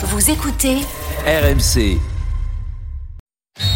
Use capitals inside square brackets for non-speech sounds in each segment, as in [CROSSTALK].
Vous écoutez RMC.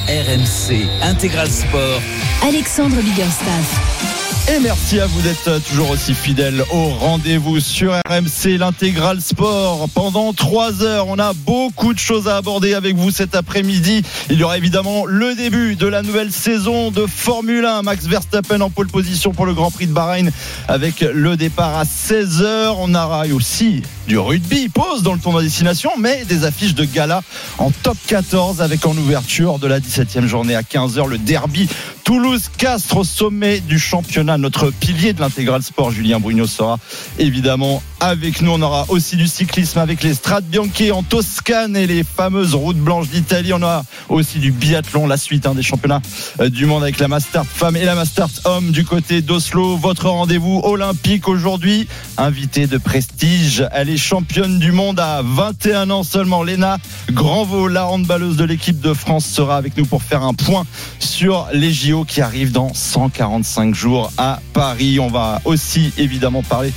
RMC Intégral Sport. Alexandre Biggerstaff. Et merci à vous d'être toujours aussi fidèles au rendez-vous sur RMC, l'intégral sport. Pendant trois heures, on a beaucoup de choses à aborder avec vous cet après-midi. Il y aura évidemment le début de la nouvelle saison de Formule 1. Max Verstappen en pole position pour le Grand Prix de Bahreïn avec le départ à 16h. On aura aussi du rugby, pause dans le tournoi destination, mais des affiches de gala en top 14 avec en ouverture de la 17e journée à 15h le derby Toulouse-Castres au sommet du championnat. Notre pilier de l'intégral sport, Julien Brugnot, sera évidemment avec nous. On aura aussi du cyclisme avec les Strade Bianchi en Toscane et les fameuses routes blanches d'Italie. On aura aussi du biathlon, la suite hein, des championnats euh, du monde avec la Mastart femme et la Mastart homme du côté d'Oslo. Votre rendez-vous olympique aujourd'hui, invité de prestige. Elle est championne du monde à 21 ans seulement. Léna Grandvaux, la handballeuse de l'équipe de France, sera avec nous pour faire un point sur les JO qui arrive dans 145 jours à Paris. On va aussi évidemment parler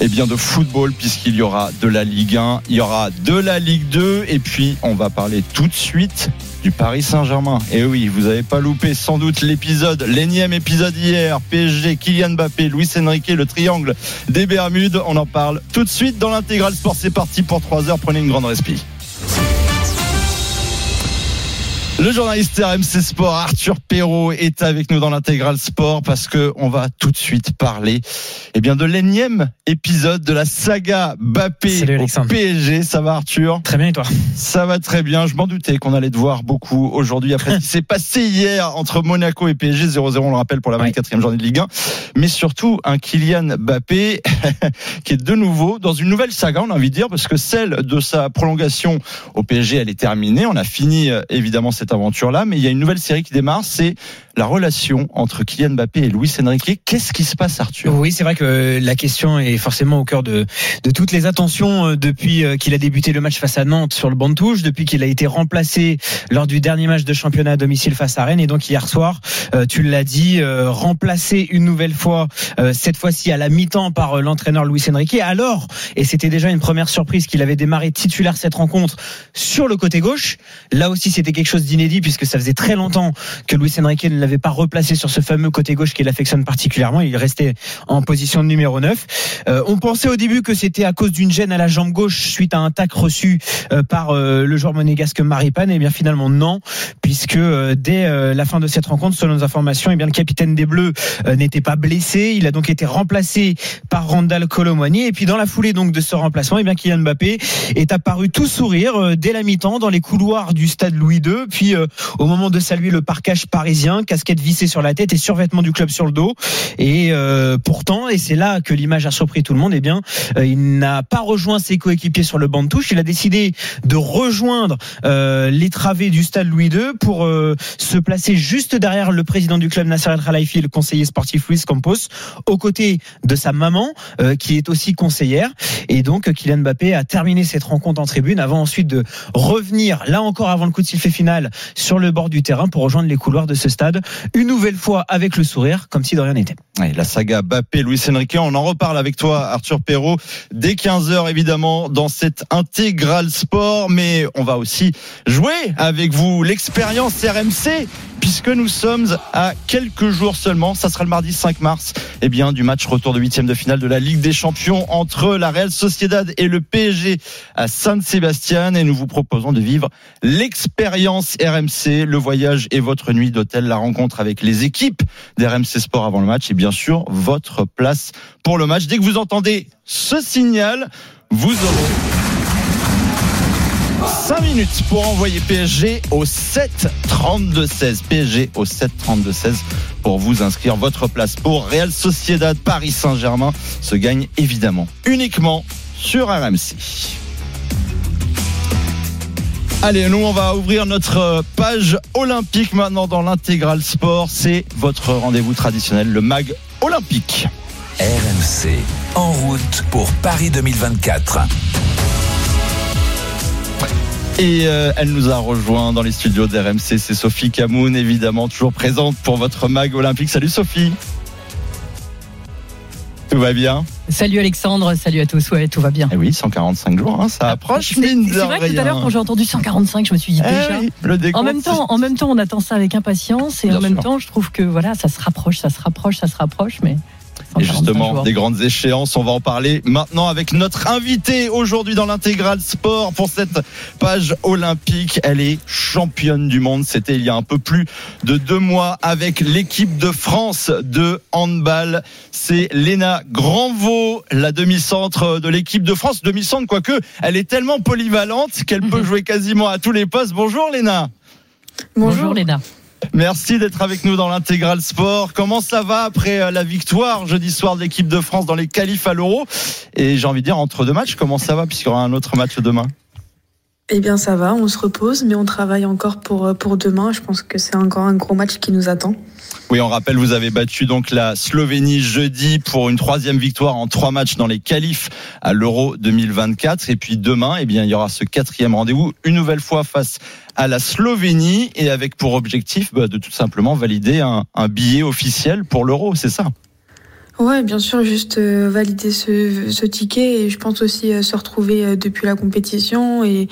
eh bien, de football puisqu'il y aura de la Ligue 1, il y aura de la Ligue 2 et puis on va parler tout de suite du Paris Saint-Germain. Et oui, vous n'avez pas loupé sans doute l'épisode, l'énième épisode hier, PSG, Kylian Mbappé, Luis Enrique, le triangle des Bermudes. On en parle tout de suite dans l'intégral sport. C'est parti pour 3 heures. Prenez une grande respi. Le journaliste RMC Sport Arthur Perrault est avec nous dans l'intégral sport parce que on va tout de suite parler eh bien de l'énième épisode de la saga Bappé au PSG. Ça va Arthur? Très bien et toi? Ça va très bien. Je m'en doutais qu'on allait te voir beaucoup aujourd'hui après ce qui [LAUGHS] s'est passé hier entre Monaco et PSG 0-0 on le rappelle pour la 24e journée de Ligue 1. Mais surtout un Kylian Bappé [LAUGHS] qui est de nouveau dans une nouvelle saga on a envie de dire parce que celle de sa prolongation au PSG elle est terminée. On a fini euh, évidemment cette aventure-là, mais il y a une nouvelle série qui démarre, c'est la relation entre Kylian Mbappé et Luis Enrique. Qu'est-ce qui se passe, Arthur? Oui, c'est vrai que la question est forcément au cœur de, de toutes les attentions euh, depuis euh, qu'il a débuté le match face à Nantes sur le banc de touche, depuis qu'il a été remplacé lors du dernier match de championnat à domicile face à Rennes, et donc hier soir, euh, tu l'as dit, remplacé une nouvelle fois, cette fois-ci à la mi-temps par l'entraîneur Luis Enrique. Alors, et c'était déjà une première surprise qu'il avait démarré titulaire cette rencontre sur le côté gauche. Là aussi, c'était quelque chose d'inédit puisque ça faisait très longtemps que Luis Enrique ne l'avait pas replacé sur ce fameux côté gauche qu'il affectionne particulièrement. Il restait en position de numéro 9. Euh, on pensait au début que c'était à cause d'une gêne à la jambe gauche suite à un tac reçu euh, par euh, le joueur monégasque Maripane. Et eh bien finalement non, puisque dès la fin de cette rencontre, selon nos informations, et eh bien le capitaine des Bleus n'était pas blessé. Il a donc été remplacé par Randall Colomwani. Et puis dans la foulée donc de ce remplacement, et eh bien Kylian Mbappé est apparu tout sourire dès la mi-temps dans les couloirs du stade Louis II. Puis au moment de saluer le parcage parisien, casquette vissée sur la tête et survêtement du club sur le dos. Et euh, pourtant, et c'est là que l'image a surpris tout le monde, eh bien, euh, il n'a pas rejoint ses coéquipiers sur le banc de touche. Il a décidé de rejoindre euh, les travées du stade Louis II pour euh, se placer juste derrière le président du club Nasser El Khalifi, le conseiller sportif Luis Campos, aux côtés de sa maman, euh, qui est aussi conseillère. Et donc, Kylian Mbappé a terminé cette rencontre en tribune avant ensuite de revenir, là encore avant le coup de sifflet final, sur le bord du terrain pour rejoindre les couloirs de ce stade, une nouvelle fois avec le sourire, comme si de rien n'était. la saga Bappé, Luis Enrique, on en reparle avec toi, Arthur Perrault, dès 15h évidemment, dans cette intégrale sport, mais on va aussi jouer avec vous l'expérience RMC puisque nous sommes à quelques jours seulement, ça sera le mardi 5 mars, eh bien, du match retour de huitième de finale de la Ligue des Champions entre la Real Sociedad et le PSG à San Sébastien et nous vous proposons de vivre l'expérience RMC, le voyage et votre nuit d'hôtel, la rencontre avec les équipes d'RMC Sport avant le match et bien sûr votre place pour le match. Dès que vous entendez ce signal, vous aurez 5 minutes pour envoyer PSG au 7 32 16. PSG au 7 32 16 pour vous inscrire votre place pour Real Sociedad Paris Saint-Germain se gagne évidemment uniquement sur RMC. Allez, nous on va ouvrir notre page olympique maintenant dans l'intégral sport. C'est votre rendez-vous traditionnel, le mag olympique. RMC en route pour Paris 2024. Et euh, elle nous a rejoint dans les studios d'RMC. C'est Sophie Camoun, évidemment, toujours présente pour votre mag olympique. Salut Sophie. Tout va bien Salut Alexandre, salut à tous, ouais, tout va bien. Eh oui, 145 jours, hein, ça approche. C'est vrai que tout à l'heure, quand j'ai entendu 145, je me suis dit Eh déjà. oui, le décompte, En même temps, en même temps, on attend ça avec impatience et Bien en même sûr. temps, je trouve que voilà, ça se rapproche, ça se rapproche, ça se rapproche, mais. Et 145 justement, des grandes échéances, on va en parler maintenant avec notre invitée aujourd'hui dans l'intégral sport pour cette page olympique. Elle est championne du monde. C'était il y a un peu plus de deux mois avec l'équipe de France de handball. C'est Léna Granvaux, la demi-centre de l'équipe de France. Demi-centre, quoique, elle est tellement polyvalente qu'elle peut jouer quasiment à tous les postes. Bonjour Léna. Bonjour Léna. Merci d'être avec nous dans l'intégral sport. Comment ça va après euh, la victoire jeudi soir de l'équipe de France dans les qualifs à l'Euro? Et j'ai envie de dire entre deux matchs, comment ça va puisqu'il y aura un autre match demain? Eh bien, ça va, on se repose, mais on travaille encore pour, euh, pour demain. Je pense que c'est encore un gros match qui nous attend. Oui, on rappelle, vous avez battu donc la Slovénie jeudi pour une troisième victoire en trois matchs dans les qualifs à l'Euro 2024. Et puis demain, eh bien, il y aura ce quatrième rendez-vous, une nouvelle fois face à la Slovénie et avec pour objectif bah, de tout simplement valider un, un billet officiel pour l'Euro, c'est ça? Ouais, bien sûr, juste euh, valider ce, ce ticket et je pense aussi euh, se retrouver euh, depuis la compétition et,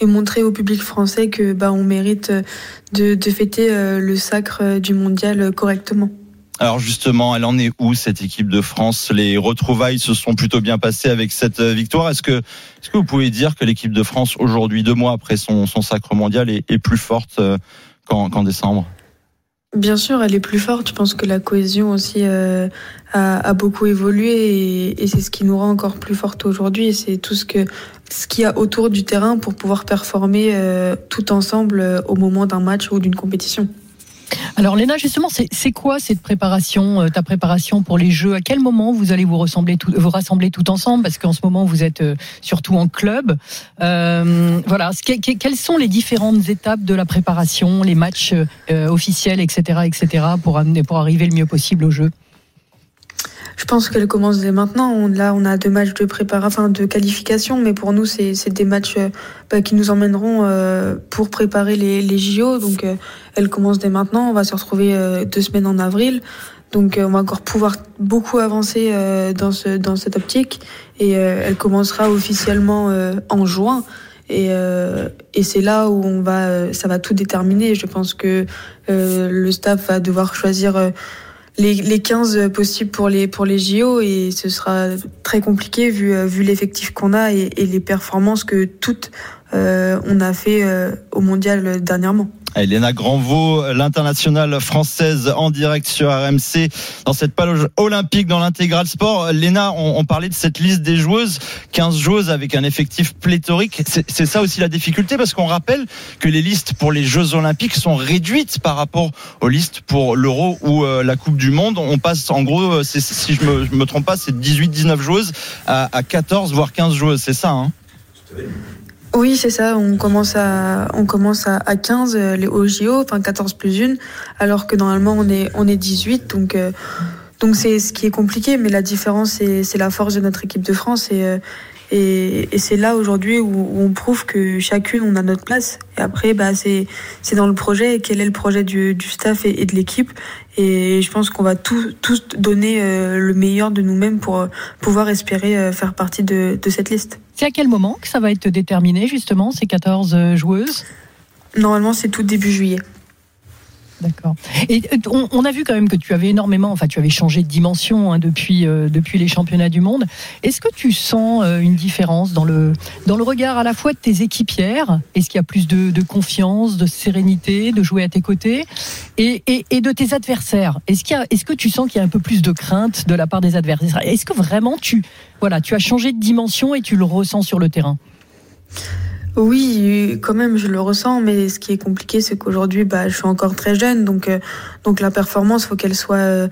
et montrer au public français que bah, on mérite de, de fêter le sacre du mondial correctement. Alors justement, elle en est où cette équipe de France? Les retrouvailles se sont plutôt bien passées avec cette euh, victoire. Est-ce que, est-ce que vous pouvez dire que l'équipe de France aujourd'hui, deux mois après son, sacre mondial, est, plus forte euh, qu'en, décembre? Bien sûr, elle est plus forte. Je pense que la cohésion aussi euh, a, beaucoup évolué et, c'est ce qui nous rend encore plus forte aujourd'hui. Et C'est tout ce que ce qu'il y a autour du terrain pour pouvoir performer tout ensemble au moment d'un match ou d'une compétition. Alors Léna, justement, c'est quoi cette préparation, euh, ta préparation pour les Jeux? À quel moment vous allez vous rassembler tout, vous rassembler tout ensemble? Parce qu'en ce moment, vous êtes euh, surtout en club. Euh, voilà, quelles sont les différentes étapes de la préparation, les matchs euh, officiels, etc., etc., pour amener, pour arriver le mieux possible aux Jeux Je pense qu'elle commence dès maintenant. Là, on a deux matchs de préparation, enfin de qualification, mais pour nous, c'est des matchs euh, bah, qui nous emmèneront euh, pour préparer les, les JO. Donc, euh, elle commence dès maintenant. On va se retrouver euh, deux semaines en avril. Donc, euh, on va encore pouvoir beaucoup avancer dans, ce, dans cette optique. Et elle commencera officiellement en juin. Et, euh, et c'est là où on va, ça va tout déterminer. Je pense que euh, le staff va devoir choisir les, les 15 possibles pour les, pour les JO et ce sera très compliqué vu, euh, vu l'effectif qu'on a et, les performances que toutes euh, on a fait euh, au mondial dernièrement. Elena Granvaux, l'internationale française en direct sur RMC dans cette page olympique dans l'intégral sport. Léna, on, parlait de cette liste des joueuses, 15 joueuses avec un effectif pléthorique. C'est ça aussi la difficulté parce qu'on rappelle que les listes pour les Jeux olympiques sont réduites par rapport aux listes pour l'Euro ou euh, la Coupe du Monde. On passe en gros, euh, si je me, me trompe pas, c'est 18-19 joueuses à, à 14 voire 15 joueuses, c'est ça hein? Oui, c'est ça. On commence à, on commence à, à 15 euh, les au JO, enfin 14 plus une, alors que normalement on est, on est 18. Donc, euh, donc c'est ce qui est compliqué. Mais la différence, c'est la force de notre équipe de France et, euh, et, et c'est là aujourd'hui où, où on prouve que chacune on a notre place. Et après, bah c'est dans le projet. Et quel est le projet du, du staff et, et de l'équipe Et je pense qu'on va tout, tous donner euh, le meilleur de nous-mêmes pour euh, pouvoir espérer euh, faire partie de, de cette liste. C'est à quel moment que ça va être déterminé, justement, ces 14 euh, joueuses? Normalement, c'est tout début juillet. D'accord. Et euh, on, a vu quand même que tu avais énormément, enfin tu avais changé de dimension hein, depuis euh, depuis les championnats du monde. Est-ce que tu sens euh, une différence dans le dans le regard à la fois de tes équipières? Est-ce qu'il y a plus de, confiance, de sérénité, de jouer à tes côtés, et, et, de tes adversaires? Est-ce est-ce que tu sens qu'il y a un peu plus de crainte de la part des adversaires? Est-ce que vraiment tu voilà tu as changé de dimension et tu le ressens sur le terrain? Oui, quand même, je le ressens, mais ce qui est compliqué, c'est qu'aujourd'hui, bah, je suis encore très jeune, donc, euh, donc la performance, faut qu'elle soit, euh,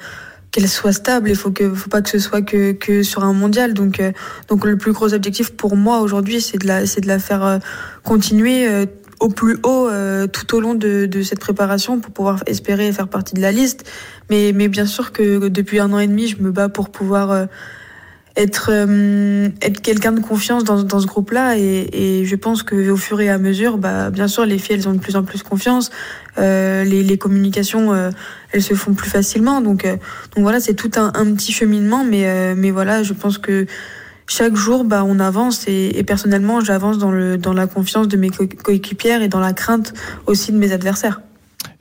qu'elle soit stable. Il faut que, faut pas que ce soit que, que sur un mondial. Donc, euh, donc le plus gros objectif pour moi aujourd'hui, c'est de la, c'est de la faire euh, continuer euh, au plus haut euh, tout au long de, de cette préparation pour pouvoir espérer faire partie de la liste. Mais, mais bien sûr que depuis un an et demi, je me bats pour pouvoir euh, être euh, être quelqu'un de confiance dans, dans ce groupe-là. Et, et je pense que au fur et à mesure bah bien sûr les filles elles ont de plus en plus confiance. Euh, les, les communications euh, elles se font plus facilement. Donc euh, donc voilà c'est tout un, un petit cheminement. Mais euh, mais voilà je pense que chaque jour bah on avance. Et, et personnellement j'avance dans le dans la confiance de mes co- coéquipières et dans la crainte aussi de mes adversaires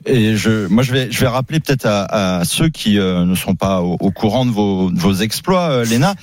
Et je, moi, je vais, je vais rappeler peut-être à, à ceux qui euh, ne sont pas au, courant de vos, de vos exploits, euh, Léna,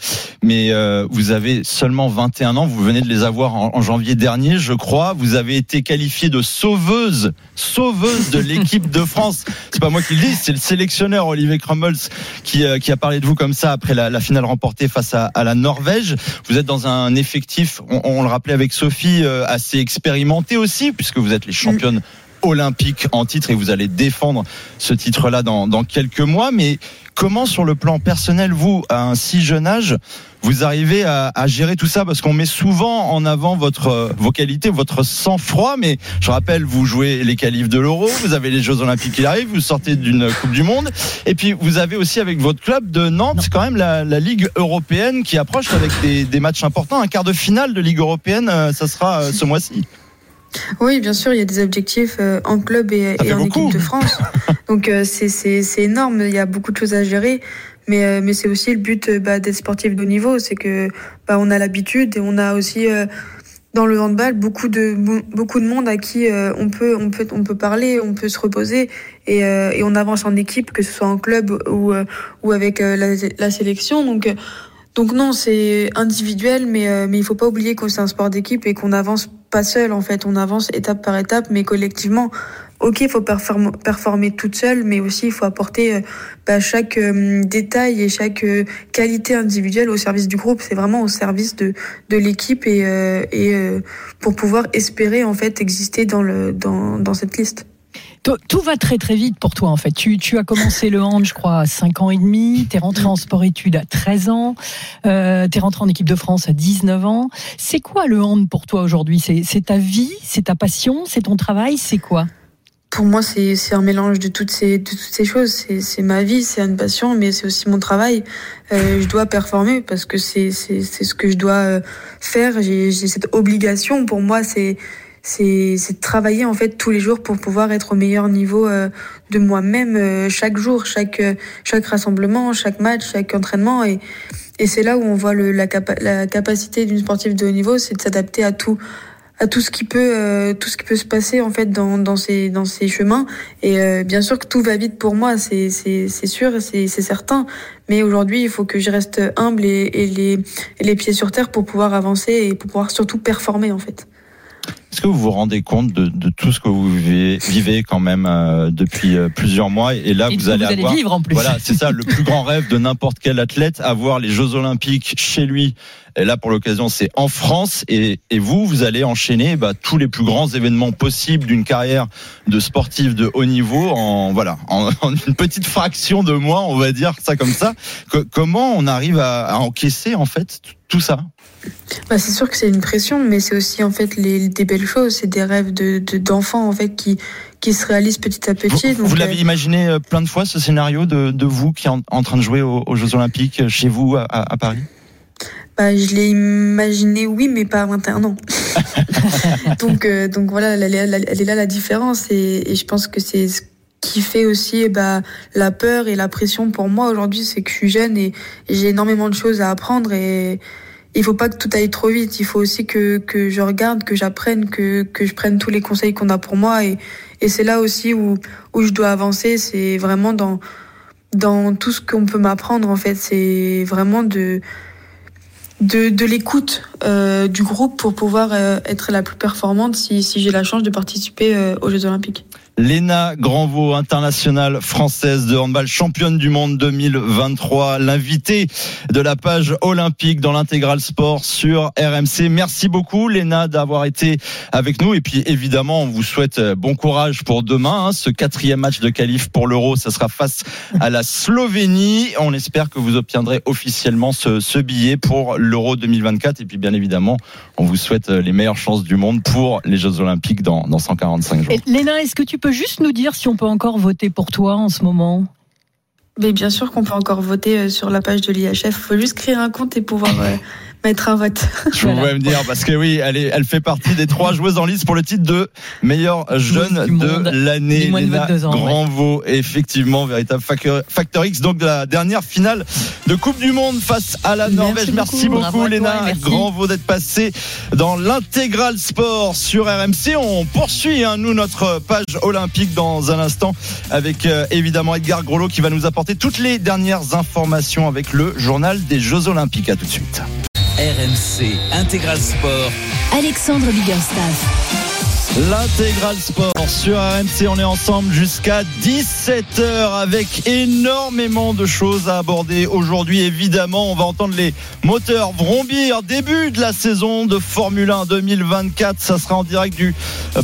mais euh, vous avez seulement 21 ans, vous venez de les avoir en, janvier dernier, je crois. Vous avez été qualifiée de sauveuse, sauveuse de l'équipe de France. C'est pas moi qui le dis, c'est le sélectionneur Olivier Crumbles qui, euh, qui a parlé de vous comme ça après la, la finale remportée face à, à la Norvège. Vous êtes dans un effectif, on, on le rappelait avec Sophie, euh, assez expérimenté aussi, puisque vous êtes les championnes olympique en titre et vous allez défendre ce titre-là dans, dans quelques mois. Mais comment, sur le plan personnel, vous, à un si jeune âge, vous arrivez à, à gérer tout ça? Parce qu'on met souvent en avant votre, euh, vos qualités, votre sang-froid. Mais je rappelle, vous jouez les qualifs de l'Euro, vous avez les Jeux Olympiques qui arrivent, vous sortez d'une Coupe du Monde. Et puis, vous avez aussi avec votre club de Nantes, quand même, la, la Ligue européenne qui approche avec des, des matchs importants. Un quart de finale de Ligue européenne, euh, ça sera euh, ce mois-ci. Oui, bien sûr, il y a des objectifs euh, en club et, en beaucoup. équipe de France. [LAUGHS] Donc euh, c'est énorme. Il y a beaucoup de choses à gérer, mais euh, mais c'est aussi le but euh, bah, des sportifs de haut niveau, c'est que bah, on a l'habitude et on a aussi dans le handball beaucoup de beaucoup de monde à qui on peut on peut on peut parler, on peut se reposer et et on avance en équipe, que ce soit en club ou ou avec la, la sélection. Donc donc non, c'est individuel, mais euh, mais il faut pas oublier que c'est un sport d'équipe et qu'on avance pas seul en fait, on avance étape par étape, mais collectivement. Ok, il faut perform- performer toute seule, mais aussi il faut apporter euh, bah, chaque euh, détail et chaque euh, qualité individuelle au service du groupe. C'est vraiment au service de de l'équipe et et pour pouvoir espérer en fait exister dans le dans dans cette liste. Tout, va très très vite pour toi en fait. Tu, tu as commencé le hand, je crois, à 5 ans et demi. Tu es rentré en sport-études à 13 ans. Euh, tu es rentré en équipe de France à 19 ans. C'est quoi le hand pour toi aujourd'hui? C'est ta vie? C'est ta passion? C'est ton travail? C'est quoi? Pour moi, c'est un mélange de toutes ces toutes ces choses. C'est ma vie, c'est une passion, mais c'est aussi mon travail. Euh, je dois performer parce que c'est ce que je dois euh, faire. J'ai cette obligation. Pour moi, c'est c'est de travailler en fait tous les jours pour pouvoir être au meilleur niveau euh, de moi-même euh, chaque jour, chaque euh, chaque rassemblement, chaque match, chaque entraînement. Et et c'est là où on voit le, la, capa- la capacité d'une sportive de haut niveau, c'est de s'adapter à tout à tout ce qui peut euh, tout ce qui peut se passer en fait dans dans ces dans ces chemins. Et euh, bien sûr que tout va vite pour moi c'est c'est c'est sûr c'est c'est certain. Mais aujourd'hui il faut que je reste humble et, et les et les pieds sur terre pour pouvoir avancer et pour pouvoir surtout performer en fait Est-ce que vous vous rendez compte de, de tout ce que vous vivez, vivez quand même euh, depuis euh, plusieurs mois et là Et vous allez vous allez avoir vivre en plus. voilà c'est ça le plus grand rêve de n'importe quel athlète avoir les Jeux Olympiques chez lui. Et là pour l'occasion c'est en France et, et vous vous allez enchaîner bah, tous les plus grands événements possibles d'une carrière de sportif de haut niveau en voilà en, [LAUGHS] en une petite fraction de mois on va dire ça comme ça. Que- comment on arrive à, à encaisser en fait tout ça? Bah, c'est sûr que c'est une pression, mais c'est aussi en fait les, des belles choses, c'est des rêves de de- d'enfants en fait qui qui se réalisent petit à Vous, petit. vous donc, l'avez euh, imaginé euh, plein de fois ce scénario de, de vous qui est en, en train de jouer aux, aux Jeux Olympiques euh, chez vous à, Paris? Bah, je l'ai imaginé, oui, mais pas à 21 ans. [LAUGHS] donc euh, donc voilà, elle, est- elle est- elle est là la différence et, et je pense que c'est ce qui fait aussi bah, la peur et la pression pour moi aujourd'hui, c'est que je suis jeune et, et j'ai énormément de choses à apprendre et il faut pas que tout aille trop vite. Il faut aussi que, que je regarde, que j'apprenne, que, que je prenne tous les conseils qu'on a pour moi. Et, et c'est là aussi où, où je dois avancer. C'est vraiment dans, dans tout ce qu'on peut m'apprendre, en fait. C'est vraiment de, de, de l'écoute euh, du groupe pour pouvoir euh, être la plus performante si, si j'ai la chance de participer euh, aux Jeux Olympiques. Léna Granvaux, internationale française de handball, championne du monde 2023, l'invitée de la page olympique dans l'intégral sport sur RMC. Merci beaucoup Léna d'avoir été avec nous et puis évidemment on vous souhaite euh, bon courage pour demain. hein. Ce quatrième match de qualif pour l'Euro, ça sera face à la Slovénie. On espère que vous obtiendrez officiellement ce, billet pour l'Euro 2024 et puis bien évidemment on vous souhaite euh, les meilleures chances du monde pour les Jeux Olympiques dans, dans 145 jours. Léna, est-ce que tu peux juste nous dire si on peut encore voter pour toi en ce moment? Mais bien sûr qu'on peut encore voter euh, sur la page de l'IHF. Il faut juste créer un compte et pouvoir euh, [LAUGHS] mettre un vote. [LAUGHS] Je pouvais me dire parce que oui, elle, est, elle fait partie des trois joueuses en lice pour le titre de meilleure jeune du de l'année. Les moins de Léna 22 ans, ouais. Granvaux, effectivement, véritable facteur, X donc de la dernière finale de Coupe du Monde face à la Merci Norvège. Merci beaucoup. beaucoup, toi Léna et merci. Granvaux d'être passée dans l'intégral sport sur RMC. On poursuit hein, nous notre page olympique dans un instant avec euh, évidemment Edgar Grolot qui va nous apporter toutes les dernières informations avec le journal des Jeux Olympiques. À tout de suite. RMC Intégral Sport. Alexandre Biggerstaff. L'intégral sport sur RMC, on est ensemble jusqu'à 17h avec énormément de choses à aborder aujourd'hui. Évidemment, on va entendre les moteurs vrombir. Début de la saison de Formule 1 2024. Ça sera en direct du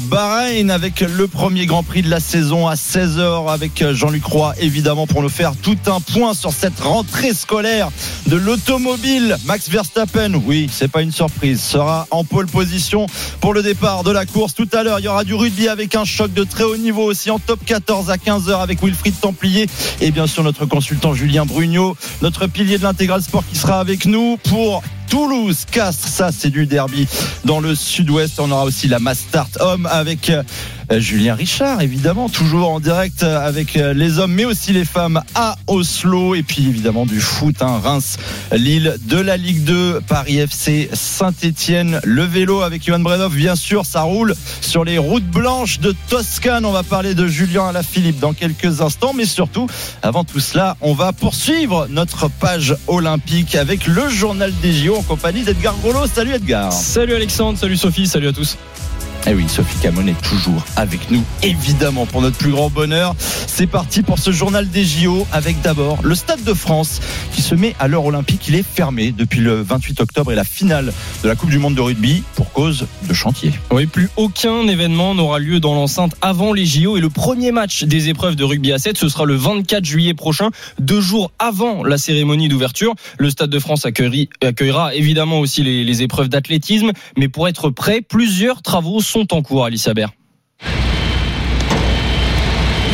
Bahreïn avec le premier Grand Prix de la saison à 16h avec Jean-Luc Roy, évidemment, pour nous faire tout un point sur cette rentrée scolaire de l'automobile. Max Verstappen, oui, c'est pas une surprise, sera en pole position pour le départ de la course. Tout il y aura du rugby avec un choc de très haut niveau aussi en top 14 à 15h avec Wilfried Templier et bien sûr notre consultant Julien Brugnot, notre pilier de l'intégral sport qui sera avec nous pour Toulouse, Castres, ça c'est du derby dans le sud-ouest. On aura aussi la Mastart homme avec euh, Julien Richard, évidemment, toujours en direct euh, avec euh, les hommes, mais aussi les femmes à Oslo. Et puis évidemment du foot, hein, Reims, Lille, de la Ligue 2, Paris FC, Saint-Etienne, le vélo avec Johan Bredov, bien sûr, ça roule sur les routes blanches de Toscane. On va parler de Julien Alaphilippe dans quelques instants, mais surtout, avant tout cela, on va poursuivre notre page olympique avec le journal des JO en compagnie d'Edgar Grolot. Salut Edgar. Salut Alexandre, salut Sophie, salut à tous. Eh oui, Sophie Camon est toujours avec nous, évidemment, pour notre plus grand bonheur. C'est parti pour ce journal des JO avec d'abord le Stade de France qui se met à l'heure olympique. Il est fermé depuis le 28 octobre et la finale de la Coupe du Monde de rugby pour cause de chantier. Oui, plus aucun événement n'aura lieu dans l'enceinte avant les JO et le premier match des épreuves de rugby à 7, ce sera le 24 juillet prochain, deux jours avant la cérémonie d'ouverture. Le Stade de France accueillera, évidemment aussi les, les épreuves d'athlétisme, mais pour être prêt, plusieurs travaux sont en cours, Bert.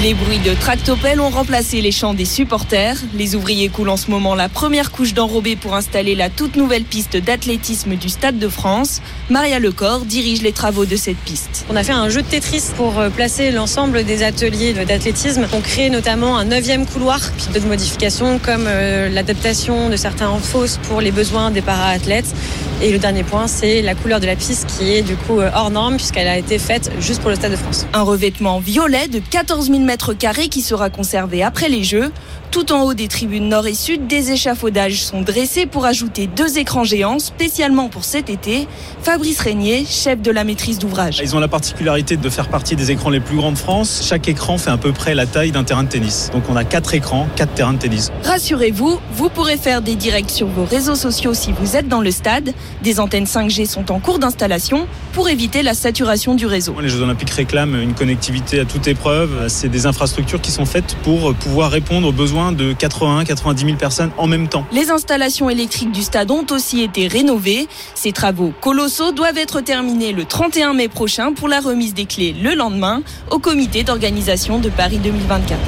Les bruits de tractopelles ont remplacé les chants des supporters. Les ouvriers coulent en ce moment la première couche d'enrobés pour installer la toute nouvelle piste d'athlétisme du Stade de France. Maria Lecor dirige les travaux de cette piste. On a fait un jeu de Tetris pour euh, placer l'ensemble des ateliers d'athlétisme. On crée notamment un neuvième couloir, puis d'autres modifications comme euh, l'adaptation de certains fosses pour les besoins des para-athlètes. Et le dernier point, c'est la couleur de la piste qui est du coup euh, hors norme puisqu'elle a été faite juste pour le Stade de France. Un revêtement violet de 14 000 mètres carrés qui sera conservé après les Jeux. Tout en haut des tribunes nord et sud, des échafaudages sont dressés pour ajouter deux écrans géants spécialement pour cet été. Fabrice Régnier, chef de la maîtrise d'ouvrage. Ils ont la particularité de faire partie des écrans les plus grands de France. Chaque écran fait à peu près la taille d'un terrain de tennis. Donc on a quatre écrans, quatre terrains de tennis. Rassurez-vous, vous pourrez faire des directs sur vos réseaux sociaux si vous êtes dans le stade. Des antennes 5G sont en cours d'installation pour éviter la saturation du réseau. Les Jeux Olympiques réclament une connectivité à toute épreuve. C'est des infrastructures qui sont faites pour pouvoir répondre aux besoins de 80 90 000 personnes en même temps. Les installations électriques du stade ont aussi été rénovées. Ces travaux colossaux doivent être terminés le 31 mai prochain pour la remise des clés le lendemain au comité d'organisation de Paris 2024.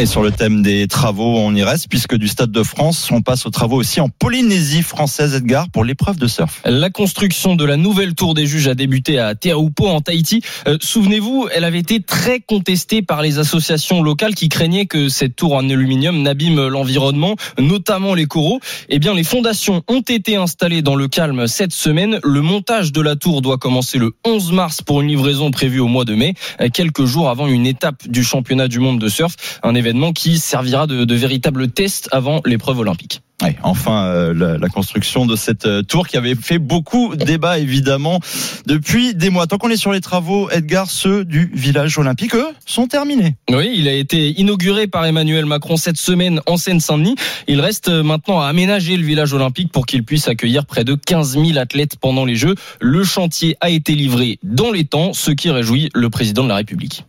Et sur le thème des travaux, on y reste, puisque du Stade de France, on passe aux travaux aussi en Polynésie française, Edgar, pour l'épreuve de surf. La construction de la nouvelle tour des juges a débuté à Teahupo en Tahiti. Euh, Souvenez-vous, elle avait été très contestée par les associations locales qui craignaient que cette tour en aluminium n'abîme l'environnement, notamment les coraux. Eh bien, les fondations ont été installées dans le calme cette semaine. Le montage de la tour doit commencer le 11 mars pour une livraison prévue au mois de mai, euh, quelques jours avant une étape du championnat du monde de surf, un événement qui servira de, de véritable test avant l'épreuve olympique. Ouais, enfin, euh, la, la, construction de cette euh, tour qui avait fait beaucoup débat évidemment depuis des mois. Tant qu'on est sur les travaux, Edgar, ceux du village olympique, eux, sont terminés. Oui, il a été inauguré par Emmanuel Macron cette semaine en Seine-Saint-Denis. Il reste maintenant à aménager le village olympique pour qu'il puisse accueillir près de 15 000 athlètes pendant les Jeux. Le chantier a été livré dans les temps, ce qui réjouit le président de la République.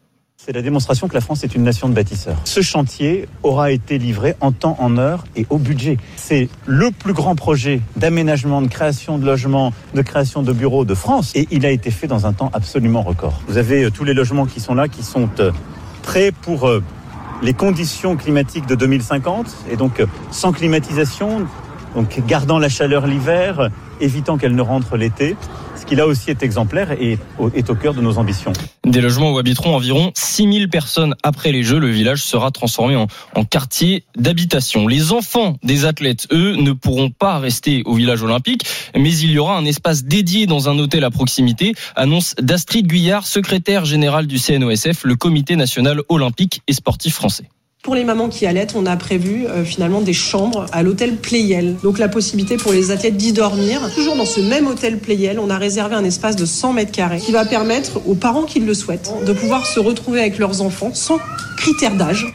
C'est la démonstration que la France est une nation de bâtisseurs. Ce chantier aura été livré en temps, en heure et au budget. C'est le plus grand projet d'aménagement, de création de logements, de création de bureaux de France et il a été fait dans un temps absolument record. Vous avez tous les logements qui sont là, qui sont prêts pour les conditions climatiques de 2050 et donc sans climatisation, donc gardant la chaleur l'hiver, évitant qu'elle ne rentre l'été ce qui là aussi est exemplaire et est au cœur de nos ambitions. Des logements où habiteront environ 6000 personnes après les Jeux. Le village sera transformé en, quartier d'habitation. Les enfants des athlètes, eux, ne pourront pas rester au village olympique, mais il y aura un espace dédié dans un hôtel à proximité, annonce d'Astrid Guyard, secrétaire générale du CNOSF, le comité national olympique et sportif français. Pour les mamans qui allaitent, on a prévu euh, finalement des chambres à l'hôtel Playel. Donc la possibilité pour les athlètes d'y dormir. Toujours dans ce même hôtel Playel, on a réservé un espace de 100 mètres carrés qui va permettre aux parents qui le souhaitent de pouvoir se retrouver avec leurs enfants sans critères d'âge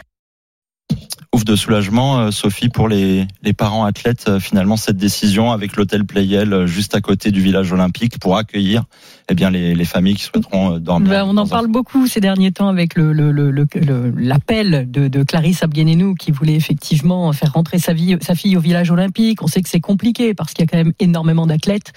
ouf de soulagement, euh, Sophie, pour les, les parents athlètes, euh, finalement, cette décision avec l'hôtel Playel juste à côté du village olympique pour accueillir eh bien, les, les familles qui souhaiteront dormir. Ben, on en parle beaucoup ces derniers temps avec l'appel le, le, le, de, de Clarisse Abguenenou qui voulait effectivement faire rentrer sa, vie, sa fille au village olympique. On sait que c'est compliqué parce qu'il y a quand même énormément d'athlètes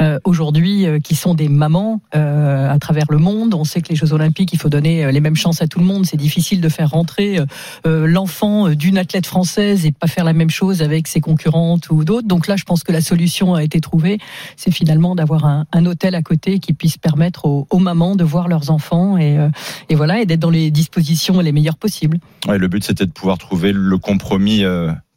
euh, aujourd'hui euh, qui sont des mamans euh, à travers le monde. On sait que les Jeux olympiques, il faut donner les mêmes chances à tout le monde. C'est difficile de faire rentrer l'enfant d'une athlète française et pas faire la même chose avec ses concurrentes ou d'autres. Donc là, je pense que la solution a été trouvée. C'est finalement d'avoir un, un, hôtel à côté qui puisse permettre aux, mamans de voir leurs enfants et, euh, et voilà et d'être dans les dispositions les meilleures possibles. Le but c'était de pouvoir trouver le compromis.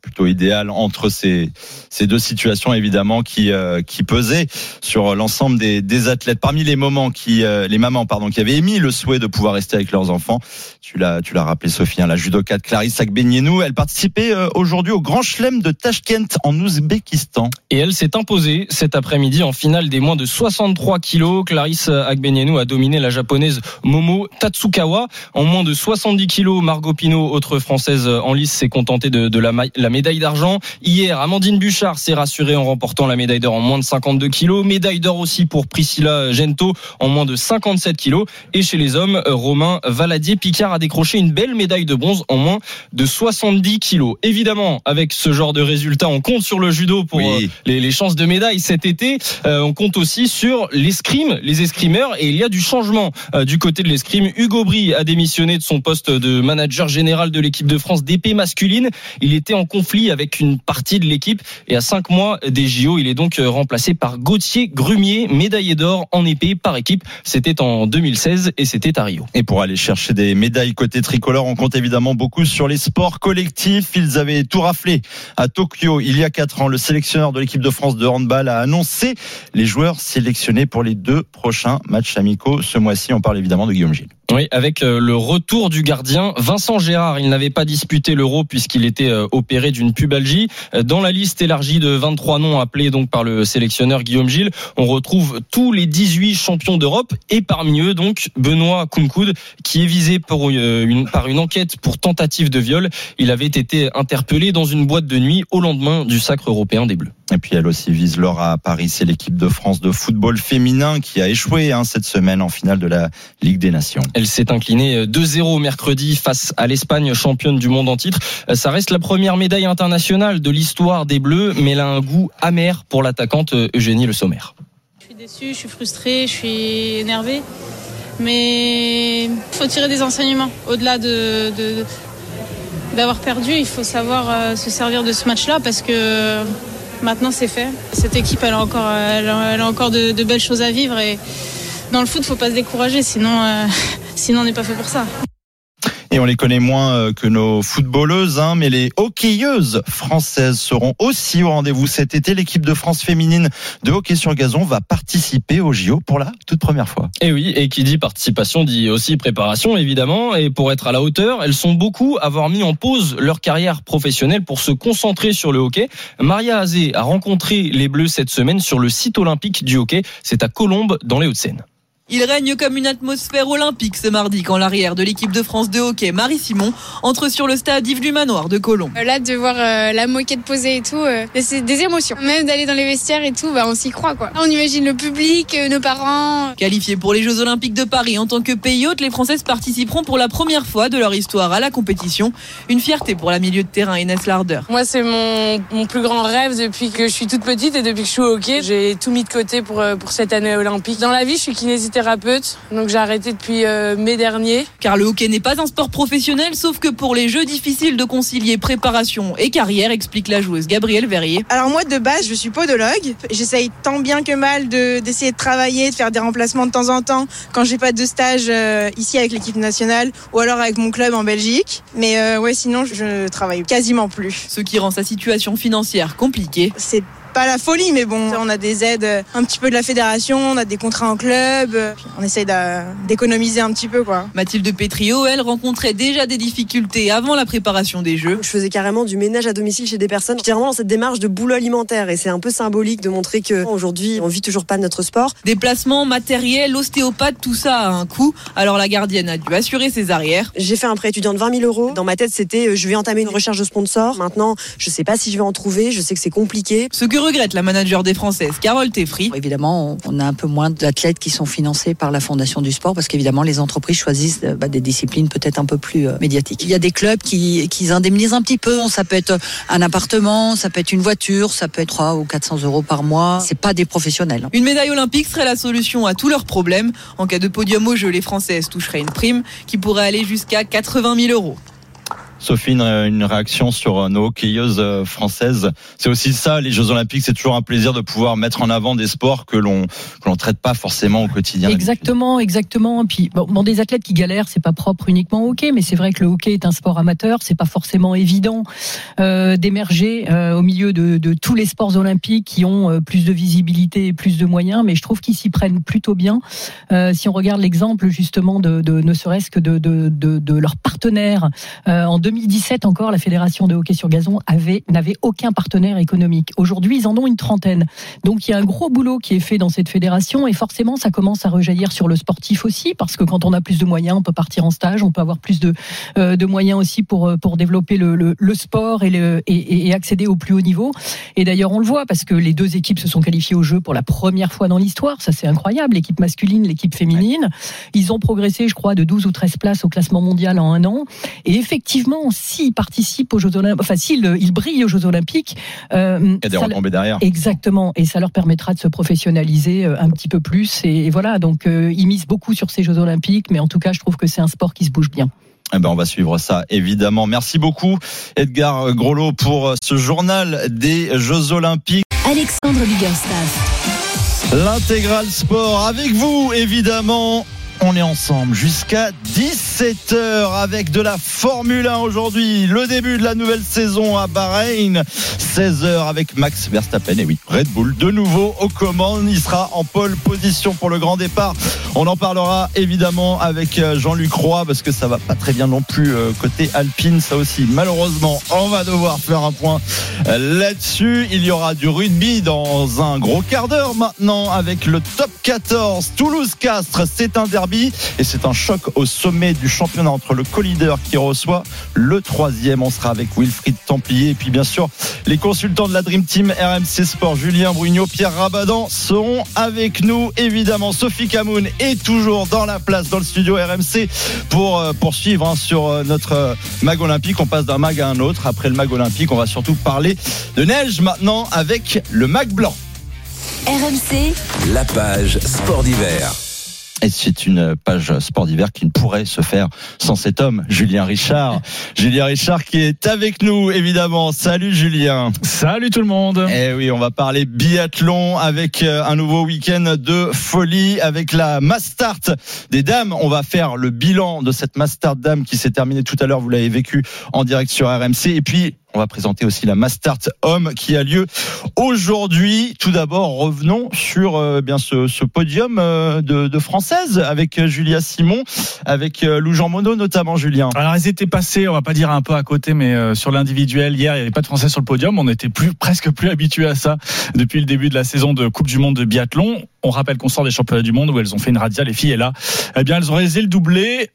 Plutôt idéal entre ces, ces deux situations évidemment qui, euh, qui pesaient sur l'ensemble des, des athlètes. Parmi les moments qui, euh, les mamans pardon, qui avaient émis le souhait de pouvoir rester avec leurs enfants, tu l'as, tu l'as rappelé Sophie, hein, la judokate Clarisse Akbenienou, elle participait euh, aujourd'hui au Grand Chelem de Tashkent en Ouzbékistan. Et elle s'est imposée cet après-midi en finale des moins de 63 kilos. Clarisse Akbenienou a dominé la japonaise Momo Tatsukawa. En moins de 70 kilos, Margot Pino, autre française en lice, s'est contentée de, de la, la médaille d'argent. Hier, Amandine Bouchard s'est rassurée en remportant la médaille d'or en moins de 52 kilos. Médaille d'or aussi pour Priscilla Gento en moins de 57 kilos. Et chez les hommes, Romain Valadier-Picard a décroché une belle médaille de bronze en moins de 70 kilos. Évidemment, avec ce genre de résultats, on compte sur le judo pour Oui. euh, les, les chances de médaille cet été. Euh, on compte aussi sur l'escrime, les escrimeurs, et il y a du changement euh, du côté de l'escrime. Hugo Brie a démissionné de son poste de manager général de l'équipe de France d'épée masculine. Il était en conflit avec une partie de l'équipe et à cinq mois des JO, il est donc euh, remplacé par Gauthier Grumier, médaillé d'or en épée par équipe. C'était en 2016 et c'était à Rio. Et pour aller chercher des médailles côté tricolore, on compte évidemment beaucoup sur les sports collectifs. Ils avaient tout raflé à Tokyo il y a quatre ans. Le sélectionneur de l'équipe de France de handball a annoncé les joueurs sélectionnés pour les deux prochains matchs amicaux ce mois-ci. On parle évidemment de Guillaume Gilles. Oui, avec euh, le retour du gardien Vincent Gérard. Il n'avait pas disputé l'Euro puisqu'il était euh, opéré d'une pubalgie. Euh, Dans la liste élargie de 23 noms appelés donc par le sélectionneur Guillaume Gilles, on retrouve tous les 18 champions d'Europe et parmi eux donc Benoît Kounkoud qui est visé par une enquête pour tentative de viol. Il avait été interpellé dans une boîte de nuit au lendemain du sacre européen des Bleus. Et puis elle aussi vise l'or à Paris. C'est l'équipe de France de football féminin qui a échoué hein, cette semaine en finale de la Ligue des Nations. Elle s'est inclinée 2-0 mercredi face à l'Espagne, championne du monde en titre. Ça reste la première médaille internationale de l'histoire des Bleus, mais elle a un goût amer pour l'attaquante Eugénie Le Sommer. Je suis déçue, je suis frustrée, je suis énervée. Mais il faut tirer des enseignements. Au-delà de, de- d'avoir perdu, il faut savoir euh, se servir de ce match-là parce que maintenant c'est fait. Cette équipe, elle a encore, a, encore de, de belles choses à vivre et dans le foot, faut pas se décourager, sinon, euh, [LAUGHS] sinon on n'est pas fait pour ça. Et on les connaît moins euh, que nos footballeuses, hein, mais les hockeyeuses françaises seront aussi au rendez-vous cet été. L'équipe de France féminine de hockey sur gazon va participer au JO pour la toute première fois. Et oui, et qui dit participation dit aussi préparation, évidemment. Et pour être à la hauteur, elles sont beaucoup à avoir mis en pause leur carrière professionnelle pour se concentrer sur le hockey. Maria Azé a rencontré les Bleus cette semaine sur le site olympique du hockey. C'est à Colombes, dans les Hauts-de-Seine. Il règne comme une atmosphère olympique ce mardi quand l'arrière de l'équipe de France de hockey, Marie Simon, entre sur le stade Yves du Manoir de Colomb. Là, de voir euh, la moquette posée et tout, euh, c'est des émotions. Même d'aller dans les vestiaires et tout, bah, on s'y croit quoi. On imagine le public, euh, nos parents. Qualifiés pour les Jeux Olympiques de Paris en tant que pays hôte, les Françaises participeront pour la première fois de leur histoire à la compétition. Une fierté pour la milieu de terrain Inès Larder. Moi, c'est mon, mon plus grand rêve depuis que je suis toute petite et depuis que je suis au hockey. J'ai tout mis de côté pour, euh, pour cette année olympique. Dans la vie, je suis kinésithérapeute kinésithérapeute, donc j'ai arrêté depuis euh, mai dernier. Car le hockey n'est pas un sport professionnel, sauf que pour les jeux, difficile de concilier préparation et carrière, explique la joueuse Gabrielle Verrier. Alors moi, de base, je suis podologue. J'essaye tant bien que mal de- d'essayer de, travailler, de faire des remplacements de temps en temps quand j'ai pas de stage euh, ici avec l'équipe nationale ou alors avec mon club en Belgique. Mais euh, ouais, sinon, je travaille quasiment plus. Ce qui rend sa situation financière compliquée. C'est pas la folie, mais bon, on a des aides euh, un petit peu de la fédération, on a des contrats en club, euh, on essaye d'économiser un petit peu, quoi. Mathilde Pétriot, elle, rencontrait déjà des difficultés avant la préparation des Jeux. Je faisais carrément du ménage à domicile chez des personnes. J'étais vraiment dans cette démarche de boulot alimentaire et c'est un peu symbolique de montrer que aujourd'hui on vit toujours pas de notre sport. Déplacement, matériel, ostéopathe, tout ça a un coût. Alors la gardienne a dû assurer ses arrières. J'ai fait un prêt étudiant de 20 000 euros. Dans ma tête, c'était euh, je vais entamer une recherche de sponsor. Maintenant, je sais pas si je vais en trouver. Je sais que c'est compliqué. Ce que regrette la manager des Françaises, Carole Teffry. Évidemment, on a un peu moins d'athlètes qui sont financés par la Fondation du sport parce qu'évidemment, les entreprises choisissent euh, bah, des disciplines peut-être un peu plus euh, médiatiques. Il y a des clubs qui, qui indemnisent un petit peu. Ça peut être un appartement, ça peut être une voiture, ça peut être 3 ou 400 euros par mois. C'est pas des professionnels. Une médaille olympique serait la solution à tous leurs problèmes. En cas de podium aux Jeux, les Françaises toucheraient une prime qui pourrait aller jusqu'à 80 000 euros. Sophie, une, une réaction sur euh, nos hockeyeuses euh, françaises. C'est aussi ça, les Jeux Olympiques, c'est toujours un plaisir de pouvoir mettre en avant des sports que l'on que l'on traite pas forcément au quotidien. Exactement, exactement. Puis bon, des athlètes qui galèrent, c'est pas propre uniquement au hockey, mais c'est vrai que le hockey est un sport amateur. C'est pas forcément évident euh, d'émerger au milieu de, de tous les sports olympiques qui ont plus de visibilité et plus de moyens. Mais je trouve qu'ils s'y prennent plutôt bien. Si on regarde l'exemple justement de, ne serait-ce que de, de, de, leurs partenaires en 2017 encore, la fédération de hockey sur gazon avait n'avait aucun partenaire économique. Aujourd'hui, ils en ont une trentaine. Donc il y a un gros boulot qui est fait dans cette fédération et forcément ça commence à rejaillir sur le sportif aussi parce que quand on a plus de moyens, on peut partir en stage, on peut avoir plus de euh, de moyens aussi pour euh, pour développer le, le, le sport et, le, et, et accéder au plus haut niveau. Et d'ailleurs on le voit parce que les deux équipes se sont qualifiées au jeu pour la première fois dans l'histoire. Ça c'est incroyable. L'équipe masculine, l'équipe féminine, ils ont progressé, je crois, de 12 ou 13 places au classement mondial en un an. Et effectivement, s'ils participent aux Jeux Olympiques, enfin s'ils ils brillent aux Jeux Olympiques, euh, Il y a des retombées derrière. Exactement, et ça leur permettra de se professionnaliser euh, un petit peu plus. Et, et voilà, donc euh, ils misent beaucoup sur ces Jeux Olympiques, mais en tout cas, je trouve que c'est un sport qui se bouge bien. Eh ben, on va suivre ça, évidemment. Merci beaucoup, Edgar Grolot, pour euh, ce journal des Jeux Olympiques. Alexandre Biggerstaff. L'intégral sport avec vous, évidemment. On est ensemble jusqu'à 17h avec de la Formule 1 aujourd'hui. Le début de la nouvelle saison à Bahreïn. 16h avec Max Verstappen. Et oui, Red Bull de nouveau aux commandes. Il sera en pole position pour le grand départ. On en parlera évidemment avec euh, Jean-Luc Roy parce que ça va pas très bien non plus euh, côté Alpine. Ça aussi, malheureusement, on va devoir faire un point euh, là-dessus. Il y aura du rugby dans un gros quart d'heure maintenant avec le top 14 Toulouse-Castres. C'est un derby et c'est un choc au sommet du championnat entre le co-leader qui reçoit le troisième. On sera avec Wilfried Templier et puis bien sûr les consultants de la Dream Team RMC Sport, Julien Brugnot, Pierre Rabadan seront avec nous. Évidemment, Sophie Camoun est toujours dans la place dans le studio RMC pour euh, poursuivre hein, sur euh, notre euh, mag olympique. On passe d'un mag à un autre. Après le mag olympique, on va surtout parler de neige maintenant avec le mag blanc. RMC, La page sport d'hiver. Et c'est une page sport d'hiver qui ne pourrait se faire sans cet homme, Julien Richard. [LAUGHS] Julien Richard qui est avec nous, évidemment. Salut Julien. Salut tout le monde. Eh oui, on va parler biathlon avec euh, un nouveau week-end de folie avec la Mastart des dames. On va faire le bilan de cette Mastart dame qui s'est terminée tout à l'heure. Vous l'avez vécu en direct sur RMC. Et puis, on va présenter aussi la Mastart homme qui a lieu aujourd'hui. Tout d'abord, revenons sur euh, bien ce, ce podium euh, de, de françaises avec euh, Julia Simon, avec euh, Lou Jean Monod notamment, Julien. Alors ils étaient passés, on va pas dire un peu à côté, mais euh, sur l'individuel hier, il n'y avait pas de Français sur le podium. On était plus presque plus habitué à ça depuis le début de la saison de Coupe du Monde de biathlon. On rappelle qu'on sort des championnats du monde où elles ont fait une radia, les filles, et là, eh bien, elles ont réalisé le doublé.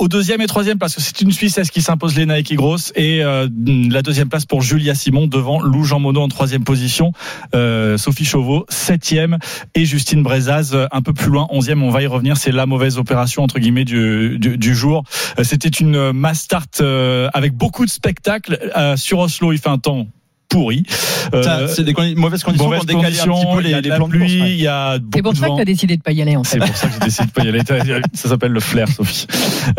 Au deuxième et troisième place, c'est une Suissesse qui s'impose les Nike Gross et euh, la deuxième place pour Julia Simon devant Lou Jean Monod en troisième position, euh, Sophie Chauveau septième et Justine Brezaz euh, un peu plus loin onzième. On va y revenir, c'est la mauvaise opération entre guillemets du, du, du jour. Euh, C'était une mass start euh, avec beaucoup de spectacles Euh, sur Oslo. Il fait un temps pourri. Ça, c'est des mauvaises conditions mauvaises conditions, il y a les, de les la plans de pluie, il y a C'est beaucoup pour de ça que tu as décidé de pas y aller en fait. C'est pour ça que j'ai décidé de pas y aller. [LAUGHS] Ça s'appelle le flair, Sophie.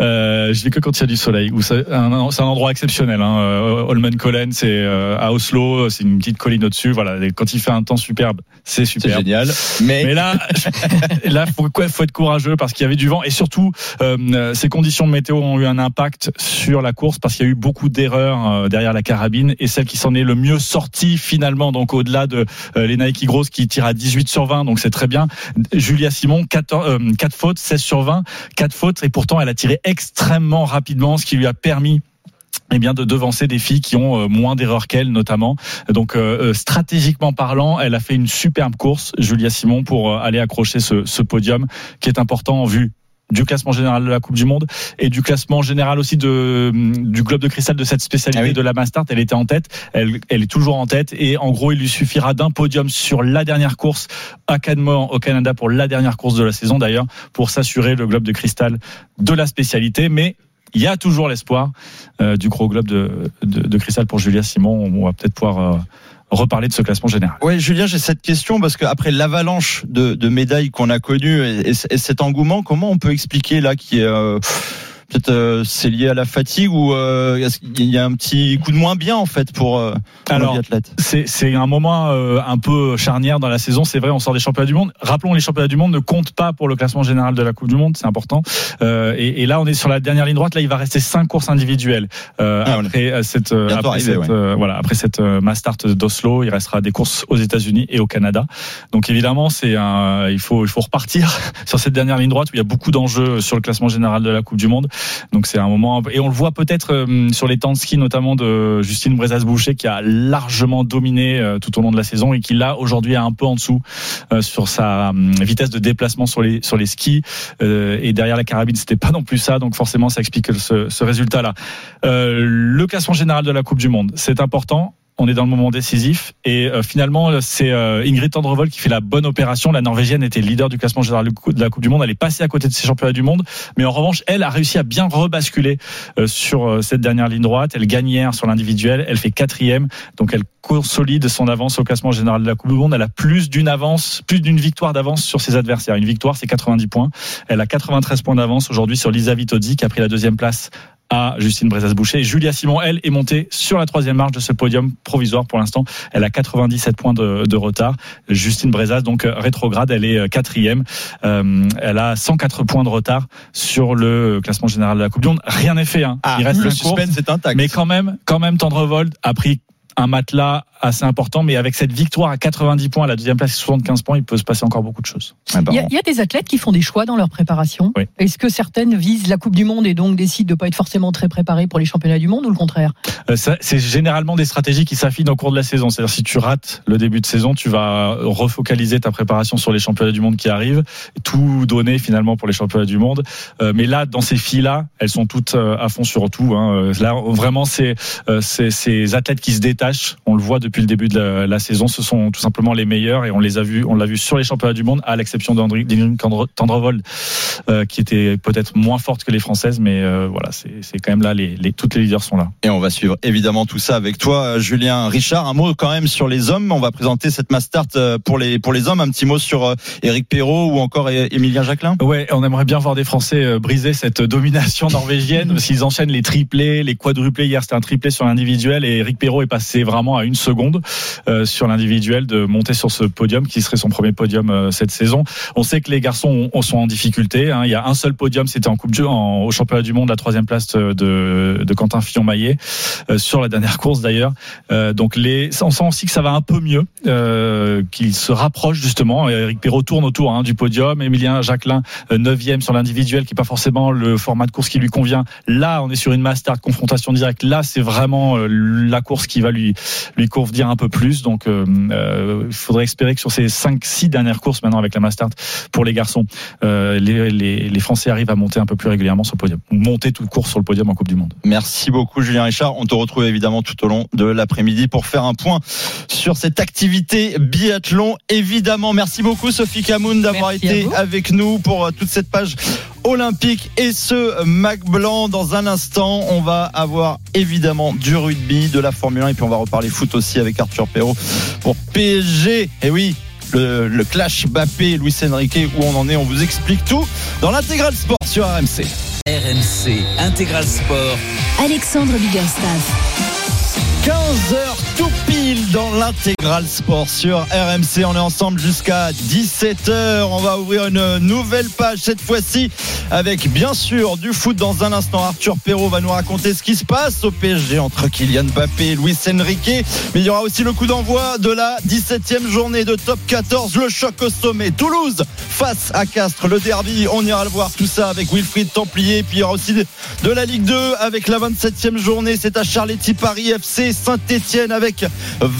Euh, je vais que quand il y a du soleil. Où c'est un, c'est un endroit exceptionnel. Hein. Euh, Holmenkollen, c'est euh, à Oslo, c'est une petite colline au-dessus. Voilà, Et quand il fait un temps superbe, c'est C'est super. génial. Mais, Mais là, [LAUGHS] là, faut, quoi, faut être courageux parce qu'il y avait du vent et surtout, euh, ces conditions de météo ont eu un impact sur la course parce qu'il y a eu beaucoup d'erreurs euh, derrière la carabine et celle qui s'en est le mieux sortie finalement, donc au-delà de euh, les Nike Gross qui tire à 18 sur 20, donc c'est très bien. Julia Simon, 14, euh, 4 fautes, 16 sur 20, 4 fautes et pourtant elle a tiré extrêmement rapidement, ce qui lui a permis eh bien de devancer des filles qui ont euh, moins d'erreurs qu'elle notamment. Donc euh, euh, stratégiquement parlant, elle a fait une superbe course, Julia Simon, pour euh, aller accrocher ce podium qui est important en vue du classement général de la Coupe du Monde et du classement général aussi de du globe de cristal de cette spécialité Ah oui. de la Mastart. Elle était en tête, elle, elle est toujours en tête et en gros il lui suffira d'un podium sur la dernière course à Canmore au Canada pour la dernière course de la saison d'ailleurs pour s'assurer le globe de cristal de la spécialité. Mais il y a toujours l'espoir euh, du gros globe de, de, de cristal pour Julia Simon. On va peut-être pouvoir euh, reparler de ce classement général. Ouais, Julien, j'ai cette question parce qu'après l'avalanche de, médailles qu'on a connues et cet engouement, comment on peut expliquer là qui est euh, peut-être euh, c'est lié à la fatigue ou euh, qu'il y a un petit coup de moins bien en fait pour, euh, pour Alors, le biathlète C'est c'est un moment euh, un peu charnière dans la saison. C'est vrai, on sort des championnats du monde. Rappelons, les championnats du monde ne comptent pas pour le classement général de la Coupe du Monde. C'est important. Euh, et, et là, on est sur la dernière ligne droite. Là, il va rester cinq courses individuelles euh, Ah, après cette euh, après arrivé, cette ouais. euh, voilà après cette euh, Mastart d'Oslo. Il restera des courses aux États-Unis et au Canada. Donc évidemment, c'est un il faut il faut repartir [LAUGHS] sur cette dernière ligne droite où il y a beaucoup d'enjeux sur le classement général de la Coupe du Monde. Donc c'est un moment et on le voit peut-être euh, sur les temps de ski notamment de Justine Brezas-Boucher qui a largement dominé euh, tout au long de la saison et qui là aujourd'hui est un peu en dessous euh, sur sa vitesse de déplacement sur les sur les skis. Et derrière la carabine c'était pas non plus ça. Donc forcément ça explique ce, ce résultat là. le classement général de la Coupe du Monde c'est important on est dans le moment décisif et euh, finalement c'est euh, Ingrid Tendrevol qui fait la bonne opération. La Norvégienne était leader du classement général de la Coupe du Monde. Elle est passée à côté de ses championnats du monde, mais en revanche elle a réussi à bien rebasculer euh, sur euh, cette dernière ligne droite. Elle gagne sur l'individuel. Elle fait quatrième, donc elle consolide son avance au classement général de la Coupe du Monde. Elle a plus d'une avance, plus d'une victoire d'avance sur ses adversaires. Une victoire c'est 90 points. Elle a 93 points d'avance aujourd'hui sur Lisa Vitozzi qui a pris la deuxième place à Justine Brezas-Boucher. Julia Simon, elle, est montée sur la troisième marche de ce podium provisoire pour l'instant. Elle a 97 points de, de retard. Justine Brezas, donc euh, rétrograde, elle est euh, quatrième. Euh, elle a 104 points de retard sur le classement général de la Coupe du Monde. Rien n'est fait. Hein. Ah, Il reste le suspense est intact. Mais quand même, quand même, Tendrevold a pris un matelas assez important, mais avec cette victoire à 90 points, à la deuxième place, 75 points, il peut se passer encore beaucoup de choses. Il y, a, il y a des athlètes qui font des choix dans leur préparation. Oui. Est-ce que certaines visent la Coupe du Monde et donc décident de ne pas être forcément très préparées pour les championnats du monde ou le contraire? Euh, C'est généralement des stratégies qui s'affinent au cours de la saison. C'est-à-dire si tu rates le début de saison, tu vas refocaliser ta préparation sur les championnats du monde qui arrivent, tout donner finalement pour les championnats du monde. Euh, mais là, dans ces filles-là, elles sont toutes euh, à fond sur tout. Hein. Là, vraiment, c'est euh, ces athlètes qui se On le voit depuis le début de la, la saison. Ce sont tout simplement les meilleurs et on les a vus, on l'a vu sur les championnats du monde, à l'exception d'Ingrid Tendrevold, euh, qui était peut-être moins forte que les françaises, mais euh, voilà, c'est quand même là. Les, les, toutes les leaders sont là. Et on va suivre évidemment tout ça avec toi, euh, Julien Richard. Un mot quand même sur les hommes. On va présenter cette Mastart euh, pour les pour les hommes. Un petit mot sur Eric Perrault ou encore Émilien Jacquelin? Ouais, on aimerait bien voir des Français briser cette domination [LAUGHS] norvégienne. S'ils enchaînent les triplés, les quadruplés, hier c'était un triplé sur l'individuel et Eric Perrault est passé vraiment à une seconde euh, sur l'individuel de monter sur ce podium qui serait son premier podium euh, cette saison. On sait que les garçons ont- sont en difficulté. hein. Il y a un seul podium, c'était en Coupe du en, au championnat du monde, la troisième place de, de Quentin Fillon-Maillet euh, sur la dernière course d'ailleurs. Euh, donc les, on sent aussi que ça va un peu mieux, euh, qu'il se rapproche justement. Eric Perrault tourne autour hein, du podium. Émilien Jacquelin, euh, neuvième sur l'individuel, qui est pas forcément le format de course qui lui convient. Là, on est sur une master confrontation directe. Là, c'est vraiment euh, la course qui va lui lui convenir un peu plus. Donc, euh, euh, il faudrait espérer que sur ces cinq, six dernières courses maintenant avec la master pour les garçons, euh, les, les, les Français arrivent à monter un peu plus régulièrement sur le podium, ou monter toute course sur le podium en Coupe du Monde. Merci beaucoup Julien Richard. On te retrouve évidemment tout au long de l'après-midi pour faire un point sur cette activité biathlon. Évidemment, merci beaucoup Sophie Camoun d'avoir été avec nous pour toute cette page olympique et ce Mac Blanc. Dans un instant, on va avoir évidemment du rugby, de la Formule 1 et puis on va va reparler foot aussi avec Arthur Perrault pour PSG. Et oui, le, le clash Bappé, Luis Enrique, où on en est, on vous explique tout dans l'intégral sport sur RMC. RMC Intégral Sport. Alexandre Biggerstaff. 15h tout dans l'intégral sport sur RMC. On est ensemble jusqu'à 17h. On va ouvrir une nouvelle page cette fois-ci avec bien sûr du foot dans un instant. Arthur Perrault va nous raconter ce qui se passe au PSG entre Kylian Mbappé et Luis Enrique. Mais il y aura aussi le coup d'envoi de la 17e journée de top 14. Le choc au sommet. Toulouse face à Castres. Le derby. On ira le voir tout ça avec Wilfried Templier. Puis il y aura aussi de la Ligue 2 avec la 27e journée. C'est à Charletti Paris FC Saint-Etienne avec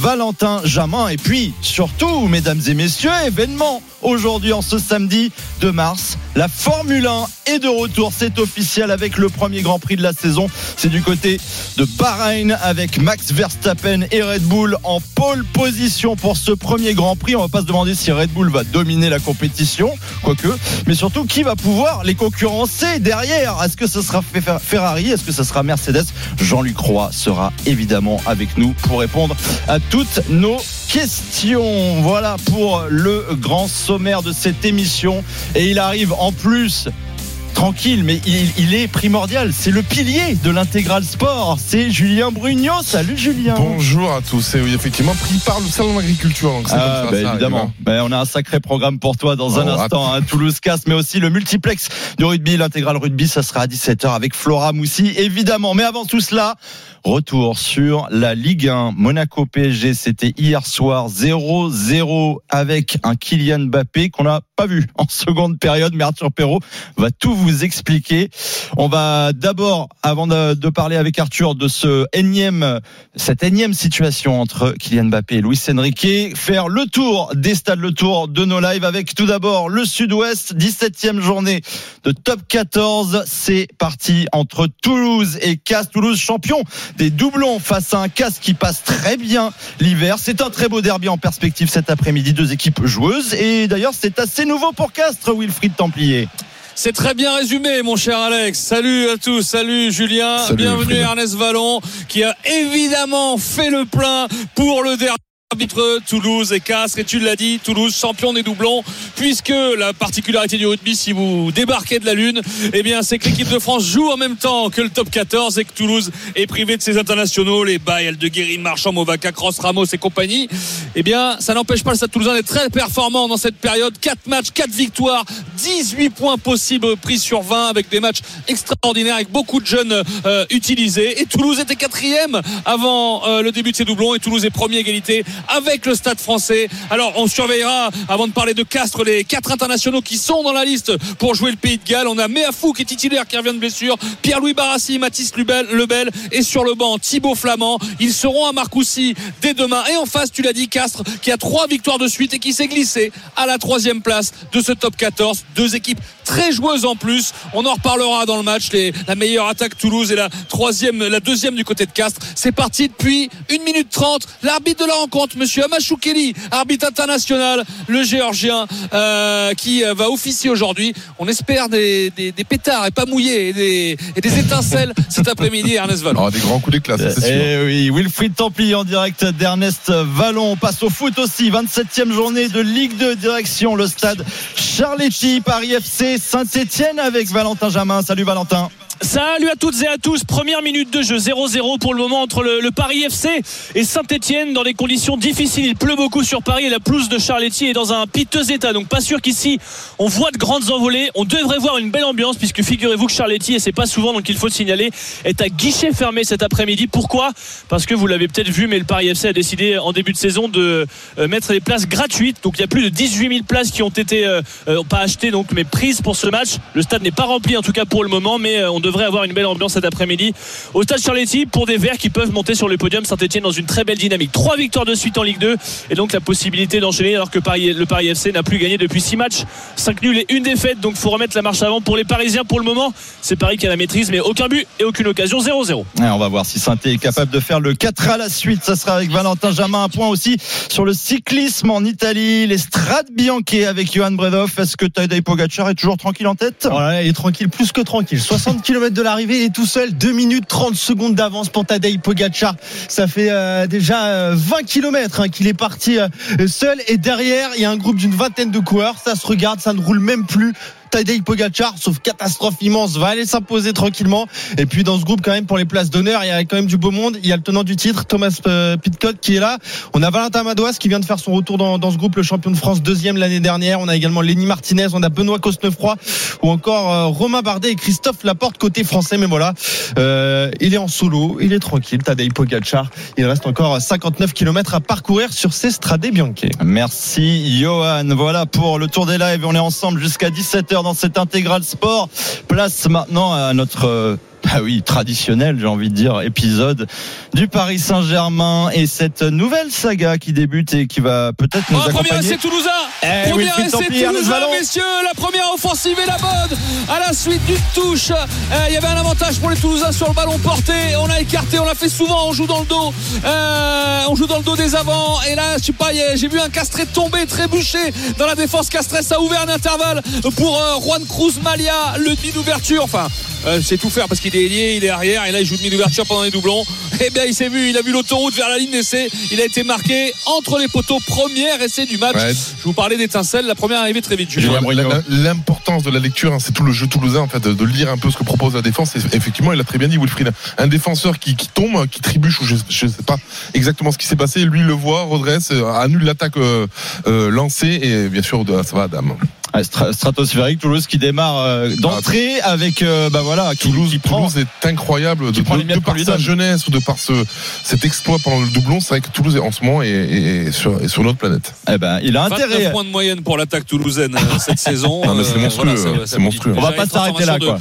Valentin Jamin. Et puis, surtout, mesdames et messieurs, événement aujourd'hui en ce samedi 2 mars. La Formule 1 est de retour, c'est officiel avec le premier Grand Prix de la saison. C'est du côté de Bahreïn avec Max Verstappen et Red Bull en pole position pour ce premier Grand Prix. On va pas se demander si Red Bull va dominer la compétition, quoique, mais surtout qui va pouvoir les concurrencer derrière? Est-ce que ce sera Ferrari? Est-ce que ce sera Mercedes? Jean-Luc Roy sera évidemment avec nous pour répondre à toutes nos questions. Voilà pour le grand sommaire de cette émission. Et il arrive en plus tranquille, mais il, il est primordial. C'est le pilier de l'intégral sport. C'est Julien Brugnot. Salut Julien. Bonjour à tous. Et oui, effectivement, pris par le salon d'agriculture. Donc c'est Ah, bah, ça évidemment. hein. Ben, on a un sacré programme pour toi dans un Oh, instant. hein. Toulouse Casse, mais aussi le multiplex du rugby, l'intégral rugby. Ça sera à 17h avec Flora Moussi, évidemment. Mais avant tout cela, retour sur la Ligue 1. Monaco PSG, c'était hier soir 0-0 avec un Kylian Mbappé qu'on n'a vu en seconde période. Mais Arthur Perrault va tout vous expliquer. On va d'abord, avant de, parler avec Arthur de cette énième situation entre Kylian Mbappé et Luis Enrique, faire le tour des stades, le tour de nos lives avec tout d'abord le Sud-Ouest, 17e journée de top 14. C'est parti entre Toulouse et Castres. Toulouse champion des doublons face à un Castres qui passe très bien l'hiver. C'est un très beau derby en perspective cet après-midi. Deux équipes joueuses. Et d'ailleurs, c'est assez nouveau pour Castres, Wilfried Templier. C'est très bien résumé, mon cher Alex. Salut à tous, salut Julien, Salut, bienvenue. Ernest Vallon, qui a évidemment fait le plein pour le dernier. Arbitre Toulouse et Castres et tu l'as dit Toulouse champion des doublons puisque la particularité du rugby si vous débarquez de la lune eh bien c'est que l'équipe de France joue en même temps que le top 14 et que Toulouse est privé de ses internationaux. Les Bayel de Guéry Marchand Movaca Cross Ramos et compagnie. Eh bien ça n'empêche pas le Stade Toulousain d'être très performant dans cette période. 4 matchs 4 victoires 18 points possibles pris sur 20 avec des matchs extraordinaires avec beaucoup de jeunes euh, utilisés. Et Toulouse était quatrième avant euh, le début de ces doublons et Toulouse est premier égalité avec le Stade français. Alors on surveillera avant de parler de Castres les quatre internationaux qui sont dans la liste pour jouer le Pays de Galles. On a Meafou qui est titulaire qui revient de blessure. Pierre-Louis Barassi Mathis Lebel, Lebel. Et sur le banc Thibaut Flamand. Ils seront à Marcoussis dès demain. Et en face tu l'as dit Castres qui a trois victoires de suite et qui s'est glissé à la troisième place de ce top 14 deux équipes très joueuses en plus. On en reparlera dans le match. Les, la meilleure attaque Toulouse et la troisième la deuxième du côté de Castres. C'est parti depuis 1 minute 30 l'arbitre de la rencontre monsieur Amachou Kelly arbitre international le géorgien euh, qui euh, va officier aujourd'hui. On espère des, des, des pétards et pas mouillés et des, et des étincelles cet après-midi Ernest Vallon. Oh, des grands coups d'éclat, c'est sûr. Eh oui, Wilfried Templier en direct d'Ernest Vallon. On passe au foot aussi. 27e journée de Ligue 2, direction le stade Charletti, Paris FC, Saint-Etienne avec Valentin Jamin. Salut Valentin. Salut à toutes et à tous. Première minute de jeu 0-0 pour le moment entre le, Paris FC et Saint-Etienne dans des conditions difficiles. Il pleut beaucoup sur Paris et la pelouse de Charletti est dans un piteux état. Donc pas sûr qu'ici on voit de grandes envolées. On devrait voir une belle ambiance puisque figurez-vous que Charletti, et c'est pas souvent donc il faut le signaler, est à guichet fermé cet après-midi. Pourquoi? Parce que vous l'avez peut-être vu, mais le Paris FC a décidé en début de saison de euh, mettre des places gratuites. Donc il y a plus de 18 000 places qui ont été euh, euh, pas achetées donc mais prises pour ce match. Le stade n'est pas rempli en tout cas pour le moment, mais on devrait avoir une belle ambiance cet après-midi au stade Charletti pour des Verts qui peuvent monter sur le podium Saint-Etienne dans une très belle dynamique. Trois victoires de suite en Ligue 2 et donc la possibilité d'enchaîner alors que Paris, le Paris FC n'a plus gagné depuis 6 matchs, 5 nuls et une défaite. Donc faut remettre la marche avant pour les Parisiens pour le moment. C'est Paris qui a la maîtrise mais aucun but et aucune occasion 0-0. Ouais, on va voir si saint est capable de faire le 4 à la suite. Ça sera avec Valentin Jamin. Un point aussi sur le cyclisme en Italie. Les Strade Bianche avec Johan Bredov. Est-ce que Tadej Pogacar est toujours tranquille en tête? Voilà, il est tranquille, plus que tranquille. 60 km de l'arrivée, est tout seul, 2 minutes 30 secondes d'avance pour Tadej Pogacar. Ça fait euh, déjà euh, 20 km qu'il est parti euh, seul et derrière, il y a un groupe d'une vingtaine de coureurs, ça se regarde, ça ne roule même plus. Tadej Pogacar, sauf catastrophe immense, va aller s'imposer tranquillement. Et puis dans ce groupe quand même pour les places d'honneur, il y a quand même du beau monde. Il y a le tenant du titre, Thomas euh, Pitcock, qui est là. On a Valentin Madouas qui vient de faire son retour dans, ce groupe, le champion de France deuxième l'année dernière. On a également Lenny Martinez, on a Benoît Cosnefroy ou encore euh, Romain Bardet et Christophe Laporte côté français. Mais voilà, euh, il est en solo, il est tranquille. Tadej Pogacar, il reste encore 59 km à parcourir sur ces Strade Bianche. Merci Johan. Voilà pour le tour des lives. On est ensemble jusqu'à 17h dans cette intégrale sport. Place maintenant à notre euh, ah oui, traditionnel, j'ai envie de dire, épisode du Paris Saint-Germain et cette nouvelle saga qui débute et qui va peut-être nous Oh, premier accompagner. essai toulousain Eh, Premier Wilfried essai toulousain, messieurs La première offensive est la bonne À la suite d'une touche, euh, il y avait un avantage pour les Toulousains sur le ballon porté. On a écarté, on l'a fait souvent, on joue dans le dos. Euh, on joue dans le dos des avants. Et là, je sais pas, j'ai vu un castré tomber, trébucher dans la défense castré. Ça a ouvert un intervalle pour euh, Juan Cruz Malia, le demi d'ouverture. Enfin, euh, c'est tout faire parce qu'il est ailier, il est arrière. Et là, il joue demi d'ouverture pendant les doublons. Eh bien, il s'est vu, il a vu l'autoroute vers la ligne d'essai. Il a été marqué entre les poteaux. Premier essai du match. Ouais. Je vous parlais d'étincelle. La première arrivée très vite. L'importance de la lecture, hein, c'est tout le jeu toulousain en fait, de, lire un peu ce que propose la défense. Et effectivement, il a très bien dit Wilfried, un défenseur qui, qui tombe, qui trébuche, ou je, je sais pas exactement ce qui s'est passé. Lui le voit, redresse, euh, annule l'attaque euh, euh, lancée et bien sûr de- ça va Adam. Stra- stratosphérique Toulouse qui démarre euh, d'entrée avec euh, bah voilà qui, Toulouse, qui prend Toulouse est incroyable de, prend les de- miettes de par sa jeunesse ou de par ce, cet exploit pendant le doublon. C'est vrai que Toulouse est en ce moment est, est- est sur, est sur notre planète. Eh ben, il a 29 intérêt. points de moyenne pour l'attaque toulousaine euh, cette [LAUGHS] saison. Non, mais c'est monstrueux, ça- ça c'est me monstrueux. On va pas s'arrêter là quoi.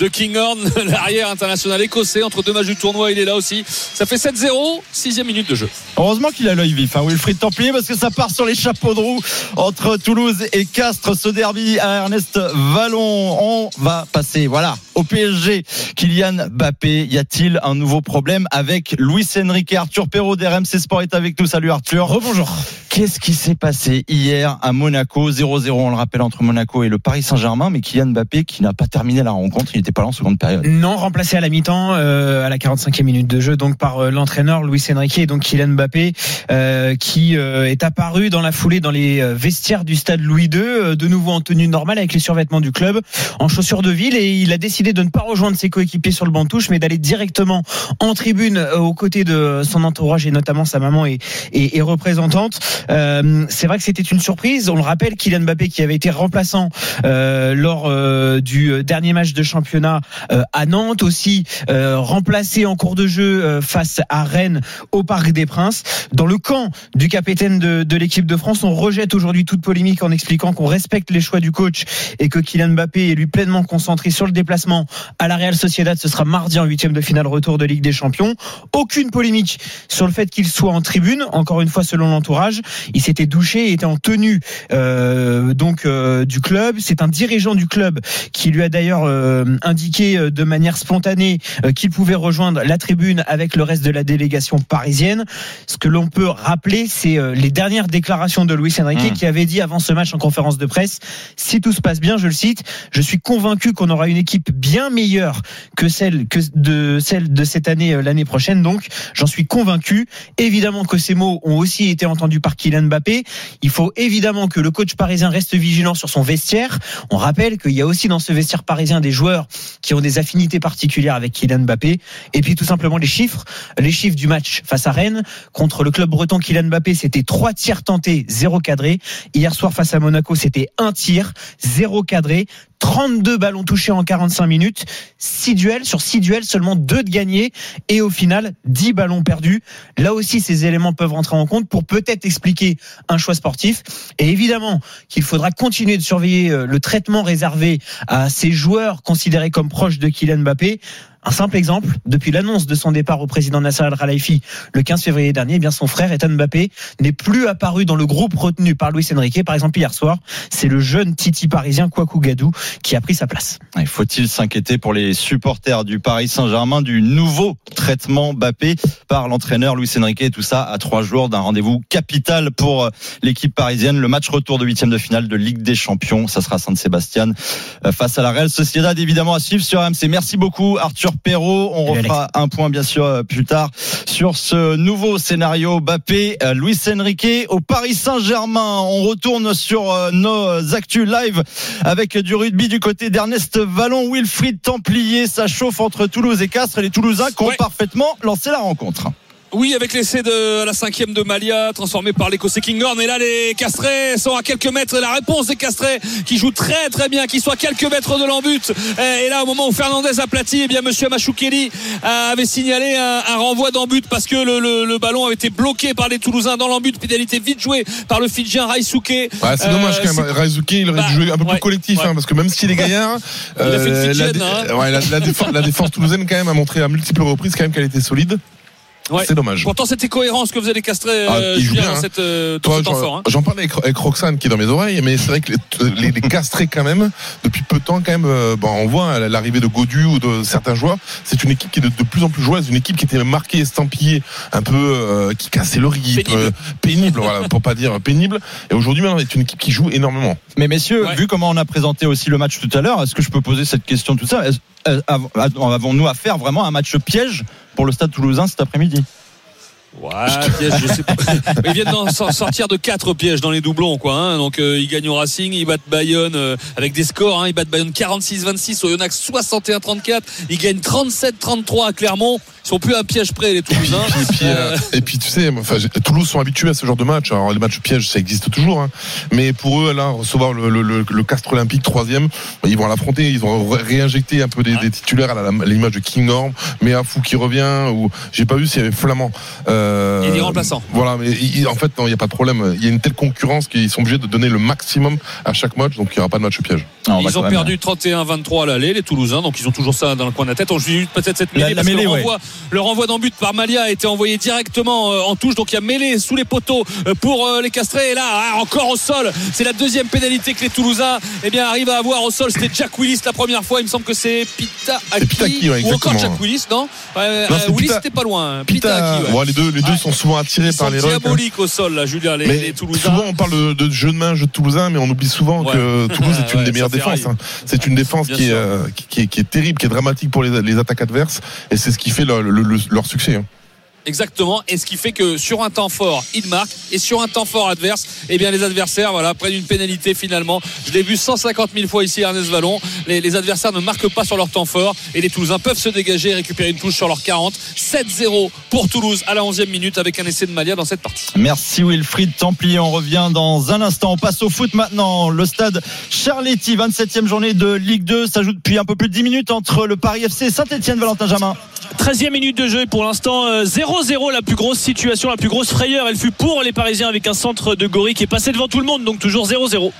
De- Kinghorn, [LAUGHS] l'arrière international écossais, entre deux matchs du tournoi, il est là aussi. Ça fait 7-0, sixième minute de jeu. Heureusement qu'il a l'œil vif, hein, Wilfried Templier, parce que ça part sur les chapeaux de roue entre Toulouse et Castres, ce derby à Ernest Vallon. On va passer, voilà, au PSG. Kylian Mbappé, y a-t-il un nouveau problème avec Luis Enrique Arthur Perrault d'RMC Sport est avec nous. Salut Arthur. Rebonjour. Qu'est-ce qui s'est passé hier à Monaco? 0-0, on le rappelle, entre Monaco et le Paris Saint-Germain, mais Kylian Mbappé qui n'a pas terminé la rencontre, il n'était pas là en seconde période. Non, remplacé à la mi-temps, euh, à la 45e minute de jeu, donc par euh, l'entraîneur Luis Enrique et donc Kylian Mbappé, euh, qui euh, est apparu dans la foulée dans les euh, vestiaires du stade Louis II, de nouveau en tenue normale avec les survêtements du club, en chaussures de ville, et il a décidé de ne pas rejoindre ses coéquipiers sur le banc de touche, mais d'aller directement en tribune aux côtés de son entourage et notamment sa maman et, et représentante. Euh, c'est vrai que c'était une surprise. On le rappelle, Kylian Mbappé qui avait été remplaçant euh, lors euh, du euh, dernier match de championnat euh, à Nantes, aussi remplacé en cours de jeu face à Rennes au Parc des Princes. Dans le camp du capitaine de, de l'équipe de France, on rejette aujourd'hui toute polémique en expliquant qu'on respecte les choix du coach et que Kylian Mbappé est lui pleinement concentré sur le déplacement à la Real Sociedad. Ce sera mardi en huitième de finale retour de Ligue des Champions. Aucune polémique sur le fait qu'il soit en tribune. Encore une fois, selon l'entourage, il s'était douché et était en tenue euh, donc euh, du club. C'est un dirigeant du club qui lui a d'ailleurs euh, indiqué euh, de manière spontanée euh, qu'il pouvait rejoindre la tribune avec le reste de la délégation parisienne. Ce que l'on peut rappeler, c'est euh, les dernières déclarations de Luis Enrique Mmh. qui avait dit avant ce match en conférence de presse si tout se passe bien, je le cite, je suis convaincu qu'on aura une équipe bien meilleure que celle que de celle de cette année l'année prochaine. Donc, j'en suis convaincu. Évidemment que ces mots ont aussi été entendus par Kylian Mbappé. Il faut évidemment que le coach parisien reste vigilant sur son vestiaire. On rappelle qu'il y a aussi dans ce vestiaire parisien des joueurs qui ont des affinités particulières avec Kylian Mbappé. Et puis tout simplement les chiffres, les chiffres du match face à Rennes contre le club breton Kylian Mbappé, c'était trois tirs tentés, zéro cadré. Hier soir face à Monaco, c'était un tir, zéro cadré. 32 ballons touchés en 45 minutes, 6 duels sur 6 duels, seulement 2 de gagnés et au final 10 ballons perdus. Là aussi ces éléments peuvent rentrer en compte pour peut-être expliquer un choix sportif et évidemment qu'il faudra continuer de surveiller euh, le traitement réservé à ces joueurs considérés comme proches de Kylian Mbappé. Un simple exemple, depuis l'annonce de son départ au président Nasser Al-Khelaifi le 15 février dernier, eh bien son frère Ethan Mbappé n'est plus apparu dans le groupe retenu par Luis Enrique. Par exemple, hier soir, c'est le jeune Titi parisien Kwaku Gadou qui a pris sa place. Faut-il s'inquiéter pour les supporters du Paris Saint-Germain du nouveau traitement Mbappé par l'entraîneur Luis Enrique? Tout ça à trois jours d'un rendez-vous capital pour euh, l'équipe parisienne. Le match retour de huitième de finale de Ligue des Champions, ça sera Saint-Sébastien euh, face à la Real Sociedad évidemment à suivre sur AMC. Merci beaucoup Arthur Perrault. On Salut, refera un point bien sûr euh, plus tard sur ce nouveau scénario Mbappé, euh, Luis Enrique au Paris Saint-Germain. On retourne sur euh, nos actus live avec du rugby du côté d'Ernest Vallon, Wilfried Templier. Ça chauffe entre Toulouse et Castres. Les Toulousains qui ont parfaitement lancé la rencontre. Oui, avec l'essai de la cinquième de Malia, transformé par l'Écossais Kinghorn. Et là, les Castrés sont à quelques mètres. La réponse des Castrés qui jouent très très bien, qui sont à quelques mètres de l'embut. Et là, au moment où Fernandez aplatit, eh bien, Monsieur Machoukeli avait signalé un, un renvoi d'embut parce que le, le- le ballon avait été bloqué par les Toulousains dans l'embut. Pénalité vite jouée par le Fidjien Raisuke. Ouais, c'est Euh, dommage quand même. Raizuki, il aurait dû jouer un peu plus collectif, hein, parce que même s'il est gaillard, [LAUGHS] euh, dé- hein. la défense, la défense toulousaine quand même a montré à multiples reprises quand même qu'elle était solide. Ouais. C'est dommage. Pourtant, c'était cohérent ce que faisaient les Castrés, Ah, euh, Julien, bien, hein. cette, euh, dans Toi, ce temps j'en- fort. hein. J'en parlais avec, avec Roxane qui est dans mes oreilles, mais c'est vrai que les, les, les castrés quand même, depuis peu de temps quand même, euh, bon, on voit hein, l'arrivée de Godu ou de certains joueurs, c'est une équipe qui est de, de plus en plus joueuse, une équipe qui était marquée, estampillée, un peu euh, qui cassait le rythme, Pénible. euh, pénible, voilà, pour pas dire pénible. Et aujourd'hui, maintenant, c'est une équipe qui joue énormément. Mais messieurs, vu comment on a présenté aussi le match tout à l'heure, est-ce que je peux poser cette question tout ça? Avons-nous à faire vraiment un match piège pour le Stade Toulousain cet après-midi Ouais, piège, je sais pas. [LAUGHS] Ils viennent d'en sor- sortir de quatre pièges dans les doublons, quoi. hein. Donc euh, ils gagnent au Racing, ils battent Bayonne euh, avec des scores. Hein. Ils battent Bayonne 46-26, au Yonax 61-34. Ils gagnent 37-33 à Clermont. Ils sont plus à piège près les Toulousains. Et puis, euh, et puis tu sais, enfin, Toulouse sont habitués à ce genre de match. Alors les matchs pièges, ça existe toujours, hein. mais pour eux, là, recevoir le, le, le, le Castre Olympique troisième, ils vont l'affronter. Ils vont ré- réinjecter un peu des, des titulaires à l'image de Kinghorn, mais à Fou qui revient. Ou j'ai pas vu s'il y avait Flamand. Euh, Et des remplaçants. Voilà, mais il- en fait, non, il n'y a pas de problème. Il y a une telle concurrence qu'ils sont obligés de donner le maximum à chaque match, donc il n'y aura pas de match piège. Ils ont perdu 31-23 à l'aller, les Toulousains, donc ils ont toujours ça dans le coin de la tête. On joue peut-être cette mêlée, La- que le, renvoi, le renvoi d'en but par Malia a été envoyé directement euh, en touche, donc il y a mêlée sous les poteaux euh, pour euh, les Castrés. Et là, ah, encore au sol, c'est la deuxième pénalité que les Toulousains eh bien, arrivent à avoir au sol. C'était Jack Willis la première fois, il me semble que c'est Pita Aki, ouais, ou encore. Jack Willis, non, Willis, Pita- c'était pas loin. Pita, Pita Aki, ouais. les deux, les deux sont souvent attirés Ils par les rucks, hein. diaboliques au sol, là, Julien, les, Toulousains. souvent on parle de, de jeu de main, jeu de Toulousain, mais on oublie souvent que Toulouse est [LAUGHS] une des meilleures hein. C'est une défense qui est, euh, qui, qui est, terrible, qui est dramatique pour les, les attaques adverses, et c'est ce qui fait leur, le- le- leur succès. hein. Exactement. Et ce qui fait que sur un temps fort, ils marquent. Et sur un temps fort adverse, eh bien, les adversaires, voilà, prennent une pénalité finalement. Je l'ai vu 150 000 fois ici Ernest Vallon. Les, les adversaires ne marquent pas sur leur temps fort. Et les Toulousains peuvent se dégager et récupérer une touche sur leur 40. 7-0 pour Toulouse à la 11e minute avec un essai de Malia dans cette partie. Merci Wilfried Templier. On revient dans un instant. On passe au foot maintenant. Le stade Charletti, 27e journée de Ligue 2. Ça joue depuis un peu plus de 10 minutes entre le Paris FC et Saint-Etienne, Valentin Jamin. 13e minute de jeu et pour l'instant euh, 0-0 la plus grosse situation, la plus grosse frayeur. Elle fut pour les Parisiens avec un centre de Gori qui est passé devant tout le monde donc toujours 0-0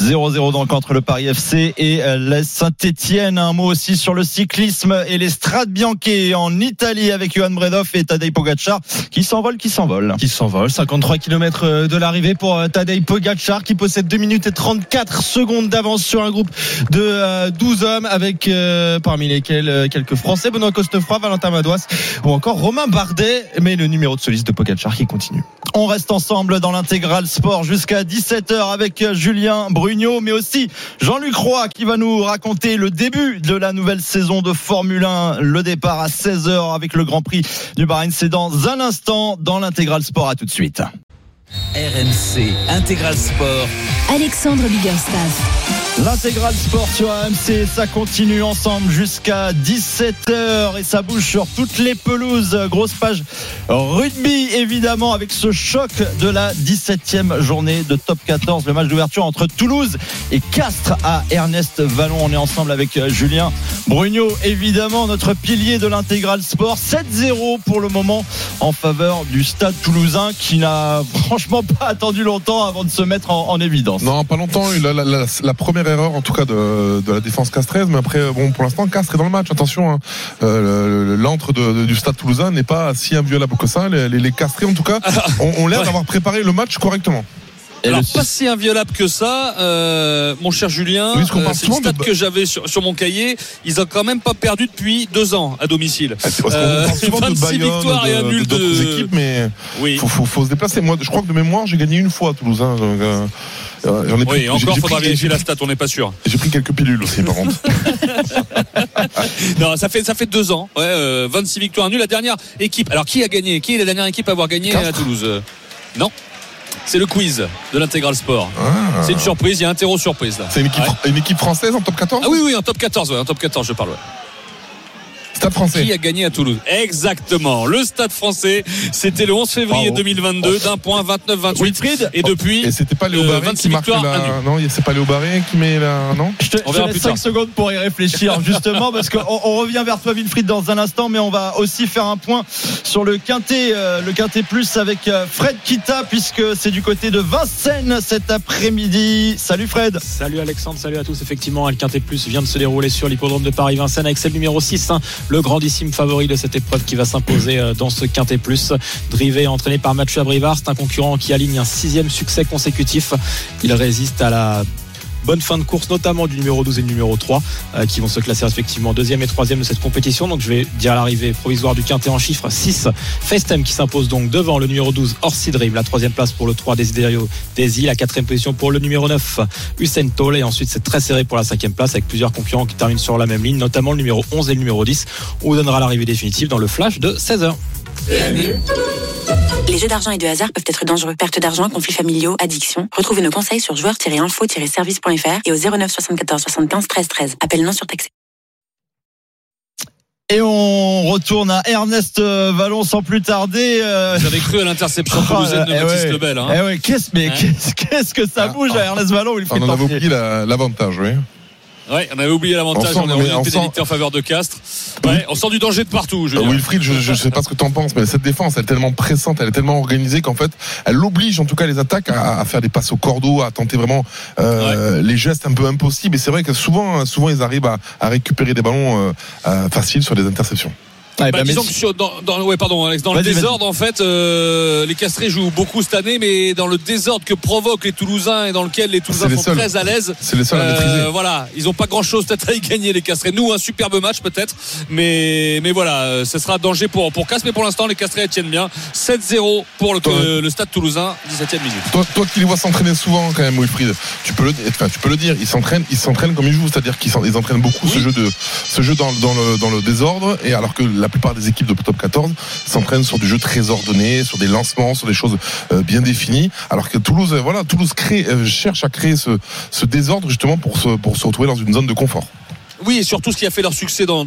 0-0 donc entre le Paris FC et euh, la Saint-Etienne. Un mot aussi sur le cyclisme et les Strade Bianche en Italie avec Johan Bredov et Tadej Pogacar qui s'envolent, qui s'envolent. qui s'envole. 53 km de l'arrivée pour euh, Tadej Pogacar qui possède 2 minutes et 34 secondes d'avance sur un groupe de euh, 12 hommes avec euh, parmi lesquels euh, quelques Français, Benoît Costefroy, Valentin Madouas ou encore Romain Bardet, mais le numéro de soliste de Pogacar qui continue. On reste ensemble dans l'intégral sport jusqu'à 17h avec Julien Mais aussi Jean-Luc Roy qui va nous raconter le début de la nouvelle saison de Formule 1. Le départ à 16h avec le Grand Prix du Bahreïn. C'est dans un instant dans l'intégral sport. À tout de suite. RMC Intégral Sport. Alexandre Biggerstaff. L'intégral sport sur AMC, ça continue ensemble jusqu'à 17h et ça bouge sur toutes les pelouses. Grosse page rugby évidemment avec ce choc de la 17e journée de top 14, le match d'ouverture entre Toulouse et Castres à Ernest Vallon. On est ensemble avec euh, Julien Brugnot, évidemment notre pilier de l'intégral sport. 7-0 pour le moment en faveur du stade toulousain qui n'a [LAUGHS] franchement pas attendu longtemps avant de se mettre en, en évidence. Non, pas longtemps. La première première erreur en tout cas de, de la défense castreuse. Mais après, bon, pour l'instant, Castres est dans le match. Attention, hein. Euh, le- l'antre de- de- du Stade Toulousain n'est pas si inviolable que ça. Les, les, les Castrés, en tout cas, [LAUGHS] ont, l'air Ouais. d'avoir préparé le match correctement. Alors, pas si inviolable que ça, euh, mon cher Julien. Oui, euh, c'est le souvent de- stade que j'avais sur, sur mon cahier. Ils ont quand même pas perdu depuis deux ans à domicile. Parce qu'on Euh, 26 Bayonne, victoires et un nul de d'autres de. équipes, mais Oui. faut, faut, faut se déplacer. Moi, je crois que de mémoire, j'ai gagné une fois à Toulouse. hein, donc, euh, euh, j'en ai pris- Oui, j'ai- encore, faudra vérifier la stat, on n'est pas sûr. [LAUGHS] J'ai pris quelques pilules aussi, par contre. [LAUGHS] Non, ça fait, ça fait deux ans. Ouais, euh, 26 victoires, un nul. La dernière équipe. Alors, qui a gagné? Qui est la dernière équipe à avoir gagné à Toulouse? Non. C'est le quiz de l'intégral sport. C'est une surprise, il y a un terreau surprise là. Ah. C'est une équipe, Ouais. une équipe française en top 14 Ah oui, oui, en top 14, ouais, en top 14, je parle. Ouais. Stade français. Qui a gagné à Toulouse Exactement. Le Stade français, c'était le 11 février Bravo. 2022, d'un point 29-28. Et depuis, Et c'était pas Léo euh, Barré 26 qui marque la... Non, c'est pas Léo Barré qui met la... Non Je te, On je te verra laisse plus 5 tard. secondes pour y réfléchir, [LAUGHS] justement, parce qu'on on revient vers toi, Wilfried, dans un instant, mais on va aussi faire un point sur le Quintet, euh, le Quintet Plus avec euh, Fred Kita, puisque c'est du côté de Vincennes cet après-midi. Salut Fred. Salut Alexandre, salut à tous. Effectivement, le Quintet Plus vient de se dérouler sur l'hippodrome de Paris-Vincennes avec celle numéro 6, hein, le grandissime favori de cette épreuve qui va s'imposer euh, dans ce Quintet Plus. Drivé, entraîné par Mathieu Abrivard, c'est un concurrent qui aligne un sixième succès consécutif. Il résiste à la bonne fin de course, notamment du numéro 12 et du numéro 3, euh, qui vont se classer respectivement deuxième et troisième de cette compétition. Donc je vais dire l'arrivée provisoire du quintet en chiffres 6. Festem qui s'impose donc devant le numéro 12 Orsi la troisième place pour le 3 Desiderio Desi, la quatrième position pour le numéro 9 Usain Toll et ensuite c'est très serré pour la cinquième place avec plusieurs concurrents qui terminent sur la même ligne, notamment le numéro 11 et le numéro 10. On vous donnera l'arrivée définitive dans le flash de 16h. Les jeux d'argent et de hasard peuvent être dangereux. Perte d'argent, conflits familiaux, addiction. Retrouvez nos conseils sur joueurs-info-service.fr et au 09 74 75 13 13. Appel non surtaxé. Et on retourne à Ernest euh, Vallon sans plus tarder. euh, J'avais cru à l'interception [LAUGHS] Oh toulousaine de là, eh Baptiste ouais. Lebel. Hein. Eh ouais, qu'est-ce, mais Ouais. qu'est-ce, qu'est-ce que ça bouge à Ernest Vallon, On en oublié la- l'avantage, oui. Ouais, on avait oublié l'avantage, On on, sent- a mais eu on une sent- en faveur de Castres. Ouais, on sent du danger de partout, Euh. Wilfried, je, je sais pas ce que t'en penses, mais cette défense, elle est tellement pressante, elle est tellement organisée qu'en fait, elle oblige en tout cas les attaques à, à faire des passes au cordeau, à tenter vraiment euh, les gestes un peu impossibles. Et c'est vrai que souvent, souvent, ils arrivent à, à récupérer des ballons euh, euh, faciles sur des interceptions. Ouais, Bah, disons mais- que sur- dans, dans- ouais, pardon, Alex, dans le désordre, en fait, euh, les Castrés jouent beaucoup cette année, mais dans le désordre que provoquent les Toulousains et dans lequel les Toulousains les sont seuls. très à l'aise. C'est les seuls à maîtriser. Voilà, ils n'ont pas grand-chose peut-être à y gagner les Castrés. Nous, un superbe match peut-être, mais mais voilà, euh, ce sera danger pour pour Castres, mais pour l'instant, les Castrés tiennent bien. 7-0 pour le, euh, le Stade Toulousain, 17e minute. Toi, toi qui les vois s'entraîner souvent quand même, Wilfried, tu peux le, enfin, tu peux le dire, ils s'entraînent, ils s'entraînent comme ils jouent, c'est-à-dire qu'ils entraînent beaucoup ce jeu de, ce jeu dans, dans le, dans le désordre, et alors que la plupart des équipes de top 14 s'entraînent sur du jeu très ordonné, sur des lancements, sur des choses euh, bien définies, alors que Toulouse, euh, voilà, Toulouse euh, cherche à créer ce, ce désordre justement pour se, pour se retrouver dans une zone de confort. Oui, et surtout ce qui a fait leur succès dans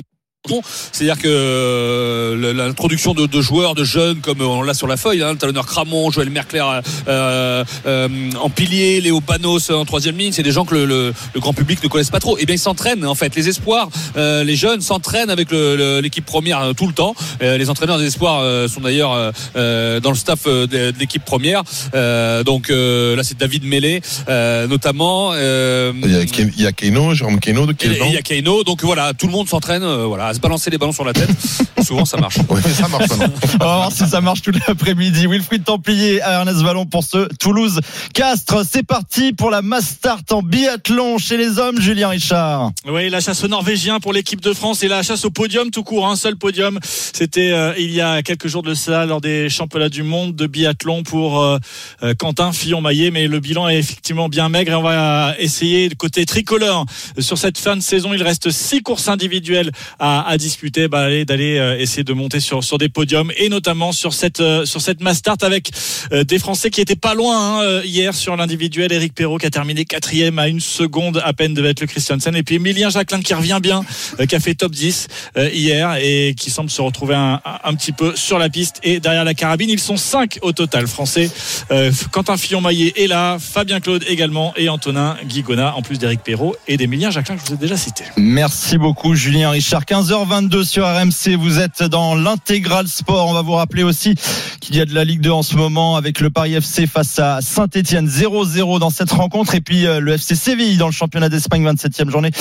c'est-à-dire que euh, l'introduction de, de joueurs, de jeunes, comme on l'a sur la feuille, hein, le talonneur Cramon, Joël Mercler euh, euh, en pilier, Léo Panos en troisième ligne, c'est des gens que le, le- le grand public ne connaisse pas trop. Et bien ils s'entraînent en fait, les espoirs, euh, les jeunes s'entraînent avec l'équipe première euh, tout le temps. Euh, les entraîneurs des espoirs euh, sont d'ailleurs euh, euh, dans le staff euh, de, de l'équipe première. Euh, donc euh, là c'est David Mélé euh, notamment. Euh, Il y a, Keino, Jérôme Keino de il y a Keino, donc voilà, tout le monde s'entraîne euh, voilà, à se balancer les ballons sur la tête. [LAUGHS] Souvent ça marche. Oui, ça marche. On va voir si ça marche tout l'après-midi. Wilfried Templier à Ernest Vallon pour ce Toulouse Castres. C'est parti pour la Mass Start en biathlon chez les hommes, Julien Richard. Oui, la chasse aux Norvégiens pour l'équipe de France et la chasse au podium tout court, un seul podium. C'était euh, il y a quelques jours de cela lors des championnats du monde de biathlon pour euh, euh, Quentin Fillon-Maillet, mais le bilan est effectivement bien maigre et on va essayer de côté tricolore sur cette fin de saison. Il reste six courses individuelles à, à disputer, bah, allez, d'aller euh, essayer de monter sur sur des podiums et notamment sur cette euh, sur cette mass start avec euh, des Français qui étaient pas loin hein, hier sur l'individuel. Eric Perrault qui a terminé quatrième à une seconde à peine devait être le Christiansen et puis Emilien Jacquelin qui revient bien, qui a fait top 10 euh, hier et qui semble se retrouver un, un petit peu sur la piste et derrière la carabine. Ils sont cinq au total français. Euh, Quentin Fillon-Maillet est là, Fabien Claude également et Antonin Guigona en plus d'Eric Perrault et d'Emilien Jacquelin que je vous ai déjà cité. Merci beaucoup Julien Richard. 15h22 sur RMC. Vous êtes dans l'intégral sport. On va vous rappeler aussi qu'il y a de la Ligue 2 en ce moment avec le Paris FC face à Saint-Etienne 0-0 dans cette rencontre et puis euh, le FC Séville dans le championnat d'Espagne 27e journée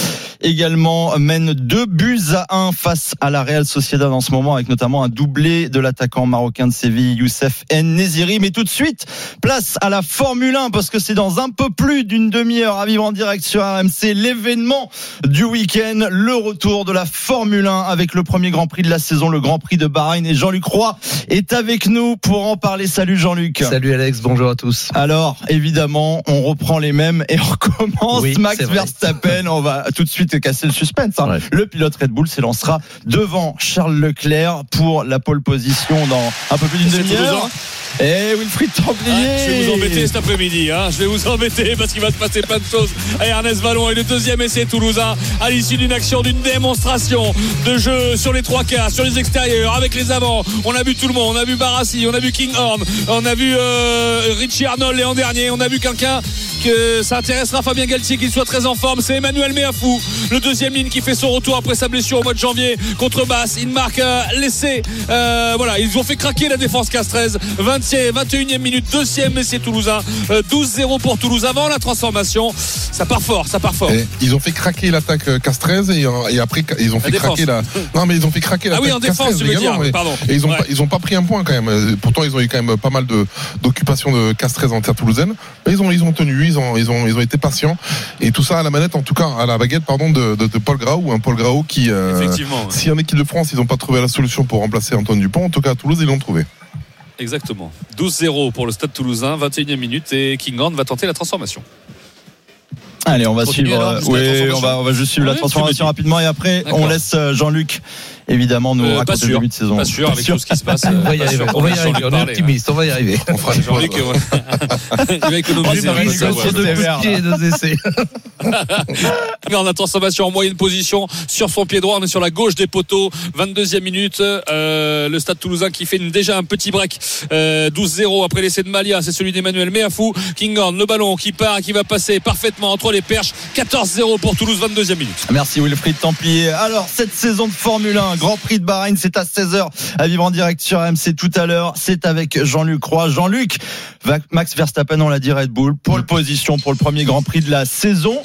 également mène deux buts à 1 face à la Real Sociedad en ce moment avec notamment un doublé de l'attaquant marocain de Séville Youssef Neziri mais tout de suite place à la Formule 1 parce que c'est dans un peu plus d'une demi-heure à vivre en direct sur RMC l'événement du week-end le retour de la Formule 1 avec le premier Grand Prix de la saison le Grand Prix de Bahreïn et Jean-Luc Roy est avec nous pour en parler salut Jean-Luc Salut Alex, bonjour à tous. alors, évidemment, on reprend les mêmes et on [LAUGHS] recommence. Oui, Max. Verstappen, on va tout de suite casser le suspense. hein. Le pilote Red Bull s'élancera devant Charles Leclerc pour la pole position dans un peu plus d'une demi-heure. Et Wilfried Templier. Ah, je vais vous embêter cet après-midi. Hein. Je vais vous embêter parce qu'il va se passer plein de choses. à Ernest Vallon et le deuxième essai toulousain à l'issue d'une action, d'une démonstration de jeu sur les trois quarts, sur les extérieurs, avec les avants. On a vu tout le monde. On a vu Barassi, on a vu Kinghorn, on a vu euh, Richie Arnold et en dernier. On a vu quelqu'un que ça intéressera Fabien Galtier qu'il soit très en forme. C'est Emmanuel Meafou, le deuxième ligne qui fait son retour après sa blessure au mois de janvier contre Basse. Il marque euh, l'essai. Euh, voilà, ils ont fait craquer la défense Castrez. 20e, 21e minute, deuxième essai toulousain. Euh, 12-0 pour Toulouse avant la transformation. Ça part fort, ça part fort. Et ils ont fait craquer l'attaque Castrez et, et après ils ont fait La craquer la. Non mais ils ont fait craquer Ah l'attaque oui, en défense, tu veux dire, pardon. Et ils ont Ouais. pas, ils ont pas pris un point quand même. Pourtant ils ont eu quand même pas mal de d'occupation de Castrez en terre toulousaine. Mais ils ont ils ont tenu, ils ont ils ont ils ont été patients et tout ça à la manette en tout cas à la baguette pardon de, de, de Paul Grau un Paul Grau qui euh, Effectivement, ouais. si en équipe de France ils n'ont pas trouvé la solution pour remplacer Antoine Dupont en tout cas à Toulouse ils l'ont trouvé. Exactement. 12-0 pour le stade toulousain, 21e minute et Kinghorn va tenter la transformation. Allez, on va suivre. alors, euh, oui, transformation. on va, on va juste suivre la transformation rapidement et après on laisse euh, Jean-Luc évidemment nous Euh, pas raconter le sûr, début de saison. pas sûr, avec tout ce qui se passe. On va y Pas arriver, sûr on va y arriver, on est optimiste, on va y arriver. On fera des Jean-Luc, [LAUGHS] il va économiser. Deux essais. [LAUGHS] En la transformation en moyenne position sur son pied droit, on est sur la gauche des poteaux. 22e minute, euh, le Stade Toulousain qui fait une- déjà un petit break. Euh, 12-0 après l'essai de Malia, c'est celui d'Emmanuel Meafou. Kinghorn, le ballon qui part, qui va passer parfaitement entre les perches. 14-0 pour Toulouse, 22e minute. Merci Wilfried Templier. Alors, cette saison de Formule 1, Grand Prix de Bahreïn, c'est à 16h à vivre en direct sur MC tout à l'heure. C'est avec Jean-Luc Roy. Jean-Luc, Max Verstappen, on l'a dit Red Bull, pole position pour le premier Grand Prix de la saison.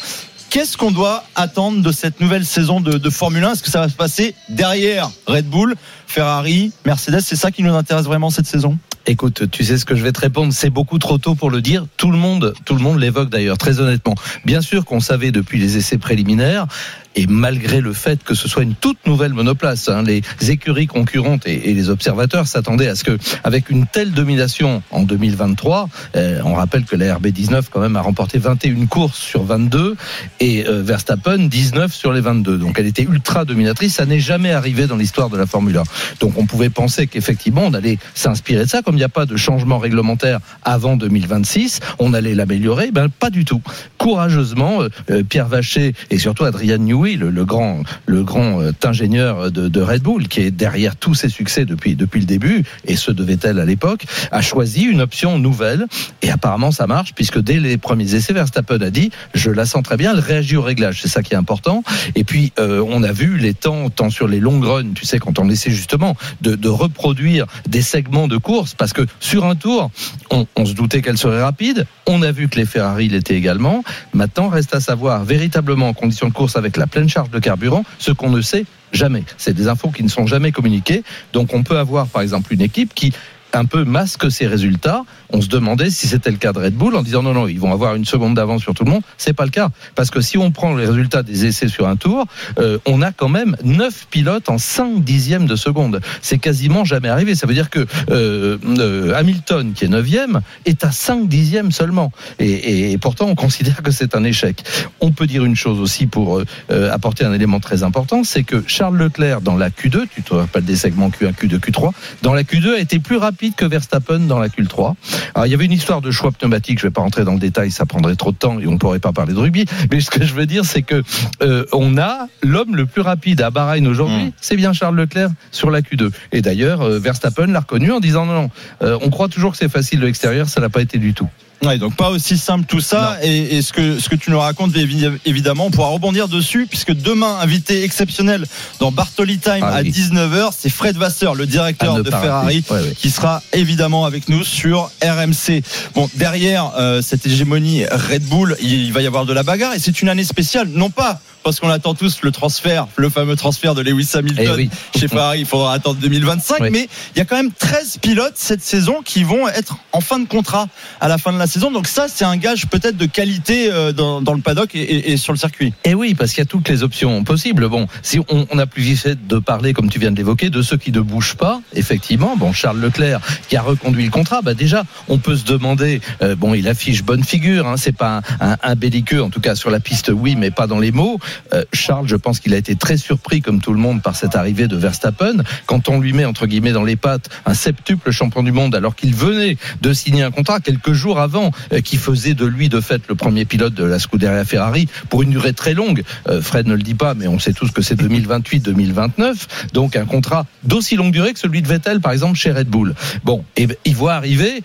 Qu'est-ce qu'on doit attendre de cette nouvelle saison de Formule 1 Est-ce que ça va se passer derrière Red Bull, Ferrari, Mercedes C'est ça qui nous intéresse vraiment cette saison? Écoute, tu sais ce que je vais te répondre, c'est beaucoup trop tôt pour le dire. Tout le monde, tout le monde l'évoque d'ailleurs, très honnêtement. Bien sûr qu'on savait depuis les essais préliminaires, et malgré le fait que ce soit une toute nouvelle monoplace, hein, les écuries concurrentes et, les observateurs s'attendaient à ce que, avec une telle domination en 2023, euh, on rappelle que la RB19 quand même a remporté 21 courses sur 22 et euh, Verstappen 19 sur les 22. Donc elle était ultra dominatrice. Ça n'est jamais arrivé dans l'histoire de la Formule 1. Donc on pouvait penser qu'effectivement on allait s'inspirer de ça. Comme il n'y a pas de changement réglementaire avant 2026, on allait l'améliorer. Ben pas du tout. Courageusement, euh, euh, Pierre Vacher et surtout Adrian Newey, le, grand, le grand euh, ingénieur de, Red Bull, qui est derrière tous ses succès depuis depuis le début, et ce de Vettel à l'époque, a choisi une option nouvelle. Et apparemment ça marche puisque dès les premiers essais, Verstappen a dit je la sens très bien, elle réagit au réglage. C'est ça qui est important. Et puis on a vu les temps, tant sur les longues runs, tu sais, quand on essaie justement de, reproduire des segments de course, parce que sur un tour, on, on se doutait qu'elle serait rapide. On a vu que les Ferrari l'étaient également. Maintenant, reste à savoir véritablement en condition de course avec la pleine charge de carburant, ce qu'on ne sait jamais. C'est des infos qui ne sont jamais communiquées. Donc on peut avoir par exemple une équipe qui un peu masque ses résultats. On se demandait si c'était le cas de Red Bull en disant non, non, ils vont avoir une seconde d'avance sur tout le monde. C'est pas le cas. Parce que si on prend les résultats des essais sur un tour, euh, on a quand même 9 pilotes en 5 dixièmes de seconde. C'est quasiment jamais arrivé. Ça veut dire que euh, euh, Hamilton, qui est 9e, est à 5 dixièmes seulement. Et, pourtant, on considère que c'est un échec. On peut dire une chose aussi pour apporter un élément très important, c'est que Charles Leclerc, dans la Q2, tu te rappelles des segments Q1, Q2, Q3, dans la Q2 a été plus rapide que Verstappen dans la Q3. Alors, il y avait une histoire de choix pneumatique, je vais pas rentrer dans le détail, ça prendrait trop de temps et on pourrait pas parler de rugby. Mais ce que je veux dire, c'est que euh, on a l'homme le plus rapide à Bahreïn aujourd'hui, c'est bien Charles Leclerc sur la Q2. Et d'ailleurs, euh, Verstappen l'a reconnu en disant non, non, euh, on croit toujours que c'est facile de l'extérieur, ça n'a pas été du tout. Ouais, donc pas aussi simple tout ça. Et, et ce que ce que tu nous racontes, évi- évidemment, on pourra rebondir dessus puisque demain, invité exceptionnel dans Bartoli Time Ah à oui. 19h, c'est Fred Vasseur, le directeur ne de Ferrari, rater. Ouais, ouais. qui sera évidemment avec nous sur RMC. Bon, derrière euh, cette hégémonie Red Bull, il va y avoir de la bagarre et c'est une année spéciale, non pas parce qu'on attend tous le transfert, le fameux transfert de Lewis Hamilton Eh oui. [LAUGHS] chez Ferrari, il faudra attendre 2025, Oui. mais il y a quand même 13 pilotes cette saison qui vont être en fin de contrat à la fin de la saison. Donc ça, c'est un gage peut-être de qualité euh, dans, dans le paddock et, et- et sur le circuit. Et oui, parce qu'il y a toutes les options possibles. Bon, si on, on a plus vite fait de parler, comme tu viens de l'évoquer, de ceux qui ne bougent pas, effectivement. Bon, Charles Leclerc qui a reconduit le contrat, bah déjà, on peut se demander. euh, bon, il affiche bonne figure. Hein, c'est pas un, un, un belliqueux, en tout cas sur la piste, oui, mais pas dans les mots. Euh, Charles, je pense qu'il a été très surpris, comme tout le monde, par cette arrivée de Verstappen. Quand on lui met entre guillemets dans les pattes un septuple champion du monde, alors qu'il venait de signer un contrat quelques jours avant, euh, qui faisait de lui de fait le premier pilote de la Scuderia Ferrari pour une durée très longue. Euh, Fred ne le dit pas, mais on sait tous que c'est 2028-2029, donc un contrat d'aussi longue durée que celui de Vettel, par exemple, chez Red Bull. Bon, et il voit arriver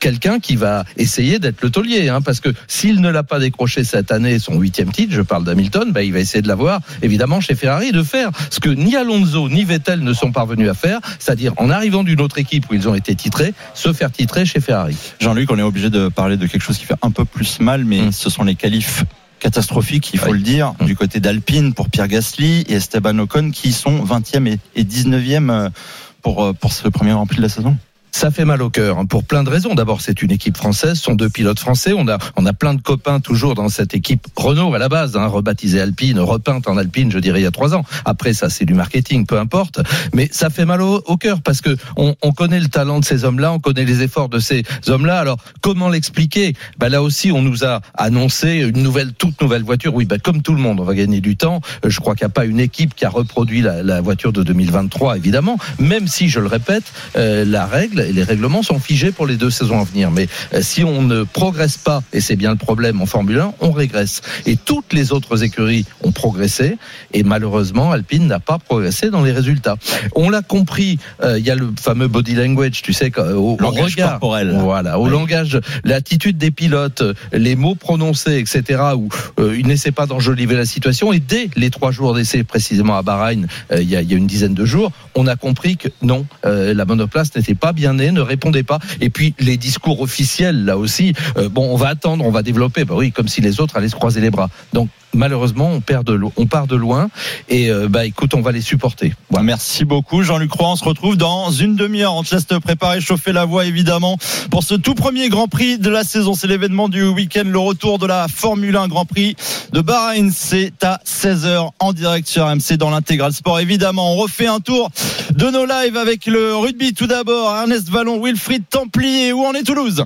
quelqu'un qui va essayer d'être le taulier, hein, parce que s'il ne l'a pas décroché cette année, son huitième titre, je parle d'Hamilton, bah, il va essayer de l'avoir, évidemment, chez Ferrari, de faire ce que ni Alonso ni Vettel ne sont parvenus à faire, c'est-à-dire en arrivant d'une autre équipe où ils ont été titrés, se faire titrer chez Ferrari. Jean-Luc, on est obligé de parler de quelque chose qui fait un peu plus mal, mais ce sont les qualifs catastrophiques, il faut le dire, du côté d'Alpine pour Pierre Gasly et Esteban Ocon qui sont 20e et et 19e euh, pour, euh, pour ce premier rempli de la saison. Ça fait mal au cœur hein, pour plein de raisons. D'abord, c'est une équipe française, sont deux pilotes français. On a, on a plein de copains toujours dans cette équipe Renault à la base, hein, rebaptisée Alpine, repeinte en Alpine, je dirais il y a trois ans. Après, ça c'est du marketing, peu importe. Mais ça fait mal au, au cœur parce que on, on connaît le talent de ces hommes-là, on connaît les efforts de ces hommes-là. Alors comment l'expliquer? Ben Là aussi, on nous a annoncé une nouvelle, toute nouvelle voiture. Oui, ben comme tout le monde, on va gagner du temps. Euh, Je crois qu'il n'y a pas une équipe qui a reproduit la, la voiture de 2023, évidemment. Même si, je le répète, euh, la règle les règlements sont figés pour les deux saisons à venir. Mais euh, si on ne progresse pas, et c'est bien le problème en Formule 1, on régresse. Et toutes les autres écuries ont progressé, et malheureusement, Alpine n'a pas progressé dans les résultats. On l'a compris, euh, il y a le fameux body language, tu sais, au, Langage regard, corporel. voilà, au langage, l'attitude des pilotes, les mots prononcés, etc., où euh, ils n'essaient pas d'enjoliver la situation. Et dès les trois jours d'essai, précisément à Bahreïn, euh, il y, y a une dizaine de jours, on a compris que non, la monoplace n'était pas bien ne répondait pas. Et puis les discours officiels, là aussi, euh, bon, on va attendre, on va développer. Bah oui, comme si les autres allaient se croiser les bras. Malheureusement, on perd de on part de loin. Et euh, bah écoute, on va les supporter. Bon, merci beaucoup Jean-Luc Roy. On se retrouve dans une demi-heure. On te laisse te préparer, chauffer la voie évidemment pour ce tout premier Grand Prix de la saison. C'est l'événement du week-end, le retour de la Formule 1 Grand Prix de Bahreïn. C'est à 16h en direct sur MC dans l'intégral sport. Évidemment, on refait un tour de nos lives avec le rugby tout d'abord. Ernest Vallon, Wilfried Templier. Où en est Toulouse?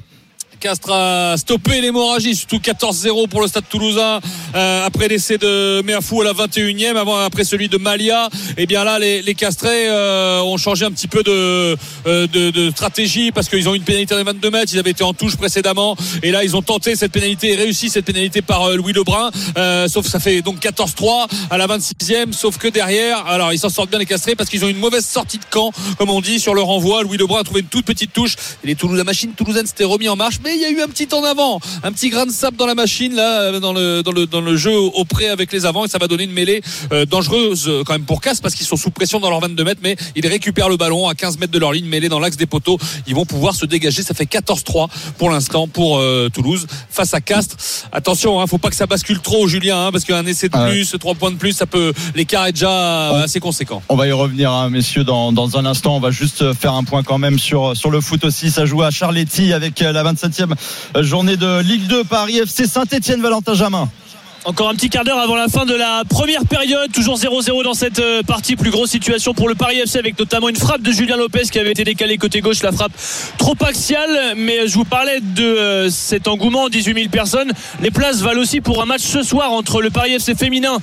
Castres a stoppé l'hémorragie, surtout 14-0 pour le Stade Toulousain euh, après l'essai de Meafou à la 21e, avant après celui de Malia. Et bien là, les, les Castrés euh, ont changé un petit peu de, euh, de, de stratégie parce qu'ils ont une pénalité de 22 mètres. Ils avaient été en touche précédemment et là ils ont tenté cette pénalité et réussi cette pénalité par euh, Louis Lebrun. Euh, sauf que ça fait donc 14-3 à la 26e. Sauf que derrière, alors ils s'en sortent bien les Castrés parce qu'ils ont une mauvaise sortie de camp, comme on dit, sur le renvoi. Louis Lebrun a trouvé une toute petite touche. Et les Toulouse, la machine toulousaine s'était remis en marche, il y a eu un petit en avant, un petit grain de sable dans la machine là, euh, dans le dans le dans le jeu au près avec les avants et ça va donner une mêlée euh, dangereuse euh, quand même pour Casse parce qu'ils sont sous pression dans leurs 22 mètres, mais ils récupèrent le ballon à 15 mètres de leur ligne, mêlée dans l'axe des poteaux. Ils vont pouvoir se dégager. Ça fait 14-3 pour l'instant pour euh, Toulouse face à Castres. Attention, hein, faut pas que ça bascule trop, Julien, hein, parce qu'un essai de Ah plus, trois points de plus, ça peut l'écart est déjà euh, assez conséquent. On va y revenir, hein, messieurs, dans, dans un instant. On va juste faire un point quand même sur, sur le foot aussi. Ça joue à Charletti avec la 27e journée de Ligue 2 Paris FC Saint-Etienne Valentin Jamin. Encore un petit quart d'heure avant la fin de la première période. Toujours 0-0 dans cette euh, partie. Plus grosse situation pour le Paris FC avec notamment une frappe de Julien Lopez qui avait été décalée côté gauche. La frappe trop axiale. Mais je vous parlais de euh, cet engouement, 18 000 personnes. Les places valent aussi pour un match ce soir entre le Paris FC féminin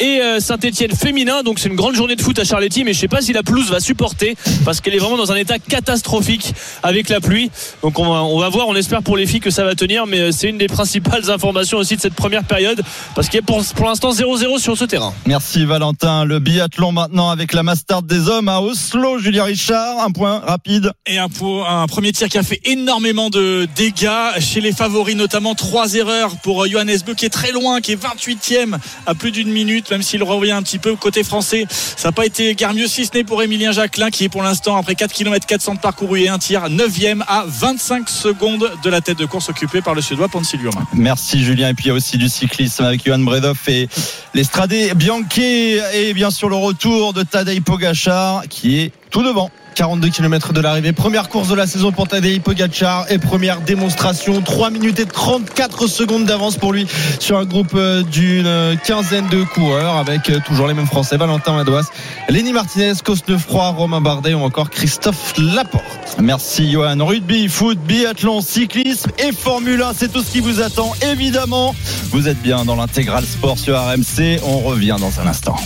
et Saint-Etienne féminin. Donc c'est une grande journée de foot à Charletti, mais je sais pas si la pelouse va supporter parce qu'elle est vraiment dans un état catastrophique avec la pluie. Donc on va, on va voir, on espère pour les filles que ça va tenir, mais c'est une des principales [LAUGHS] informations aussi de cette première période parce qu'il y a pour, pour l'instant 0-0 sur ce terrain. Merci Valentin. Le biathlon maintenant avec la Mastart des hommes à Oslo. Julien Richard, un point rapide. Et un, un premier tir qui a fait énormément de dégâts chez les favoris, notamment trois erreurs pour Johannes Beu qui est très loin, qui est 28e à plus d'une minute, même s'il revient un petit peu côté français. Ça n'a pas été guère mieux si ce n'est pour Emilien Jacquelin qui est pour l'instant après 4 km 400 de parcours et un tir 9e à 25 secondes de la tête de course occupée par le Suédois Poncilium. Merci Julien. Et puis il y a aussi du cyclisme avec Johan Bredoff et l'Estradé Bianchi et bien sûr le retour de Tadej Pogacar qui est tout devant. 42 km de l'arrivée. Première course de la saison pour Tadej Pogacar et première démonstration. 3 minutes et 34 secondes d'avance pour lui sur un groupe euh, d'une quinzaine de coureurs avec euh, toujours les mêmes Français. Valentin Madouas, Lenny Martinez, Cosnefroy, Romain Bardet ou encore Christophe Laporte. Merci Johan. Rugby, foot, biathlon, cyclisme et Formule 1, c'est tout ce qui vous attend. Évidemment, vous êtes bien dans l'intégral sport sur RMC. On revient dans un instant.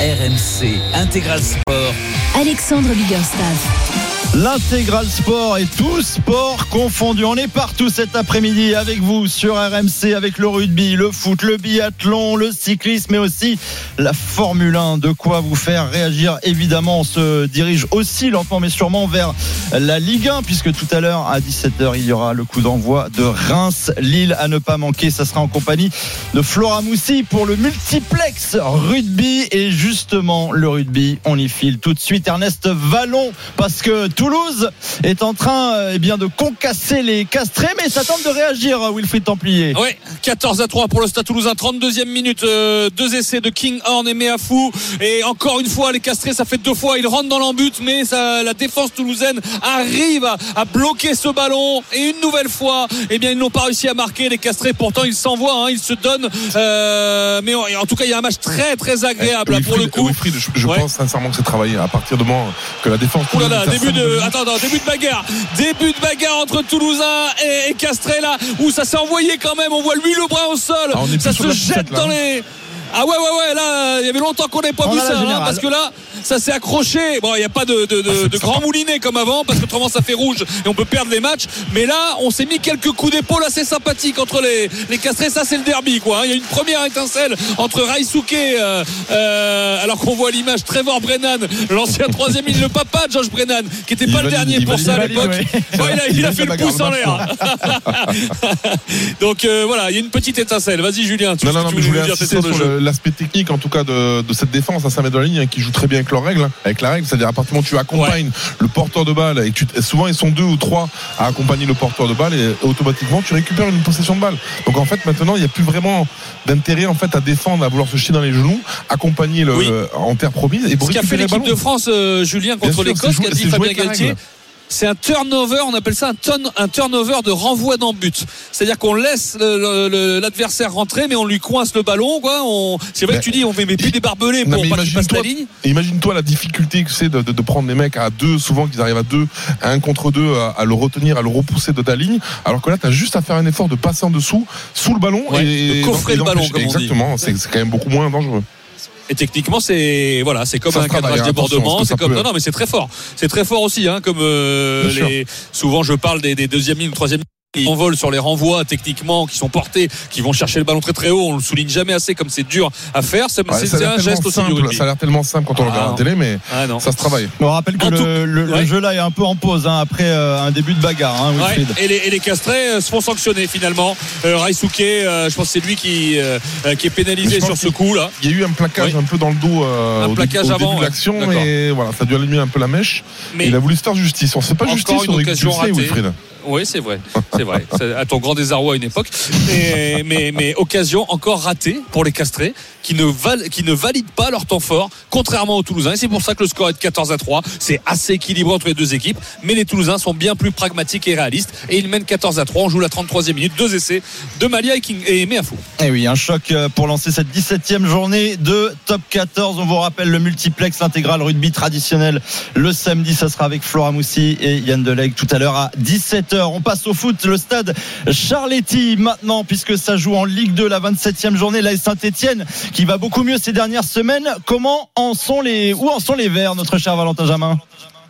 RMC Intégral Sport. Alexandre Biggerstaff. L'intégral sport et tout sport confondu. On est partout cet après-midi avec vous sur RMC avec le rugby, le foot, le biathlon, le cyclisme mais aussi la Formule 1. De quoi vous faire réagir évidemment. On se dirige aussi lentement mais sûrement vers la Ligue 1 puisque tout à l'heure à 17h il y aura le coup d'envoi de Reims-Lille à ne pas manquer. Ça sera en compagnie de Flora Moussi pour le multiplex rugby et justement le rugby on y file tout de suite Ernest Vallon parce que Toulouse est en train euh, eh bien, de concasser les castrés, mais ça tente de réagir, euh, Wilfried Templier. Oui, 14 à 3 pour le Stade Toulousain, 32e minute, euh, deux essais de King Horn et Meafou. Et encore une fois, les castrés, ça fait deux fois, ils rentrent dans l'embut, mais ça, la défense toulousaine arrive à, bloquer ce ballon. Et une nouvelle fois, eh bien, ils n'ont pas réussi à marquer. Les castrés, pourtant, ils s'envoient, hein, ils se donnent. mais en, tout cas, il y a un match très, très agréable eh, pour le coup. Wilfried, je, pense sincèrement que c'est travaillé à partir de moment que la défense. début de attends, début de bagarre. Début de bagarre entre Toulousain et, et là où ça s'est envoyé quand même. On voit lui le bras au sol. Ah, ça se jette dans les. Ah ouais, ouais, ouais, là, il y avait longtemps qu'on n'ait pas vu ça, hein, parce que là, ça s'est accroché. Bon, il n'y a pas de, de, de, ah, grand moulinet comme avant, parce que autrement ça fait rouge et on peut perdre les matchs. Mais là, on s'est mis quelques coups d'épaule assez sympathiques entre les, les castrés. Ça, c'est le derby, quoi. Hein. Il y a une première étincelle entre Raisuke, euh, euh, alors qu'on voit l'image Trevor Brennan, l'ancien troisième ligne, le papa de Josh Brennan, qui n'était pas le dernier pour ça à l'époque. il a, fait le pouce en l'air. [LAUGHS] Donc euh, voilà, il y a une petite étincelle. Vas-y, Julien. Tu, non, non, non, mais je voulais insister sur l'aspect technique, en tout cas, de, de cette défense à 5 mètres de la ligne, hein, qui joue très bien avec leurs règles, hein, avec la règle, c'est-à-dire à partir du moment où tu accompagnes le porteur de balle, et tu, souvent ils sont deux ou trois à accompagner le porteur de balle, et automatiquement tu récupères une possession de balle. Donc en fait, maintenant, il n'y a plus vraiment d'intérêt en fait à défendre, à vouloir se chier dans les genoux, accompagner le, en terre promise. Et Ce qu'a fait l'équipe de France, euh, Julien, contre l'Écosse, qu'a dit Fabien Galtier c'est un turnover, on appelle ça un, un turnover de renvoi dans but. C'est-à-dire qu'on laisse l'adversaire rentrer, mais on lui coince le ballon. Quoi. On, c'est vrai que tu dis, on met, plus des barbelés pour pas qu'il passe la ligne. Imagine-toi la difficulté que c'est de, de, prendre les mecs à deux, souvent qu'ils arrivent à deux, à un contre deux, à, le retenir, à le repousser de ta ligne. Alors que là, tu as juste à faire un effort de passer en dessous, sous le ballon. et, de coffrer le ballon, comme Exactement, c'est quand même beaucoup moins dangereux. Et techniquement, c'est voilà, c'est comme un cadrage débordement. C'est comme non, non, mais c'est très fort. C'est très fort aussi, hein, comme euh, les. Souvent, je parle des, des deuxième lignes, troisième qui envolent sur les renvois techniquement qui sont portés qui vont chercher le ballon très très haut. On le souligne jamais assez comme c'est dur à faire. C'est un geste aussi simple, ça a l'air tellement simple quand on regarde la télé mais ah ça se travaille. On rappelle que le, jeu là est un peu en pause hein, après euh, un début de bagarre hein, et, les, et les castrés euh, se font sanctionner finalement. Euh, Raisuke je pense que c'est lui qui, qui est pénalisé sur ce coup là. Il y a eu un plaquage un peu dans le dos un plaquage début, avant, de l'action mais voilà ça a dû allumer un peu la mèche. Mais il a voulu se faire justice. On ne sait pas justice sur occasion ratée. Wilfried oui, c'est vrai. C'est vrai. À ton grand désarroi à une époque. Mais, occasion encore ratée pour les castrés qui ne, val, qui ne valident pas leur temps fort, contrairement aux Toulousains. Et c'est pour ça que le score est de 14 à 3. C'est assez équilibré entre les deux équipes. Mais les Toulousains sont bien plus pragmatiques et réalistes. Et ils mènent 14 à 3. On joue la 33e minute. Deux essais de Malia et, King, et Meafou. Et eh oui, un choc euh, pour lancer cette 17e journée de top 14. On vous rappelle le multiplex, intégral rugby traditionnel. Le samedi, ça sera avec Flora Moussi et Yann Deleg tout à l'heure à 17h. On passe au foot. le stade Charletti maintenant, puisque ça joue en Ligue 2, la 27e journée. Là, Saint-Etienne qui va beaucoup mieux ces dernières semaines. Comment en sont les, où en sont les Verts, notre cher Valentin Jamin?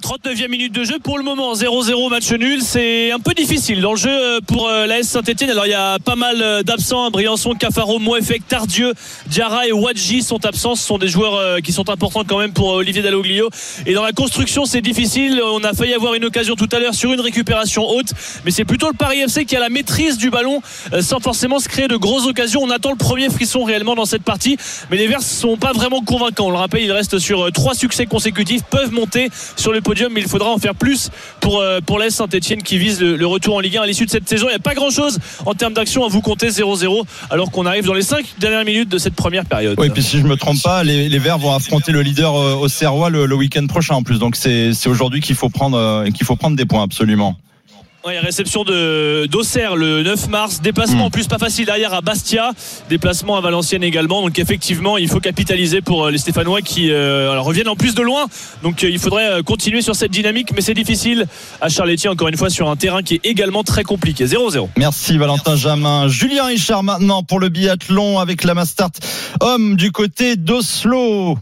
39e minute de jeu pour le moment 0-0 match nul. C'est un peu difficile dans le jeu euh, pour euh, l'AS Saint-Etienne. Alors il y a pas mal euh, d'absents Briançon, Cafaro, Moefek, Tardieu Diarra et Wadji sont absents. Ce sont des joueurs qui sont importants quand même pour Olivier Dalloglio. Et dans la construction c'est difficile. On a failli avoir une occasion tout à l'heure sur une récupération haute mais c'est plutôt le Paris FC qui a la maîtrise du ballon sans forcément se créer de grosses occasions. On attend le premier frisson réellement dans cette partie mais les Verts sont pas vraiment convaincants. On le rappelle ils restent sur trois succès consécutifs peuvent monter sur le mais il faudra en faire plus pour, euh, pour Saint-Etienne qui vise le, retour en Ligue 1 à l'issue de cette saison. Il n'y a pas grand-chose en termes d'action à vous compter 0-0 alors qu'on arrive dans les 5 dernières minutes de cette première période. Oui, puis si je me trompe pas, les, Verts vont affronter le leader euh, au Serrois le, week-end prochain en plus. Donc c'est aujourd'hui qu'il faut euh, qu'il faut prendre des points absolument. Ouais, réception de d'Auxerre le 9 mars, déplacement Hmm. en plus pas facile derrière à Bastia, déplacement à Valenciennes également. Donc effectivement, il faut capitaliser pour euh, les Stéphanois qui euh, alors, reviennent en plus de loin. Donc euh, il faudrait continuer sur cette dynamique, mais c'est difficile à Charletti encore une fois sur un terrain qui est également très compliqué. 0-0. Merci Valentin Jamin. Julien Richard maintenant pour le biathlon avec la Mastart homme du côté d'Oslo.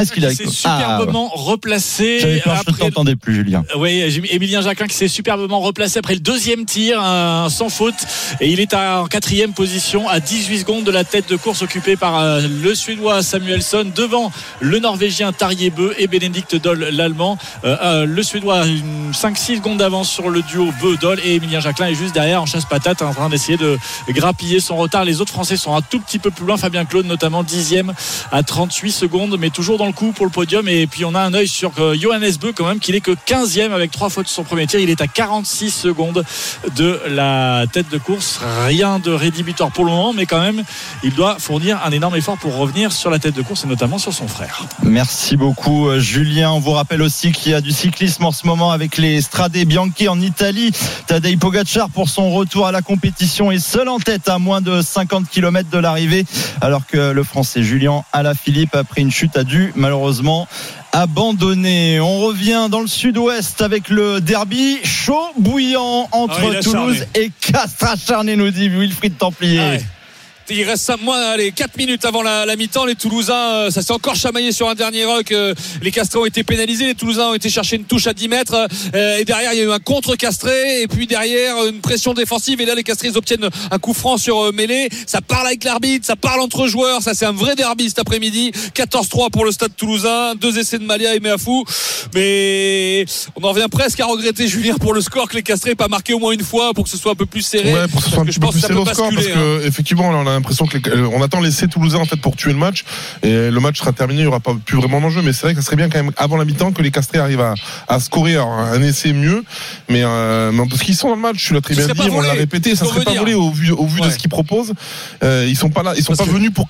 Est-ce qu'il a C'est superbement replacé. J'avais peur, je ne après- t'entendais plus, Julien. Oui, Émilien Jacquin qui s'est superbement replacé après le deuxième tir, un sans faute. Et il est en quatrième position à 18 secondes de la tête de course occupée par euh, le Suédois Samuelsson devant le Norvégien Tarjei Bø et Bénédicte Doll, l'Allemand. Euh, euh, le Suédois a une 5-6 secondes d'avance sur le duo Bø-Doll et Émilien Jacquin est juste derrière en chasse-patate en train d'essayer de grappiller son retard. Les autres Français sont un tout petit peu plus loin. Fabien Claude notamment dixième à 38 secondes, mais toujours dans le coup pour le podium. Et puis on a un œil sur euh, Johannes Beu quand même, qu'il est que 15e avec trois fautes sur son premier tir. Il est à 46 secondes de la tête de course. Rien de rédhibitoire pour le moment, mais quand même, il doit fournir un énorme effort pour revenir sur la tête de course et notamment sur son frère. Merci beaucoup euh, Julien. On vous rappelle aussi qu'il y a du cyclisme en ce moment avec les Strade Bianchi en Italie. Tadej Pogacar pour son retour à la compétition est seul en tête à moins de 50 km de l'arrivée alors que le français Julien Alaphilippe après une chute a dû malheureusement abandonner. On revient dans le sud-ouest avec le derby chaud bouillant entre Ah, Toulouse acharné. et Castres acharné nous dit Wilfried Templier. Ah ouais. Il reste moins, allez, 4 minutes avant la, la mi-temps. Les Toulousains, euh, ça s'est encore chamaillé sur un dernier rock. euh, Les Castrés ont été pénalisés. Les Toulousains ont été chercher une touche à 10 mètres. euh, Et derrière, il y a eu un contre Castré. Et puis derrière, une pression défensive. Et là, les Castrés ils obtiennent un coup franc sur euh, mêlée. Ça parle avec l'arbitre, ça parle entre joueurs. Ça, c'est un vrai derby cet après-midi. 14-3 pour le stade toulousain. Deux essais de Malia et Meafou. Mais on en revient presque à regretter, Julien, pour le score que les Castrés n'aient pas marqué au moins une fois pour que ce soit un peu plus serré. Ouais, pour que ce soit un petit je peu pense que ça peut score, parce hein. que effectivement, là, on a l'impression que les- euh, on attend l'essai toulousain en fait pour tuer le match et le match sera terminé, il n'y aura pas plus vraiment d'enjeu. Mais c'est vrai que ça serait bien quand même avant la mi-temps que les Castrés arrivent à, à scorer alors, un essai mieux, mais, euh, mais parce qu'ils sont dans le match, tu l'as très bien dit, on l'a répété, ça faut serait pas volé au vu, au vu de ce qu'ils proposent. Euh, ils sont pas là, ils sont pas venus pour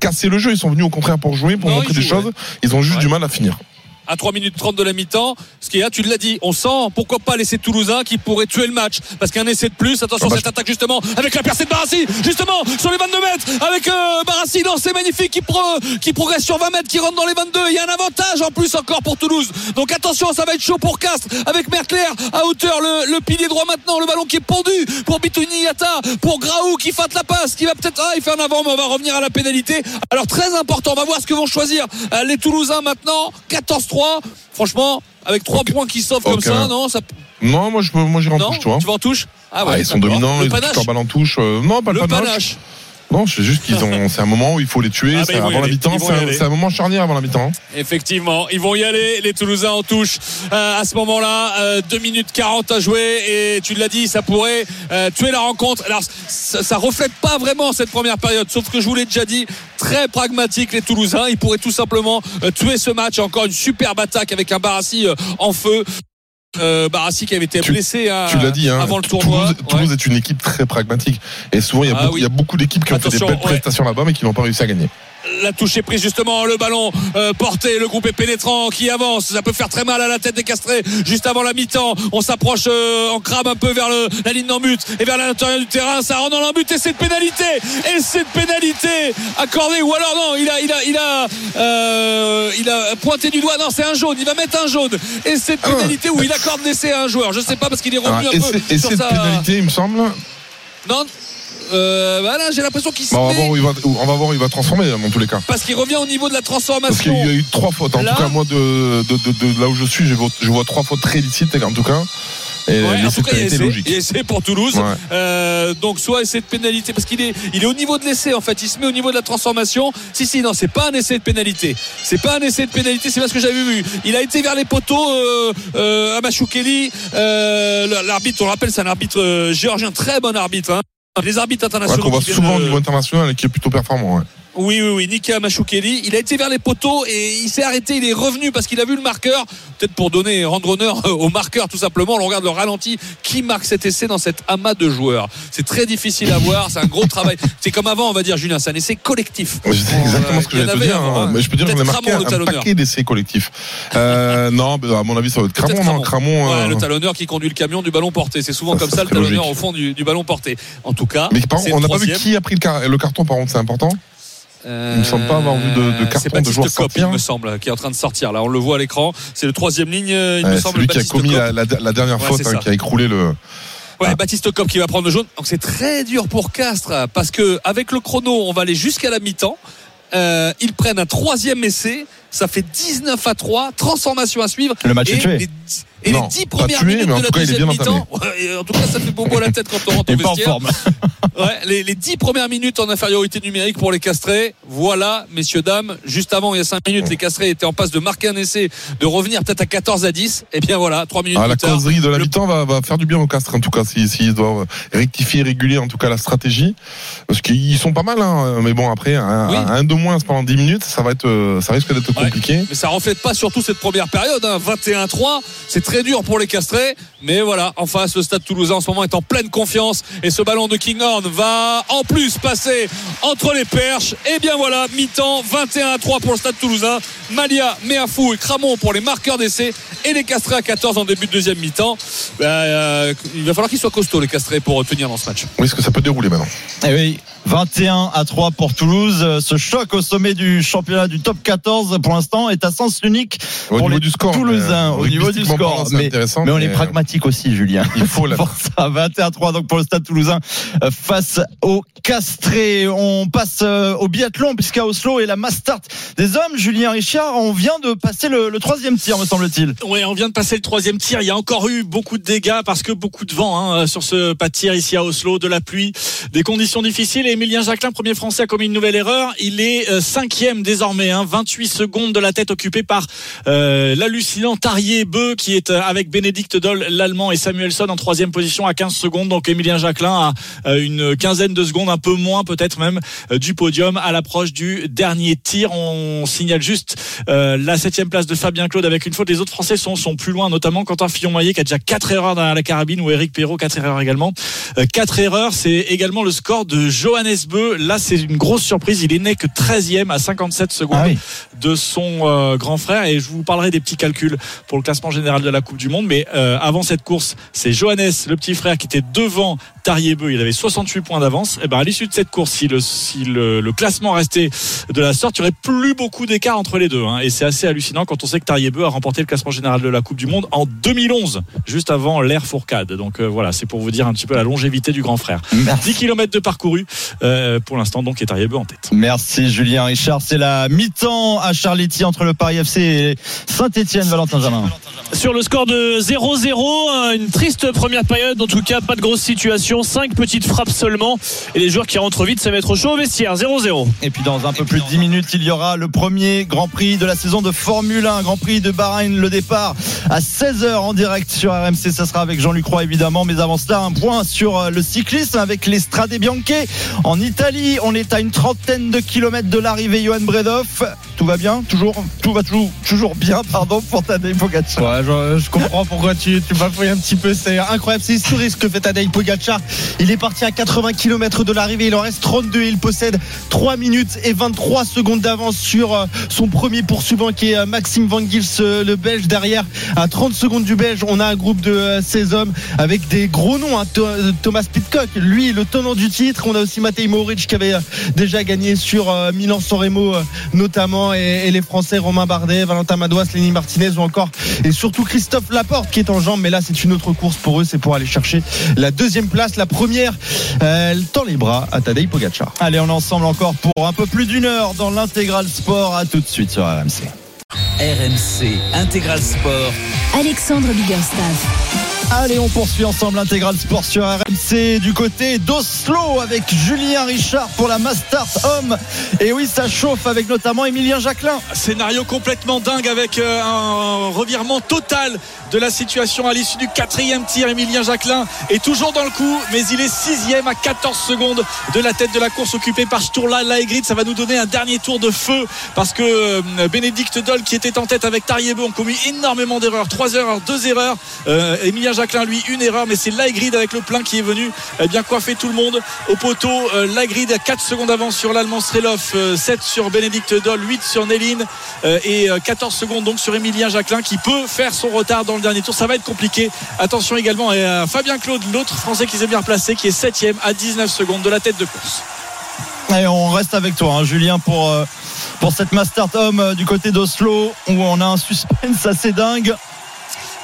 casser le jeu, ils sont venus au contraire pour jouer, pour Non, montrer des jouent, choses. Ils ont juste du mal à finir. À 3 minutes 30 de la mi-temps. Ce qui est là, tu l'as dit, on sent pourquoi pas laisser Toulousain qui pourrait tuer le match. Parce qu'un essai de plus, attention Ah bah, cette attaque justement avec la percée de Barassi, justement sur les 22 mètres, avec euh, Barassi dans c'est magnifique qui, pro, qui progresse sur 20 mètres, qui rentre dans les 22. Il y a un avantage en plus encore pour Toulouse. Donc attention, ça va être chaud pour Castres avec Merclair à hauteur, le, le pilier droit maintenant, le ballon qui est pendu pour Bitouni Yata, pour Graou qui fate la passe, qui va peut-être, ah il fait un avant, mais on va revenir à la pénalité. Alors très important, on va voir ce que vont choisir euh, les Toulousains maintenant. 14-3, franchement, avec trois points qui sauvent comme ça, non ça... Non, moi je moi j'irai en Non touche, tu vois. Tu vas en touche Ah ouais, Ah, ils sont dominants, Le ils panache en touche. Euh, non, pas le, Le panache. panache. Non, c'est juste qu'ils ont. C'est un moment où il faut les tuer. Ah, bah, c'est y avant la mi-temps. C'est un, moment charnière avant la mi-temps. Effectivement, ils vont y aller, les Toulousains en touche euh, à ce moment-là. euh, 2 minutes 40 à jouer et tu l'as dit, ça pourrait euh, tuer la rencontre. Alors ça, ça reflète pas vraiment cette première période, sauf que je vous l'ai déjà dit, très pragmatique les Toulousains. Ils pourraient tout simplement euh, tuer ce match. Encore une superbe attaque avec un Barassi euh, en feu. Euh, Barassi qui avait été blessé hein, Tu l'as dit, hein, avant le tournoi. Toulouse, Toulouse est une équipe très pragmatique. Et souvent, il y a, Ah beaucoup, oui. d'équipes qui ont fait des belles ouais. prestations là-bas, mais qui n'ont pas réussi à gagner. La touche est prise justement, le ballon euh, porté, le groupe est pénétrant qui avance, ça peut faire très mal à la tête des castrés. Juste avant la mi-temps. On s'approche euh, en crabe un peu vers le, la ligne d'en but et vers l'intérieur du terrain, ça rentre dans l'embut et c'est de pénalité. Et c'est de pénalité accordée ou alors non, il a il a il a euh, il a pointé du doigt, non c'est un jaune, il va mettre un jaune. Et c'est de pénalité où il accorde l'essai à un joueur. Je sais pas parce qu'il est revenu Ah, un et peu et de sa- pénalité, il me semble. Non, euh, bah j'ai l'impression qu'il se Bon, on, va met voir où il va, on va voir où il va transformer, dans tous les cas. parce qu'il revient au niveau de la Parce transformation. qu'il y a eu trois fautes. En Là- tout cas, moi, de, de, de, de là où je suis, je vois, je vois trois fautes très licites, en tout cas. Et Ouais, en tout cas, il y a pénalité essai, logique. il y a essai pour Toulouse. Ouais. Euh, donc, soit essai de pénalité, parce qu'il est, il est au niveau de l'essai, en fait. Il se met au niveau de la transformation. Si, si, non, c'est pas un essai de pénalité. C'est pas un essai de pénalité, c'est pas ce que j'avais vu. Il a été vers les poteaux, euh, euh. Euh, l'arbitre, on le rappelle, c'est un arbitre géorgien, très bon arbitre. hein. Les arbitres Ouais, internationaux. qu'on voit souvent au euh, niveau international et qui est plutôt performant. Ouais. Oui, oui, oui, Nika Machukeli. Il a été vers les poteaux et il s'est arrêté. Il est revenu parce qu'il a vu le marqueur. Peut-être pour donner, rendre honneur [LAUGHS] au marqueur, tout simplement. On regarde le ralenti. Qui marque cet essai dans cet amas de joueurs? C'est très difficile à voir. C'est un gros travail. C'est comme avant, on va dire, Julien. C'est un essai collectif. C'est exactement ce que j'allais te dire. avant, hein. hein. Mais je peux dire ai Peut-être marqué un paquet d'essais collectifs. Euh, non, mais à mon avis, ça va être Cramon. Cramon. Ouais, euh, le talonneur qui conduit le camion du ballon porté. C'est souvent comme ça, le talonneur logique. au fond du, du ballon porté. En tout cas, Mais par on n'a pas vu qui a pris le, car- le carton, par contre, c'est important. Il me semble pas avoir vu de, de Euh, carton c'est de Baptiste joueur Kopp, il me semble, qui est en train de sortir. Là, on le voit à l'écran. C'est le troisième ligne, euh, il Ouais, me c'est semble. lui qui a Baptiste commis la, la- la dernière Ouais, faute, hein, qui a écroulé le. Ouais, Baptiste Kopp qui va prendre le jaune. Donc c'est très dur pour Castres parce que avec le chrono, on va aller jusqu'à la mi-temps. Euh, ils prennent un troisième essai. Ça fait 19 à 3. Transformation à suivre. Le match et est tué. Les, et Non, les 10 pas premières tué, minutes de la deuxième mi-temps. En tout cas, ça fait bobo à la tête quand on rentre au vestiaire. [LAUGHS] Ouais, les, les 10 premières minutes en infériorité numérique pour les Castrés. Voilà, messieurs, dames. Juste avant, il y a 5 minutes, les Castrés étaient en passe de marquer un essai, de revenir peut-être à 14 à 10. Et bien voilà, 3 minutes Ah, la tard. causerie de la mi-temps va, va faire du bien au Castres, en tout cas, s'ils doivent rectifier, réguler, en tout cas, la stratégie. Parce qu'ils sont pas mal, hein. Mais bon, après, un, Oui. un de moins pendant 10 minutes, ça va être, euh, ça risque d'être compliqué. Mais ça reflète pas surtout cette première période. Hein. 21-3, c'est très dur pour les Castrés. Mais voilà, en face, le stade toulousain en ce moment est en pleine confiance. Et ce ballon de Kinghorn va en plus passer entre les perches. Et bien voilà, mi-temps, 21-3 pour le stade toulousain. Malia, Meafou et Cramon pour les marqueurs d'essai. Et les Castrés à 14 en début de deuxième mi-temps. Bah, euh, il va falloir qu'ils soient costauds, les Castrés, pour tenir dans ce match. Oui, est-ce que ça peut dérouler maintenant Eh oui, 21 à 3 pour Toulouse. Euh, Ce choc au sommet du championnat du top 14 pour l'instant est à sens unique Au pour niveau les du score, Toulousains mais, au niveau du score. Mais, intéressant, mais on est mais, pragmatique aussi, Julien. Il faut [LAUGHS] la. Pour ça, 21 à 3 donc pour le Stade Toulousain euh, face au Castré. On passe euh, au biathlon puisqu'à Oslo et la Mastart des hommes, Julien Richard, on vient de passer le, le troisième tir, me semble-t-il. Oui, on vient de passer le troisième tir. Il y a encore eu beaucoup de dégâts parce que beaucoup de vent hein, sur ce pas de tir ici à Oslo, de la pluie, des conditions difficiles. Et Emilien Jacquelin, premier français, a commis une nouvelle erreur. Il est euh, cinquième désormais, hein, 28 secondes de la tête occupée par euh, l'hallucinant Tarier Beu qui est euh, avec Bénédicte Doll, l'allemand, et Samuelson en troisième position à 15 secondes. Donc Emilien Jacquelin a euh, une quinzaine de secondes, un peu moins peut-être même, du podium à l'approche du dernier tir. On signale juste la septième place de Fabien Claude avec une faute. Les autres Français sont plus loin, notamment Quentin Fillon-Maillet qui a déjà quatre erreurs dans la carabine ou Eric Perrault quatre erreurs également. Euh, quatre erreurs, c'est également le score de Johannes Beu. Là, c'est une grosse surprise. Il est né que 13e à 57 secondes Ah oui. de son euh, grand frère. Et je vous parlerai des petits calculs pour le classement général de la Coupe du Monde. Mais euh, avant cette course, c'est Johannes, le petit frère, qui était devant Tarier-Beu. Il avait 68 points d'avance. Et ben à l'issue de cette course, si le, si le, le classement restait de la sorte, il n'y aurait plus beaucoup d'écart entre les deux. hein. Et c'est assez hallucinant quand on sait que Tarier-Beu a remporté le classement général de la Coupe du Monde en 2011, juste avant l'ère Fourcade. Donc euh, voilà, c'est pour vous dire un petit peu la longévité du grand frère. 10 km de parcouru euh, pour l'instant, donc et Tarier-Beu en tête. Merci Julien Richard. C'est la mi-temps à Charletti entre le Paris FC et Saint-Etienne, Valentin Jamin. Sur le score de 0-0, euh, une triste première période, en tout cas pas de grosse situation, 5 petites frappes seulement et les joueurs qui rentrent vite se mettre au chaud au vestiaire, 0-0. Et puis dans un peu plus de 10 minutes, il y aura le premier Grand Prix de la saison de Formule 1, Grand Prix de Bahreïn, le départ à 16h en direct sur RMC, ça sera avec Jean-Luc Roy évidemment, mais avant cela un point sur euh, le cyclisme avec les Strade Bianche en Italie, on est à une trentaine de kilomètres de l'arrivée Johan Bredoff, tout va bien? Toujours, tout va toujours, toujours bien, pardon, pour Tadej Pogacar. Ouais, je, comprends pourquoi tu, tu bafouilles un petit peu. C'est incroyable, c'est historique ce que fait Tadej Pogacar. Il est parti à 80 km de l'arrivée, il en reste 32 et il possède 3 minutes et 23 secondes d'avance sur euh, son premier poursuivant qui est euh, Maxime Van Gils, le Belge. Derrière, à 30 secondes du Belge, on a un groupe de euh, 16 hommes avec des gros noms. hein. Euh, Thomas Pitcock, lui, le tenant du titre. On a aussi Matej Mohoric qui avait euh, déjà gagné sur euh, Milan-San euh, notamment et, les Français Romain Bardet, Valentin Madouas, Lenny Martinez ou encore et surtout Christophe Laporte qui est en jambes. Mais là, c'est une autre course pour eux. C'est pour aller chercher la deuxième place. La première, euh, elle tend les bras à Tadej Pogacar. Allez, on est ensemble encore pour un peu plus d'une heure dans l'intégral sport. À tout de suite sur RMC. RMC Intégral Sport. Alexandre Biggerstaff. Allez, on poursuit ensemble l'intégral sport sur RMC du côté d'Oslo avec Julien Richard pour la Mastart Homme. Et oui, ça chauffe avec notamment Emilien Jacquelin. Scénario complètement dingue avec euh, un revirement total de la situation à l'issue du quatrième tir. Emilien Jacquelin est toujours dans le coup, mais il est sixième à 14 secondes de la tête de la course occupée par Sturla Laegrid. Ça va nous donner un dernier tour de feu parce que euh, Bénédicte Doll qui était en tête avec Tariebo ont commis énormément d'erreurs. Trois erreurs, deux erreurs. Euh, Emilien Jacquelin, lui, une erreur, mais c'est Laegrid avec le plein qui est venu eh bien coiffer tout le monde au poteau. Euh, Laegrid à 4 secondes d'avance sur l'Allemand Strelov, euh, 7 sur Bénédicte Doll, 8 sur Néline euh, et euh, 14 secondes donc sur Emilien Jacquelin qui peut faire son retard dans le dernier tour. Ça va être compliqué. Attention également à Fabien Claude, l'autre Français qui s'est bien replacé, qui est 7 à 19 secondes de la tête de course. Et on reste avec toi, hein, Julien, pour, euh, pour cette Mastart Homme euh, du côté d'Oslo où on a un suspense assez dingue.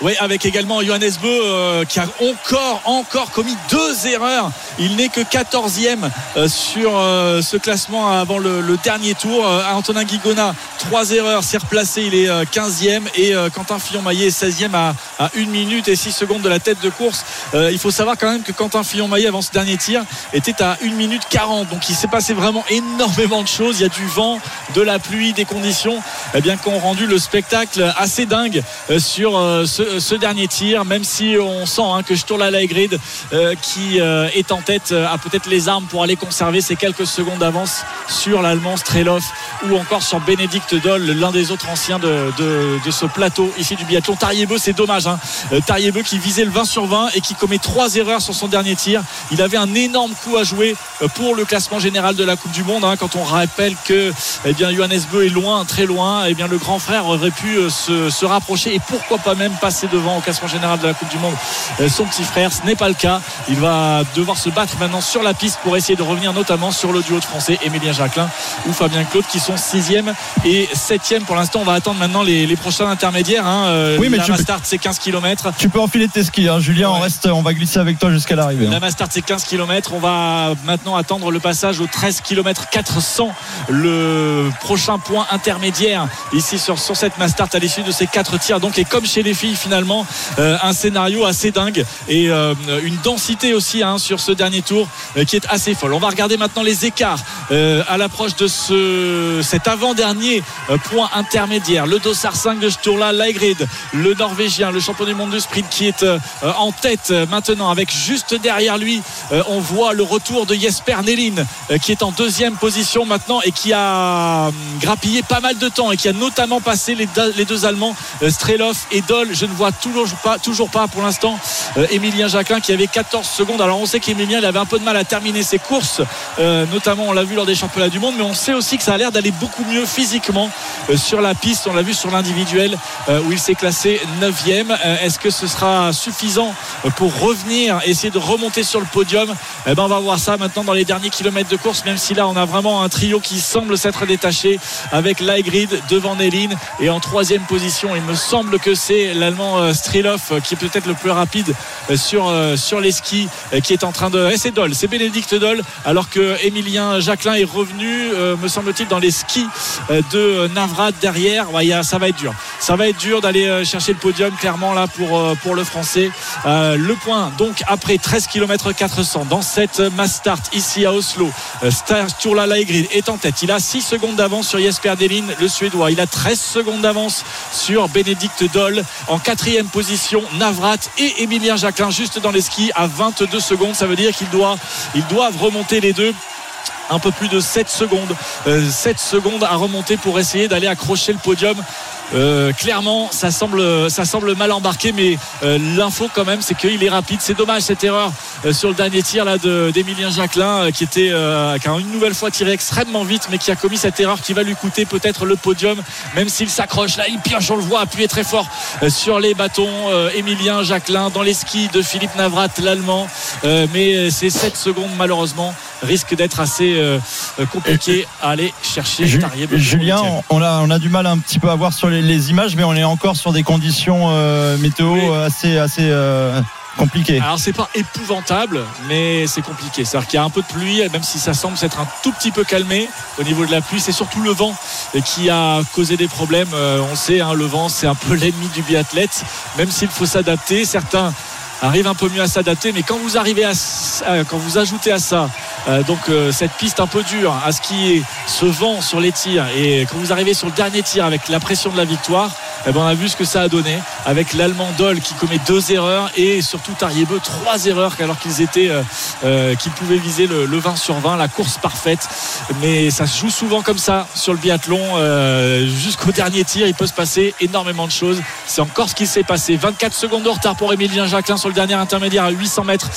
Oui, avec également Johannes Beu qui a encore, encore commis deux erreurs. Il n'est que 14e euh, sur euh, ce classement avant le, dernier tour. Euh, Antonin Guigona, trois erreurs, s'est replacé, il est euh, 15e. Et Quentin Fillon-Maillet est 16e à, à 1 minute et 6 secondes de la tête de course. Il faut savoir quand même que Quentin Fillon-Maillet, avant ce dernier tir, était à 1 minute 40. Donc il s'est passé vraiment énormément de choses. Il y a du vent, de la pluie, des conditions eh bien, qui ont rendu le spectacle assez dingue sur ce, ce dernier tir, même si on sent hein, que Sturla Laegrid, euh, qui euh, est en tête, euh, a peut-être les armes pour aller conserver ces quelques secondes d'avance sur l'Allemand Strelov ou encore sur Bénédicte Doll, l'un des autres anciens de, de- ce plateau ici du biathlon. Tariebo, c'est dommage. Hein. Euh, Tariebo qui visait le 20 sur 20 et qui commet trois erreurs sur son dernier tir. Il avait un énorme coup à jouer euh, pour le classement général de la Coupe du Monde. hein, quand on rappelle que eh bien, Johannes Beu est loin, très loin, eh bien, le grand frère aurait pu euh, se, se rapprocher et pourquoi pas même passer devant au classement général de la Coupe du Monde euh, son petit frère. Ce n'est pas le cas. Il va devoir se battre maintenant sur la piste pour essayer de revenir notamment sur le duo de Français, Émilien Jacquelin ou Fabien Claude, qui sont 6e et 7e pour l'instant. On va attendre maintenant les, les prochains intermédiaires. hein. Euh, Oui, mais la tu peux- Mastart, c'est 15 km. Tu peux enfiler tes skis, hein, Julien. On reste, on va glisser avec toi jusqu'à l'arrivée. hein. La Mastart c'est 15 km. On va maintenant attendre le passage au 13 km 400, le prochain point intermédiaire ici sur, sur cette Mastart à l'issue de ces quatre tirs. Donc et comme chez les filles finalement, euh, un scénario assez dingue et euh, une densité aussi hein, sur ce dernier tour euh, qui est assez folle. On va regarder maintenant les écarts à l'approche de ce, cet avant-dernier point intermédiaire. Le dossard 5 de Sturla Laegrid, le Norvégien, le champion du monde de sprint qui est en tête maintenant avec juste derrière lui on voit le retour de Jesper Nelin qui est en deuxième position maintenant et qui a grappillé pas mal de temps et qui a notamment passé les, deux- Allemands Strelov et Doll vois toujours pas, toujours pas pour l'instant euh, Emilien Jacquelin qui avait 14 secondes. Alors on sait qu'Emilien il avait un peu de mal à terminer ses courses euh, notamment on l'a vu lors des championnats du monde mais on sait aussi que ça a l'air d'aller beaucoup mieux physiquement euh, sur la piste. On l'a vu sur l'individuel euh, où il s'est classé 9e est-ce que ce sera suffisant pour revenir essayer de remonter sur le podium? Eh ben on va voir ça maintenant dans les derniers kilomètres de course même si là on a vraiment un trio qui semble s'être détaché avec Laegrid devant Néline et en troisième position. Il me semble que c'est l'allemand euh, Strilov euh, qui est peut-être le plus rapide euh, sur, euh, les skis euh, qui est en train de et c'est Doll c'est Bénédicte Doll alors que Emilien Jacquelin est revenu euh, me semble-t-il dans les skis euh, de Navrat derrière. Ça va être dur. Ça va être dur d'aller euh, chercher le podium clairement là pour, euh, le français. Euh, le point donc après 13 km 400 dans cette Mastart ici à Oslo euh, Sturla Laegrid est en tête. Il a 6 secondes d'avance sur Jesper Delin le suédois. Il a 13 secondes d'avance sur Bénédicte Doll en quatrième position Navrat et Emilien Jacquelin juste dans les skis à 22 secondes ça veut dire qu'ils doivent, remonter les deux un peu plus de 7 secondes. 7 secondes à remonter pour essayer d'aller accrocher le podium. Euh, clairement, ça semble, ça semble mal embarqué, mais euh, l'info quand même, c'est qu'il est rapide. C'est dommage cette erreur euh, sur le dernier tir là d'Emilien Jacquelin, qui était, qui a une nouvelle fois tiré extrêmement vite, mais qui a commis cette erreur qui va lui coûter peut-être le podium, même s'il s'accroche là, il pioche, on le voit appuyer très fort sur les bâtons. Emilien Jacquelin dans les skis de Philippe Navrat, l'Allemand, mais ces 7 secondes malheureusement risque d'être assez compliqué à aller chercher. Julien, on a, on a du mal un petit peu à voir sur les les, images, mais on est encore sur des conditions euh, météo assez, assez euh, compliquées. Alors c'est pas épouvantable, mais c'est compliqué. C'est-à-dire qu'il y a un peu de pluie, même si ça semble s'être un tout petit peu calmé au niveau de la pluie. C'est surtout le vent qui a causé des problèmes. Euh, on sait, hein, le vent, c'est un peu [LAUGHS] l'ennemi du biathlète, même s'il faut s'adapter. Certains arrive un peu mieux à s'adapter. Mais quand vous arrivez à, quand vous ajoutez à ça euh, donc euh, cette piste un peu dure, à ce qui est ce vent sur les tirs, et quand vous arrivez sur le dernier tir avec la pression de la victoire, eh ben, on a vu ce que ça a donné avec l'Allemand Doll qui commet deux erreurs et surtout Tariebeu trois erreurs alors qu'ils étaient euh, qu'ils pouvaient viser le, 20 sur 20, la course parfaite. Mais ça se joue souvent comme ça sur le biathlon. Jusqu'au dernier tir, il peut se passer énormément de choses. C'est encore ce qui s'est passé. 24 secondes de retard pour Emilien Jacquelin sur dernier intermédiaire à 800 mètres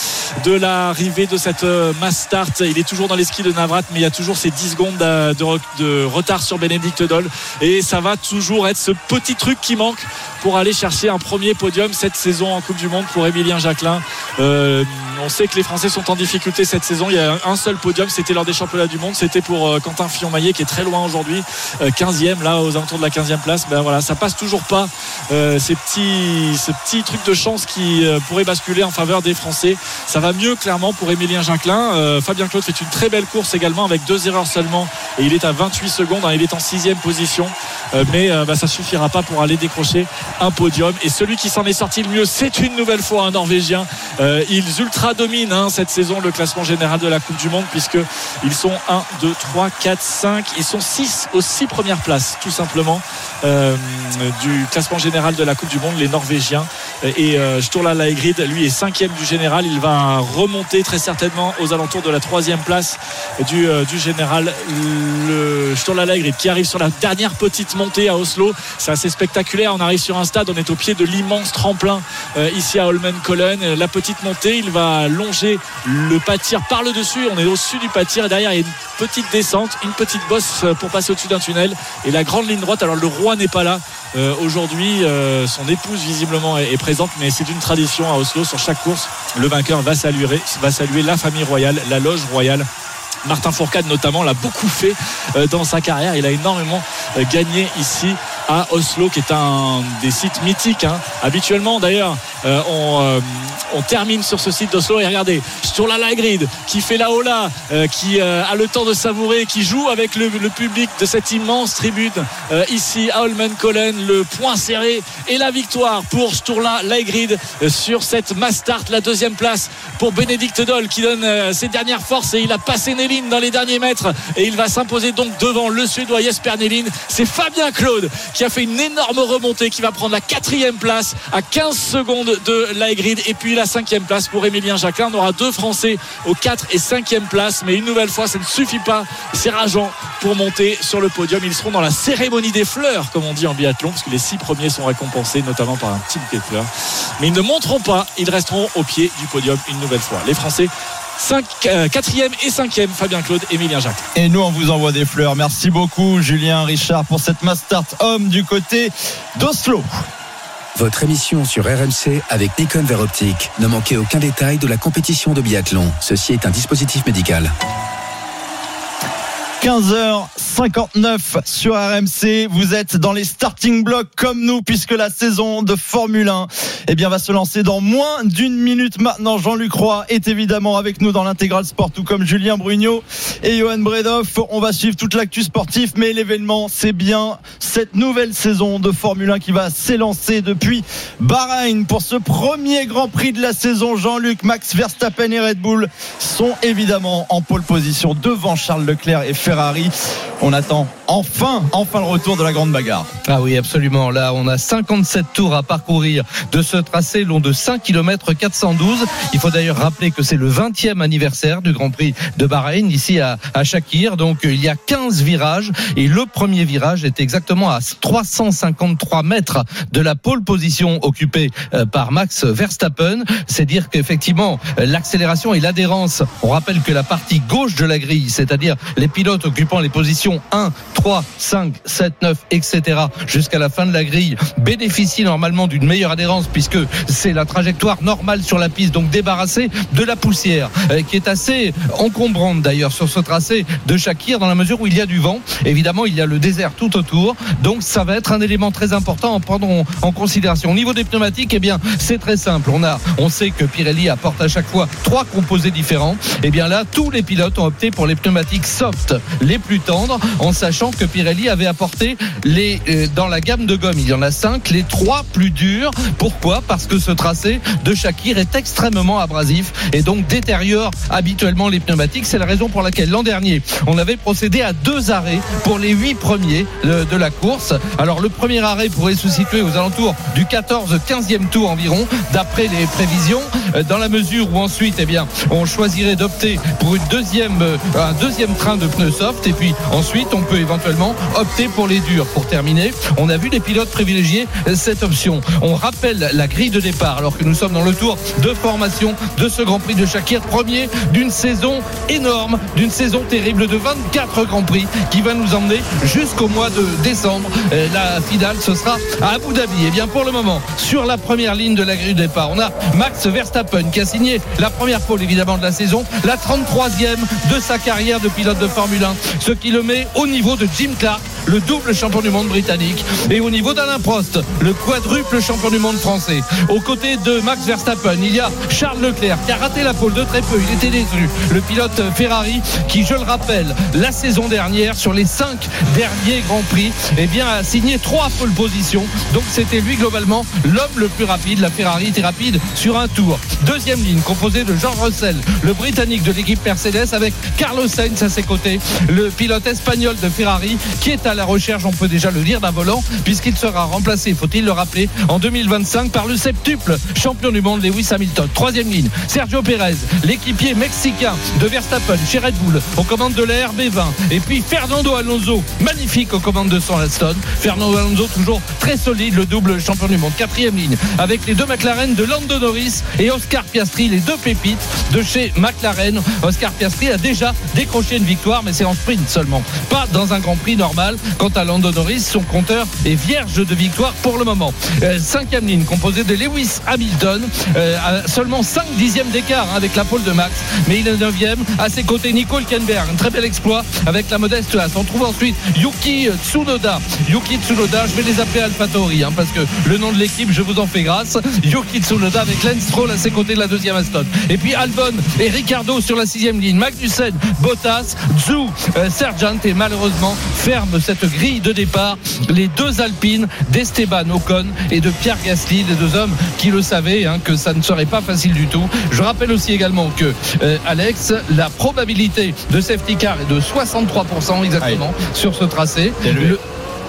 de l'arrivée de cette euh, mass start. Il est toujours dans les skis de Navrat, mais il y a toujours ces 10 secondes de, retard sur Bénédicte Doll. Et ça va toujours être ce petit truc qui manque pour aller chercher un premier podium cette saison en Coupe du Monde pour Emilien Jacquelin. Euh, on sait que les Français sont en difficulté cette saison. Il y a un seul podium, c'était lors des championnats du monde. C'était pour euh, Quentin Fillon-Maillet qui est très loin aujourd'hui, 15e là aux alentours de la 15e place. Ben voilà, ça passe toujours pas ces petits, ces petits trucs de chance qui pourraient basculer en faveur des Français. Ça va mieux clairement pour Emilien Jacquelin. Euh, Fabien Claude fait une très belle course également avec deux erreurs seulement et il est à 28 secondes. Hein, il est en sixième position, euh, mais euh, bah, ça suffira pas pour aller décrocher un podium. Et celui qui s'en est sorti le mieux, c'est une nouvelle fois un Norvégien. ils ultra dominent hein, cette saison le classement général de la Coupe du Monde puisque ils sont 1, 2, 3, 4, 5. Ils sont 6 aux 6 premières places tout simplement du classement général de la Coupe du Monde, les Norvégiens. Et Sturla Lui est cinquième du général. Il va remonter très certainement aux alentours de la troisième place du, euh, général. Le Sturlalagrid qui arrive sur la dernière petite montée à Oslo. C'est assez spectaculaire. On arrive sur un stade, on est au pied de l'immense tremplin euh, ici à Holmenkollen. La petite montée, il va longer le pâtir par le dessus. On est au-dessus du pâtir et derrière il y a une petite descente, une petite bosse euh, pour passer au-dessus d'un tunnel et la grande ligne droite. Alors le roi n'est pas là aujourd'hui. son épouse visiblement est, est présente, mais c'est une tradition Oslo sur chaque course. Le vainqueur va saluer la famille royale, la loge royale. Martin Fourcade notamment l'a beaucoup fait euh, dans sa carrière. Il a énormément euh, gagné ici à Oslo, qui est un des sites mythiques. Hein. Habituellement, d'ailleurs, euh, on, termine sur ce site d'Oslo et regardez, sur la Lagrid, qui fait la hola, qui a le temps de savourer, qui joue avec le, public de cette immense tribune ici à Holmenkollen, le point serré et la victoire pour Sturla Laigrid sur cette Mastart, la deuxième place pour Bénédicte Doll qui donne ses dernières forces et il a passé Dans les derniers mètres et il va s'imposer donc devant le Suédois Jesper. C'est Fabien Claude qui a fait une énorme remontée qui va prendre la quatrième place à 15 secondes de Laegrid et puis la cinquième place pour Emilien Jacquin. On aura deux Français aux 4 et 5e place mais une nouvelle fois ça ne suffit pas. C'est rageant pour monter sur le podium. Ils seront dans la cérémonie des fleurs comme on dit en biathlon parce que les six premiers sont récompensés notamment par un petit bouquet de fleurs. Mais ils ne monteront pas. Ils resteront au pied du podium une nouvelle fois. Les Français 5, 4e et 5e Fabien Claude, Emilien Jacques. Et nous on vous envoie des fleurs. Merci beaucoup Julien Richard pour cette Mastart homme du côté d'Oslo. Votre émission sur RMC avec Nikon Vert Optique. Ne manquez aucun détail de la compétition de biathlon. Ceci est un dispositif médical. 15h59 sur RMC. Vous êtes dans les starting blocks comme nous puisque la saison de Formule 1 eh bien, va se lancer dans moins d'une minute maintenant. Jean-Luc Roy est évidemment avec nous dans l'intégral sport tout comme Julien Brugnot et Johan Bredoff. On va suivre toute l'actu sportive mais l'événement c'est bien cette nouvelle saison de Formule 1 qui va s'élancer depuis Bahreïn pour ce premier Grand Prix de la saison. Jean-Luc, Max Verstappen et Red Bull sont évidemment en pole position devant Charles Leclerc et Ferrari. On attend enfin, enfin le retour de la grande bagarre. Ah oui, absolument. Là, on a 57 tours à parcourir de ce tracé long de 5 km 412. Il faut d'ailleurs rappeler que c'est le 20e anniversaire du Grand Prix de Bahreïn ici à, à Shakir. Donc il y a 15 virages et le premier virage est exactement à 353 mètres de la pole position occupée euh, par Max Verstappen. C'est dire qu'effectivement l'accélération et l'adhérence, on rappelle que la partie gauche de la grille, c'est-à-dire les pilotes occupant les positions 1, 3, 5, 7, 9, etc. jusqu'à la fin de la grille bénéficient normalement d'une meilleure adhérence puisque c'est la trajectoire normale sur la piste, donc débarrassée de la poussière euh, qui est assez encombrante d'ailleurs sur ce tracé de Shakir dans la mesure où il y a du vent. Évidemment, il y a le désert tout autour, donc ça va être un élément très important à prendre en, en considération. Au niveau des pneumatiques, eh bien, c'est très simple. On a, on sait que Pirelli apporte à chaque fois trois composés différents. Eh bien là, tous les pilotes ont opté pour les pneumatiques soft, les plus tendres, en sachant que Pirelli avait apporté euh, dans la gamme de gomme, il y en a cinq, les trois plus durs. Pourquoi? Parce que ce tracé de Shakir est extrêmement abrasif et donc détériore habituellement les pneumatiques. C'est la raison pour laquelle l'an dernier, on avait procédé à deux arrêts pour les huit premiers de, de la course. Alors le premier arrêt pourrait se situer aux alentours du 14-15e tour environ, d'après les prévisions, euh, dans la mesure où ensuite, eh bien, on choisirait d'opter pour euh, un deuxième train de pneus soft et puis ensuite on peut éventuellement opter pour les durs. Pour terminer, on a vu les pilotes privilégier cette option. On rappelle la grille de départ alors que nous sommes dans le tour de formation de ce Grand Prix de Shakir, premier d'une saison énorme, d'une saison terrible de 24 Grands Prix qui va nous emmener jusqu'au mois de décembre. Euh, La finale, ce sera à Abu Dhabi. Et bien pour le moment, sur la première ligne de la grille de départ, on a Max Verstappen qui a signé la première pole évidemment de la saison, la 33e de sa carrière de pilote de Formule 1, ce qui le met au niveau de Jim Clark, le double champion du monde britannique, et au niveau d'Alain Prost, le quadruple champion du monde français. Aux côtés de Max Verstappen, il y a Charles Leclerc qui a raté la pole de très peu, il était déçu. Le pilote Ferrari qui, je le rappelle, la saison dernière, sur les cinq derniers Grands Prix, eh a signé trois pole positions. Donc c'était lui globalement l'homme le plus rapide. La Ferrari était rapide sur un tour. Deuxième ligne composée de Jean Russell, le Britannique de l'équipe Mercedes, avec Carlos Sainz à ses côtés, le pilote espagnol de Ferrari, qui est à la recherche, on peut déjà le dire, d'un volant, puisqu'il sera remplacé, faut-il le rappeler, en 2025 par le septuple champion du monde Lewis Hamilton. Troisième ligne, Sergio Pérez, l'équipier mexicain de Verstappen chez Red Bull, aux commandes de la RB20. Et puis Fernando Alonso, magnifique aux commandes de son Aston. Fernando Alonso, toujours très solide, le double champion du monde. Quatrième ligne, avec les deux McLaren de Lando Norris et Oscar Piastri, les deux pépites de chez McLaren. Oscar Piastri a déjà décroché une victoire, mais c'est en sprint seulement, pas dans un Grand Prix normal. Quant à Lando Norris, son compteur est vierge de victoire pour le moment. Euh, cinquième ligne, composée de Lewis Hamilton, euh, seulement 5 dixièmes d'écart hein, avec la pole de Max, mais il est neuvième. À ses côtés, Nico Hülkenberg, un très bel exploit avec la modeste Haas. On trouve ensuite Yuki Tsunoda. Yuki Tsunoda, je vais les appeler AlphaTauri, hein, parce que le nom de l'équipe, je vous en fais grâce. Yuki Tsunoda avec Lance Stroll à ses côtés de la deuxième Aston. Et puis Albon et Ricardo sur la sixième ligne. Magnussen, Bottas, Zhou, euh, Sergent et malheureusement ferme cette grille de départ. Les deux Alpines d'Esteban Ocon et de Pierre Gasly, les deux hommes qui le savaient hein, que ça ne serait pas facile du tout. Je rappelle aussi également que euh, Alex, la probabilité de safety car est de 63% exactement sur ce tracé. Le-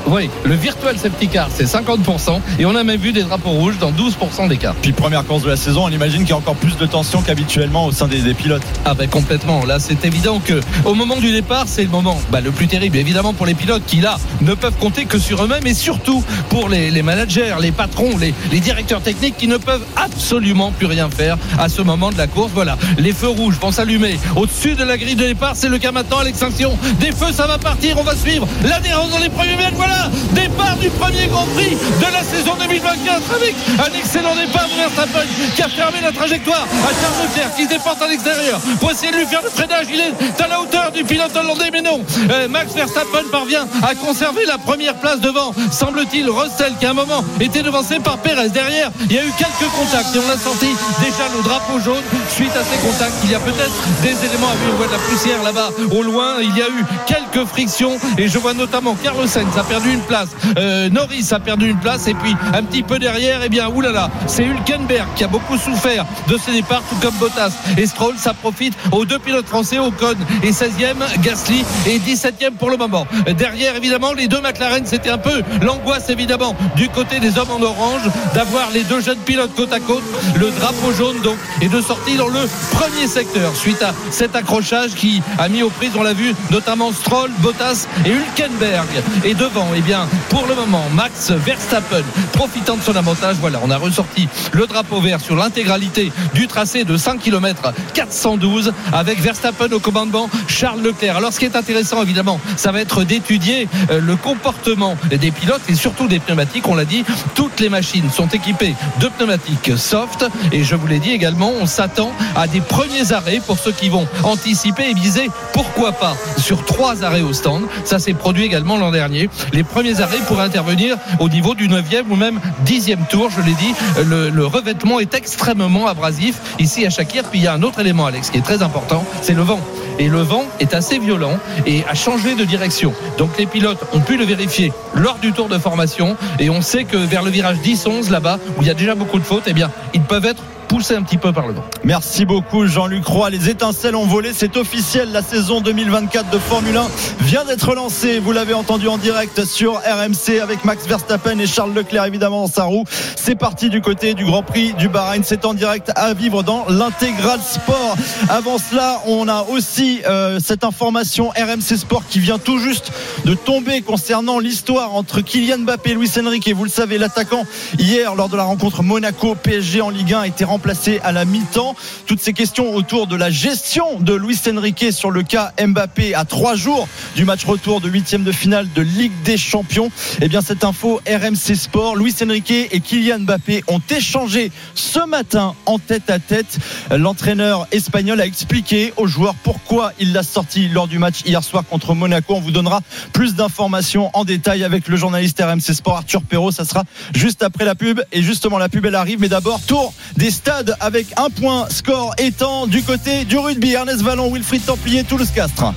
oui, le virtuel safety car, c'est 50%. Et on a même vu des drapeaux rouges dans 12% des cas. Puis première course de la saison, on imagine qu'il y a encore plus de tension qu'habituellement au sein des, des pilotes. Ah ben complètement. Là, c'est évident que au moment du départ, c'est le moment bah, le plus terrible, évidemment pour les pilotes qui là ne peuvent compter que sur eux-mêmes et surtout pour les, les managers, les patrons, les, les directeurs techniques qui ne peuvent absolument plus rien faire à ce moment de la course. Voilà, les feux rouges vont s'allumer au-dessus de la grille de départ. C'est le cas maintenant à l'extinction des feux. Ça va partir. On va suivre l'adhérence dans les premiers mètres. Voilà, départ du premier Grand Prix de la saison 2024 avec un excellent départ de Verstappen qui a fermé la trajectoire à Charles Leclerc qui se déporte à l'extérieur pour de lui faire le freinage. Il est à la hauteur du pilote hollandais, mais non. Euh, Max Verstappen parvient à conserver la première place devant, semble-t-il, Russell qui à un moment était devancé par Perez. Derrière, il y a eu quelques contacts et on a senti déjà le drapeau jaune suite à ces contacts. Il y a peut-être des éléments à vue. On voit de la poussière là-bas au loin. Il y a eu quelques frictions et je vois notamment Carlos Sainz a perdu une place. Euh, Norris a perdu une place et puis un petit peu derrière, eh bien, oulala, c'est Hülkenberg qui a beaucoup souffert de ce départ, tout comme Bottas. Et Stroll, ça profite aux deux pilotes français, Ocon et 16e, Gasly et 17e pour le moment. Derrière, évidemment, les deux McLaren, c'était un peu l'angoisse, évidemment, du côté des hommes en orange, d'avoir les deux jeunes pilotes côte à côte, le drapeau jaune, donc, et de sortir dans le premier secteur, suite à cet accrochage qui a mis aux prises, on l'a vu, notamment Stroll, Bottas et Hülkenberg. Et devant, eh bien, pour le moment, Max Verstappen, profitant de son avantage, voilà, on a ressorti le drapeau vert sur l'intégralité du tracé de 5 km 412 avec Verstappen au commandement, Charles Leclerc. Alors, ce qui est intéressant, évidemment, ça va être d'étudier euh, le comportement des pilotes et surtout des pneumatiques. On l'a dit, toutes les machines sont équipées de pneumatiques soft et je vous l'ai dit également, on s'attend à des premiers arrêts pour ceux qui vont anticiper et viser, pourquoi pas, sur trois arrêts au stand. Ça s'est produit également l'an dernier. Les premiers arrêts pourraient intervenir au niveau du 9e ou même 10e tour. Je l'ai dit, le, revêtement est extrêmement abrasif ici à Shakir. Puis il y a un autre élément, Alex, qui est très important, c'est le vent et le vent est assez violent et a changé de direction. Donc les pilotes ont pu le vérifier lors du tour de formation et on sait que vers le virage 10-11 là-bas où il y a déjà beaucoup de fautes, eh bien ils peuvent être poussés un petit peu par le vent. Merci beaucoup Jean-Luc Roy. Les étincelles ont volé, c'est officiel. La saison 2024 de Formule 1 vient d'être lancée. Vous l'avez entendu en direct sur RMC avec Max Verstappen et Charles Leclerc évidemment dans sa roue. C'est parti du côté du Grand Prix du Bahreïn. C'est en direct à vivre dans l'intégral sport. Avant cela, on a aussi euh, cette information RMC Sport qui vient tout juste de tomber concernant l'histoire entre Kylian Mbappé et Luis Enrique. Vous le savez, l'attaquant hier lors de la rencontre Monaco PSG en Ligue 1 a été remplacé à la mi-temps. Toutes ces questions autour de la gestion de Luis Enrique sur le cas Mbappé à trois jours du match retour de huitième de finale de Ligue des Champions. Eh bien, cette info RMC Sport, Luis Enrique et Kylian Mbappé ont échangé ce matin en tête à tête. L'entraîneur espagnol a expliqué aux joueurs pourquoi il l'a sorti lors du match hier soir contre Monaco. On vous donnera plus d'informations en détail avec le journaliste RMC Sport Arthur Perrault. Ça sera juste après la pub. Et justement, la pub, elle arrive. Mais d'abord, tour des stades avec un point score étant du côté du rugby. Ernest Vallon, Wilfried Templier, Toulouse-Castres.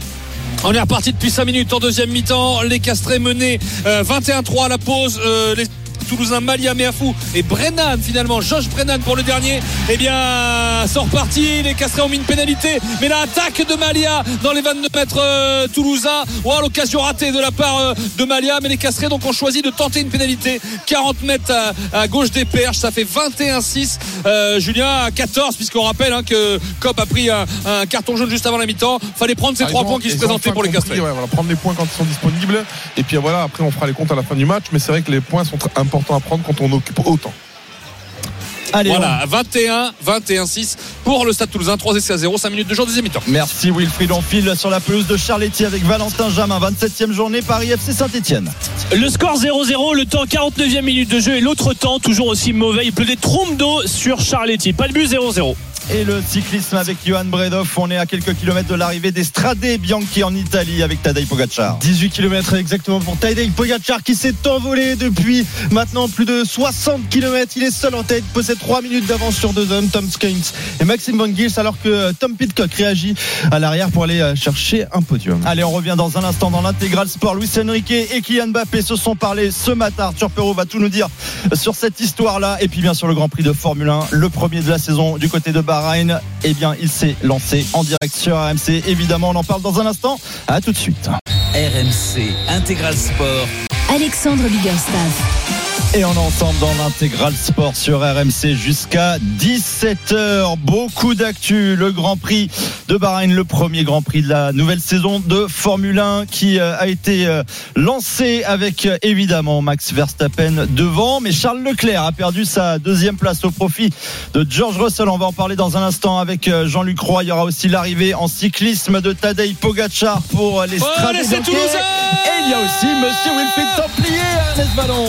On est reparti depuis 5 minutes en deuxième mi-temps. Les Castrés menaient euh, 21-3 à la pause. Euh, les Toulousains Malia Meafou et Brennan finalement. Josh Brennan pour le dernier. Eh bien sort parti. Les Castrés ont mis une pénalité. Mais la attaque de Malia dans les 22 mètres euh, toulousains l'occasion ratée de la part euh, de Malia. Mais les Castrés donc ont choisi de tenter une pénalité. 40 mètres à, à gauche des perches. Ça fait 21-6 euh, Julien à 14 puisqu'on rappelle hein, que Cop a pris un, un, carton jaune juste avant la mi-temps. Fallait prendre ces Ah, trois points qui se présentaient pour les Castrés. ouais, voilà, prendre les points quand ils sont disponibles. Et puis voilà, après on fera les comptes à la fin du match. Mais c'est vrai que les points sont très à prendre quand on occupe autant. Allez, voilà 21 21-6 pour le Stade Toulousain 3 essais à 0 5 minutes de jeu deuxième mi-temps Merci Wilfried. On file sur la pelouse de Charletti avec Valentin Jamin. 27e journée, Paris FC Saint-Etienne. Le score 0-0, le temps 49e minute de jeu et l'autre temps toujours aussi mauvais. Il pleut des trompes d'eau sur Charletti. Pas de but 0-0. Et le cyclisme avec Johan Bredoff. On est à quelques kilomètres de l'arrivée des Strade Bianchi en Italie avec Tadej Pogacar. 18 km exactement pour Tadej Pogacar qui s'est envolé depuis maintenant plus de 60 km. Il est seul en tête, possède 3 minutes d'avance sur deux hommes, Tom Skynes et Maxime Van Gils, alors que Tom Pitcock réagit à l'arrière pour aller euh, chercher un podium. Allez, on revient dans un instant dans l'intégral sport. Luis Enrique et Kylian Mbappé se sont parlé ce matin. Arthur Perrault va tout nous dire sur cette histoire-là. Et puis bien sûr le Grand Prix de Formule 1, le premier de la saison du côté de Bahreïn. Eh bien, il s'est lancé en direct sur RMC. Évidemment, on en parle dans un instant. À tout de suite. RMC Intégral Sport. Alexandre Biggerstaff. Et on est ensemble dans l'intégral sport sur RMC jusqu'à 17h. Beaucoup d'actu. Le Grand Prix de Bahreïn, le premier Grand Prix de la nouvelle saison de Formule 1 qui euh, a été euh, lancé avec euh, évidemment Max Verstappen devant. Mais Charles Leclerc a perdu sa deuxième place au profit de George Russell. On va en parler dans un instant avec Jean-Luc Roy. Il y aura aussi l'arrivée en cyclisme de Tadej Pogacar pour les Oh, Et il y a aussi Monsieur Wilfried Templier, Ernest Ballon.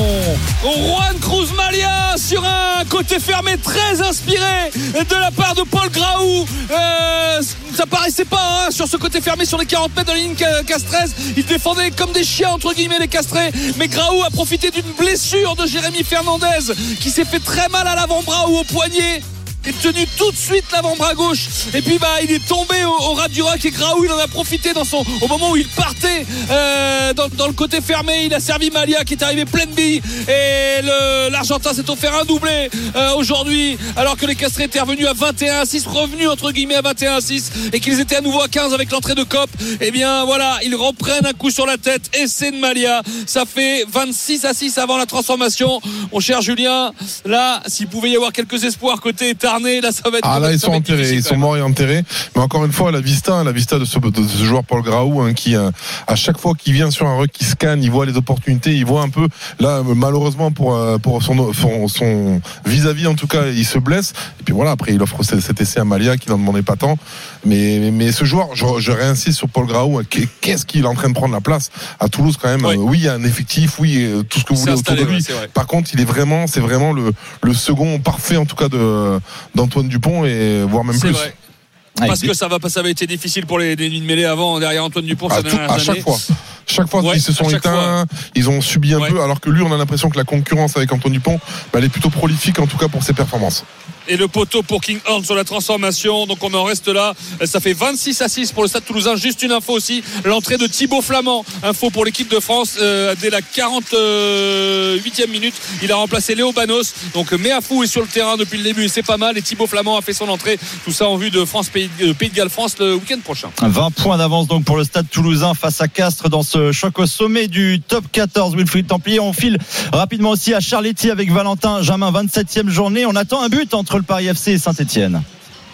Juan Cruz Malia sur un côté fermé très inspiré de la part de Paul Graou. Euh, ça paraissait pas hein, sur ce côté fermé sur les 40 mètres de la ligne ca- Castres. Il défendait comme des chiens entre guillemets les Castrés. Mais Graou a profité d'une blessure de Jérémy Fernandez qui s'est fait très mal à l'avant-bras ou au poignet. Est tenu tout de suite l'avant-bras gauche. Et puis bah il est tombé au, au ras du roc et Graou il en a profité dans son au moment où il partait euh, dans, le côté fermé. Il a servi Malia qui est arrivé pleine bille et l'Argentin s'est offert un doublé euh, aujourd'hui alors que les Castrés étaient revenus à 21 à 6, revenus entre guillemets à 21 à 6 et qu'ils étaient à nouveau à 15 avec l'entrée de Cop. Et bien voilà, ils reprennent un coup sur la tête et c'est de Malia. Ça fait 26 à 6 avant la transformation. Mon cher Julien, là, s'il pouvait y avoir quelques espoirs côté Là ça va être Ah là ils sont enterrés, ils sont morts et enterrés. Mais encore une fois, la vista, la vista de ce, de ce joueur Paul Graou, hein, qui euh, à chaque fois qu'il vient sur un ruck, qui scanne, il voit les opportunités, il voit un peu. Là, malheureusement pour euh, pour son son- son vis-à-vis en tout cas, il se blesse. Et puis voilà, après il offre cet essai à Malia qui n'en demandait pas tant. Mais mais ce joueur, je, je réinsiste sur Paul Graou. hein, qu'est- Qu'est-ce qu'il est en train de prendre la place à Toulouse quand même? Euh, Oui, il y a un effectif, oui, euh, tout ce que vous voulez autour de lui. Par contre, il est vraiment, c'est vraiment le le second parfait en tout cas de d'Antoine Dupont et voire même plus. vrai. Parce que ça va pas, ça avait été difficile pour les, les mêlées avant, derrière Antoine Dupont, à, ces tout- à chaque fois. Chaque fois Ouais, qu'ils se sont éteints, ils ont subi un peu, alors que lui, on a l'impression que la concurrence avec Antoine Dupont, bah, elle est plutôt prolifique, en tout cas pour ses performances. Et le poteau pour King Horn sur la transformation. Donc on en reste là. Ça fait 26 à 6 pour le Stade Toulousain. Juste une info aussi. L'entrée de Thibaut Flamand. Info pour l'équipe de France. euh, dès la 48e minute, il a remplacé Léo Banos. Donc Méafou est sur le terrain depuis le début. C'est pas mal. Et Thibaut Flamand a fait son entrée. Tout ça en vue de France Pays, euh, Pays de Galles France le week-end prochain. 20 points d'avance donc pour le stade toulousain face à Castres dans ce choc au sommet du top 14. Wilfried Templier, on file rapidement aussi à Charletti avec Valentin Jamin, 27e journée. On attend un but entre le Paris FC et Saint-Etienne.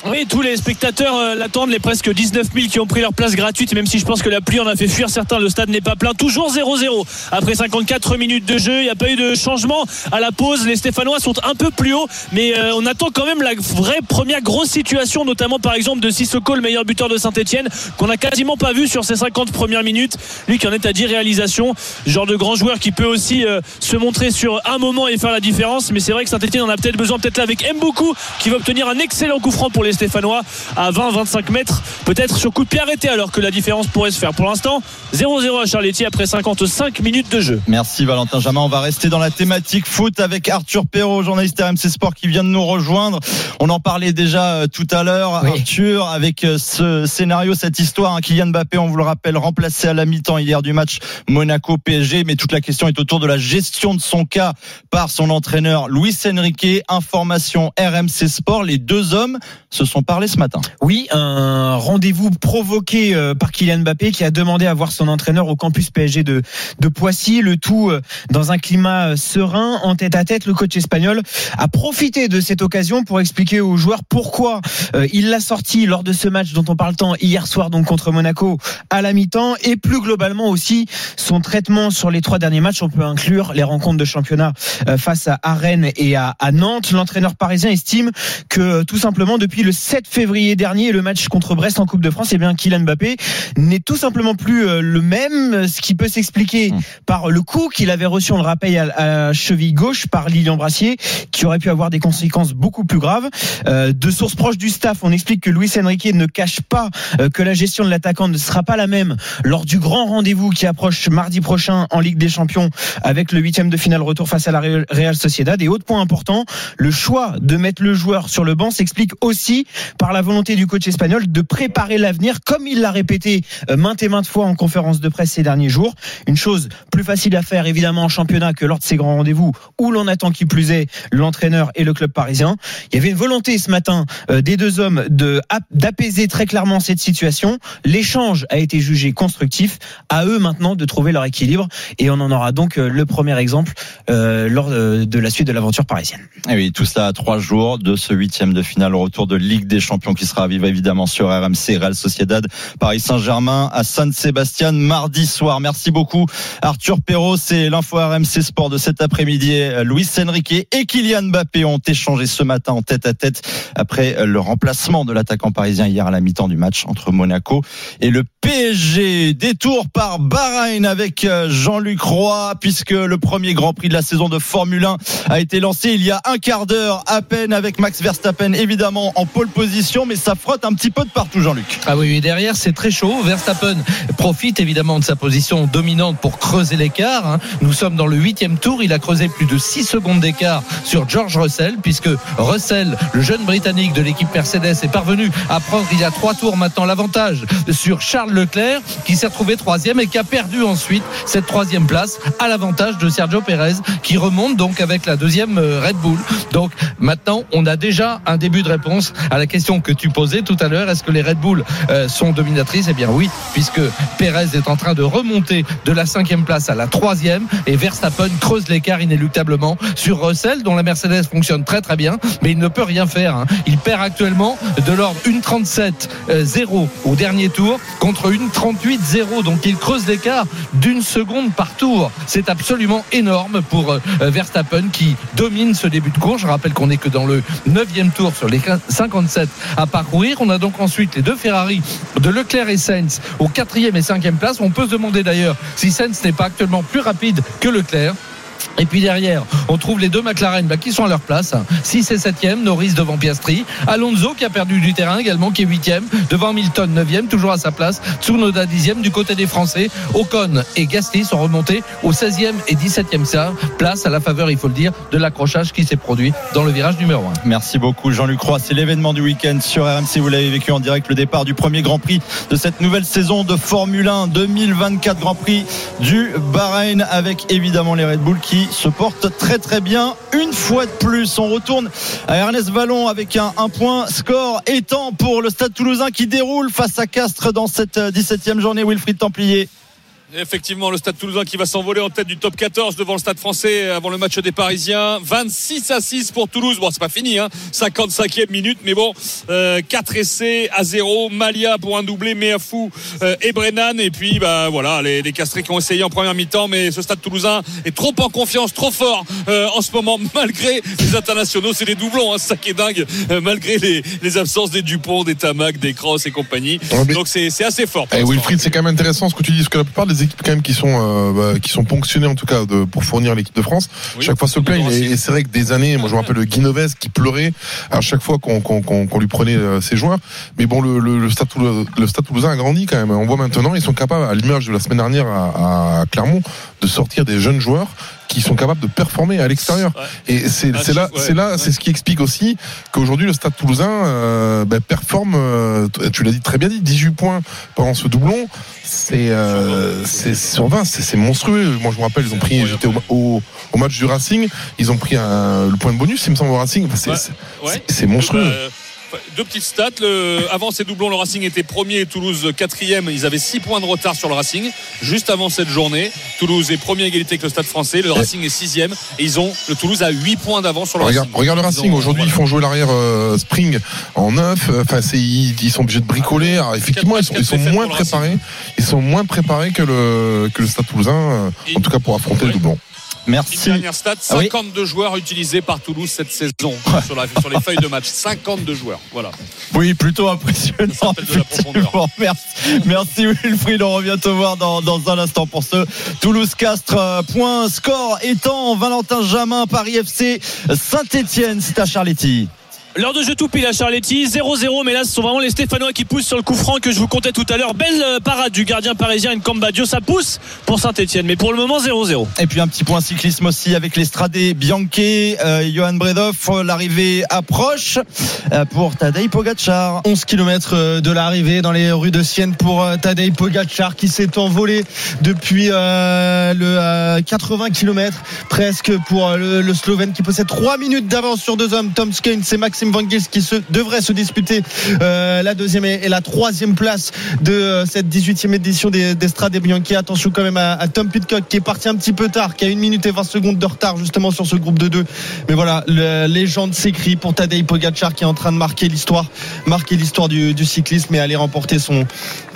Oui, tous les spectateurs euh, l'attendent, les presque 19 000 qui ont pris leur place gratuite, même si je pense que la pluie en a fait fuir certains, le stade n'est pas plein. Toujours 0-0 après 54 minutes de jeu, il n'y a pas eu de changement à la pause. Les Stéphanois sont un peu plus hauts, mais euh, on attend quand même la vraie première grosse situation, notamment par exemple de Sissoko, le meilleur buteur de Saint-Etienne, qu'on a quasiment pas vu sur ces 50 premières minutes. Lui qui en est à 10 réalisations, genre de grand joueur qui peut aussi euh, se montrer sur un moment et faire la différence. Mais c'est vrai que Saint-Etienne en a peut-être besoin, peut-être là avec Mboukou qui va obtenir un excellent coup franc pour les Stéphanois à 20-25 mètres, peut-être sur coup de pied arrêté alors que la différence pourrait se faire. Pour l'instant, 0-0 à Charletti après 55 minutes de jeu. Merci Valentin Jamin. On va rester dans la thématique foot avec Arthur Perrault, journaliste RMC Sport qui vient de nous rejoindre. On en parlait déjà euh, tout à l'heure, Arthur, avec euh, ce scénario, cette histoire. hein, Kylian Mbappé, on vous le rappelle, remplacé à la mi-temps hier du match Monaco-PSG. Mais toute la question est autour de la gestion de son cas par son entraîneur Luis Enrique. Information RMC Sport. Les deux hommes se sont parlé ce matin. Oui, un rendez-vous provoqué euh, par Kylian Mbappé qui a demandé à voir son entraîneur au campus PSG de, Poissy, le tout euh, dans un climat euh, serein, en tête à tête. Le coach espagnol a profité de cette occasion pour expliquer aux joueurs pourquoi il l'a sorti lors de ce match dont on parle tant hier soir donc contre Monaco à la mi-temps et plus globalement aussi son traitement sur les trois derniers matchs. On peut inclure les rencontres de championnat face à, Rennes et à, à Nantes. L'entraîneur parisien estime que tout simplement depuis le 7 février dernier, le match contre Brest en Coupe de France, eh bien Kylian Mbappé n'est tout simplement plus euh, le même, ce qui peut s'expliquer par le coup qu'il avait reçu, on le rappelle, à, à cheville gauche par Lilian Brassier, qui aurait pu avoir des conséquences beaucoup plus graves. Euh, de sources proches du staff, on explique que Luis Enrique ne cache pas euh, que la gestion de l'attaquant ne sera pas la même lors du grand rendez-vous qui approche mardi prochain en Ligue des Champions avec le huitième de finale retour face à la Real Real Sociedad. Et autre point important, le choix de mettre le joueur sur le banc s'explique aussi par la volonté du coach espagnol de préparer l'avenir, comme il l'a répété euh, maintes et maintes fois en conférence de presse ces derniers jours. Une chose plus facile à faire évidemment en championnat que lors de ces grands rendez-vous où l'on attend qui plus est l'entraîneur et le club parisien. Il y avait une volonté ce matin euh, des deux hommes de d'apaiser très clairement cette situation. L'échange a été jugé constructif. À eux maintenant de trouver leur équilibre et on en aura donc euh, le premier exemple lors de la suite de l'aventure parisienne. Et oui, tout cela à trois jours de ce huitième de finale retour de des Champions qui sera à vivre évidemment sur RMC Real Sociedad Paris Saint-Germain à San Sébastien mardi soir. Merci beaucoup Arthur Perrault, c'est l'info RMC Sport de cet après-midi. Luis Enrique et Kylian Mbappé ont échangé ce matin en tête à tête après le remplacement de l'attaquant parisien hier à la mi-temps du match entre Monaco et le PSG. Détour par Bahreïn avec euh, Jean-Luc Roy puisque le premier Grand Prix de la saison de Formule 1 a été lancé il y a un quart d'heure à peine avec Max Verstappen évidemment en pole position, mais ça frotte un petit peu de partout, Jean-Luc. Ah oui, derrière c'est très chaud. Verstappen profite évidemment de sa position dominante pour creuser l'écart. hein. Nous sommes dans le huitième tour. Il a creusé plus de 6 secondes d'écart sur George Russell, puisque Russell, le jeune Britannique de l'équipe Mercedes, est parvenu à prendre il y a trois tours maintenant l'avantage sur Charles Leclerc, qui s'est retrouvé troisième et qui a perdu ensuite cette troisième place à l'avantage de Sergio Perez, qui remonte donc avec la deuxième euh, Red Bull. Donc maintenant, on a déjà un début de réponse à la question que tu posais tout à l'heure. Est-ce que les Red Bull euh, sont dominatrices? Eh bien oui, puisque Perez est en train de remonter de la cinquième place à la troisième et Verstappen creuse l'écart inéluctablement sur Russell, dont la Mercedes fonctionne très très bien, mais il ne peut rien faire. hein. Il perd actuellement de l'ordre 1,37-0 au dernier tour contre 1,38-0. Donc il creuse l'écart d'une seconde par tour. C'est absolument énorme pour euh, Verstappen qui domine ce début de course. Je rappelle qu'on n'est que dans le neuvième tour sur les 57 à parcourir. On a donc ensuite les deux Ferrari de Leclerc et Sainz au quatrième et cinquième place. On peut se demander d'ailleurs si Sainz n'est pas actuellement plus rapide que Leclerc. Et puis derrière, on trouve les deux McLaren bah, qui sont à leur place. 6 et 7e, Norris devant Piastri. Alonso qui a perdu du terrain également, qui est 8e. Devant Milton, 9e, toujours à sa place. Tsunoda, 10e. Du côté des Français, Ocon et Gasly sont remontés au 16e et 17e ça, place à la faveur, il faut le dire, de l'accrochage qui s'est produit dans le virage numéro 1. Merci beaucoup Jean-Luc Roy. C'est l'événement du week-end sur RMC. Vous l'avez vécu en direct le départ du premier Grand Prix de cette nouvelle saison de Formule 1 2024 Grand Prix du Bahreïn avec évidemment les Red Bull qui se portent très très bien. Une fois de plus, on retourne à Ernest Vallon avec un, un point score étant pour le Stade Toulousain qui déroule face à Castres dans cette euh, 17e journée. Wilfried Templier. Effectivement, le Stade Toulousain qui va s'envoler en tête du top 14 devant le Stade Français avant le match des Parisiens. 26 à 6 pour Toulouse. Bon, c'est pas fini, hein. 55e minute, mais bon, euh, 4 essais à 0. Malia pour un doublé, Meafou euh, et Brennan. Et puis, bah voilà, les, les Castrés qui ont essayé en première mi-temps, mais ce Stade Toulousain est trop en confiance, trop fort euh, en ce moment, [LAUGHS] malgré les internationaux. C'est des doublons, hein, ça qui est dingue, euh, malgré les, les absences des Dupont, des Tamac, des Cross et compagnie. Donc c'est assez fort. Et l'instant. Wilfried, c'est quand même intéressant ce que tu dis, parce que la plupart des équipes quand même qui sont euh, bah, qui sont ponctionnées en tout cas de, pour fournir l'équipe de France, Oui, chaque fois se plaignent. Et, c'est vrai que des années, moi je me rappelle de Guinoves qui pleurait à chaque fois qu'on lui prenait euh, ses joueurs. Mais bon, le, le, le, Stade le Stade Toulousain a grandi quand même. On voit maintenant, ils sont capables, à l'image de la semaine dernière à, à Clermont, de sortir des jeunes joueurs qui sont capables de performer à l'extérieur. Et c'est c'est là, ouais, c'est là, c'est ce qui explique aussi qu'aujourd'hui le Stade Toulousain euh, ben, performe. euh, tu l'as dit très bien dit, 18 points pendant ce doublon. C'est euh, c'est sur 20, c'est monstrueux. Moi je me rappelle, ils ont pris, j'étais au, au, au match du Racing, ils ont pris un, le point de bonus, il me semble au Racing. Enfin, c'est Ouais. c'est- Ouais. c'est monstrueux. Euh, deux petites stats. Le- avant ces doublons, le Racing était premier et Toulouse quatrième. Ils avaient 6 points de retard sur le Racing. Juste avant cette journée, Toulouse est premier à égalité avec le Stade français. Le Racing est sixième. Et ils ont, le Toulouse a 8 points d'avance sur le Regarde, Racing. regarde le Racing. Aujourd'hui, ils font jouer l'arrière euh, Spring en neuf. Enfin, c'est ils, sont obligés de bricoler. Alors, effectivement, ils sont, ils sont défaites moins préparés. Ils sont moins préparés que le que le Stade Toulousain, euh, en tout cas pour affronter le doublon. Une dernière stat, Ah oui. 52 joueurs utilisés par Toulouse cette saison [LAUGHS] sur, la- sur les feuilles de match. 52 joueurs. Voilà. Oui, plutôt impressionnant. Merci, merci Wilfried. On revient te voir dans, dans un instant pour ce Toulouse-Castres. euh, Point score étant Valentin Jamin, Paris FC, Saint-Etienne. C'est à Charletti. L'heure de jeu tout pile à Charletti, 0-0, mais là ce sont vraiment les Stéphanois qui poussent sur le coup franc que je vous comptais tout à l'heure. Belle euh, parade du gardien parisien Nkambadio, ça pousse pour Saint-Etienne, mais pour le moment 0-0. Et puis un petit point cyclisme aussi avec l'Estrade Bianchi, euh, Johan Bredoff. L'arrivée approche euh, pour Tadej Pogacar. 11 km de l'arrivée dans les rues de Sienne pour euh, Tadej Pogacar qui s'est envolé depuis euh, le euh, 80 km presque pour euh, le, le Slovène qui possède 3 minutes d'avance sur deux hommes Tom Skane c'est Maxime Gils qui devrait se disputer euh, la deuxième et, et la troisième place de euh, cette 18e édition des, des Strade Bianchi. Attention quand même à, Tom Pitcock qui est parti un petit peu tard qui a une minute et 20 secondes de retard justement sur ce groupe de deux. Mais voilà la légende s'écrit pour Tadej Pogacar qui est en train de marquer l'histoire marquer l'histoire du cyclisme et aller remporter son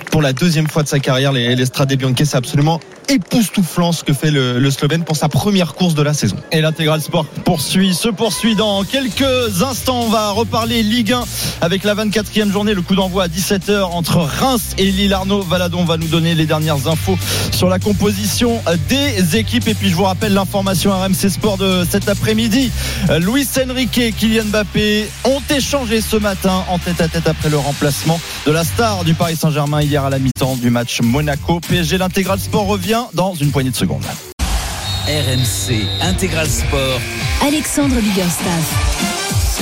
pour la deuxième fois de sa carrière, les, les Strade. C'est absolument époustouflant ce que fait le, le Slovène pour sa première course de la saison. Et l'intégral sport poursuit, se poursuit dans quelques instants. On va reparler Ligue 1 avec la 24e journée. Le coup d'envoi à 17h entre Reims et Lille. Arnaud Valadon va nous donner les dernières infos sur la composition des équipes. Et puis je vous rappelle l'information RMC Sport de cet après-midi. Luis Enrique et Kylian Mbappé ont échangé ce matin en tête à tête après le remplacement de la star du Paris Saint-Germain hier à la mi-temps du match Monaco. PSG, l'intégral sport revient dans une poignée de secondes. RMC Intégral Sport. Alexandre Biggerstaff.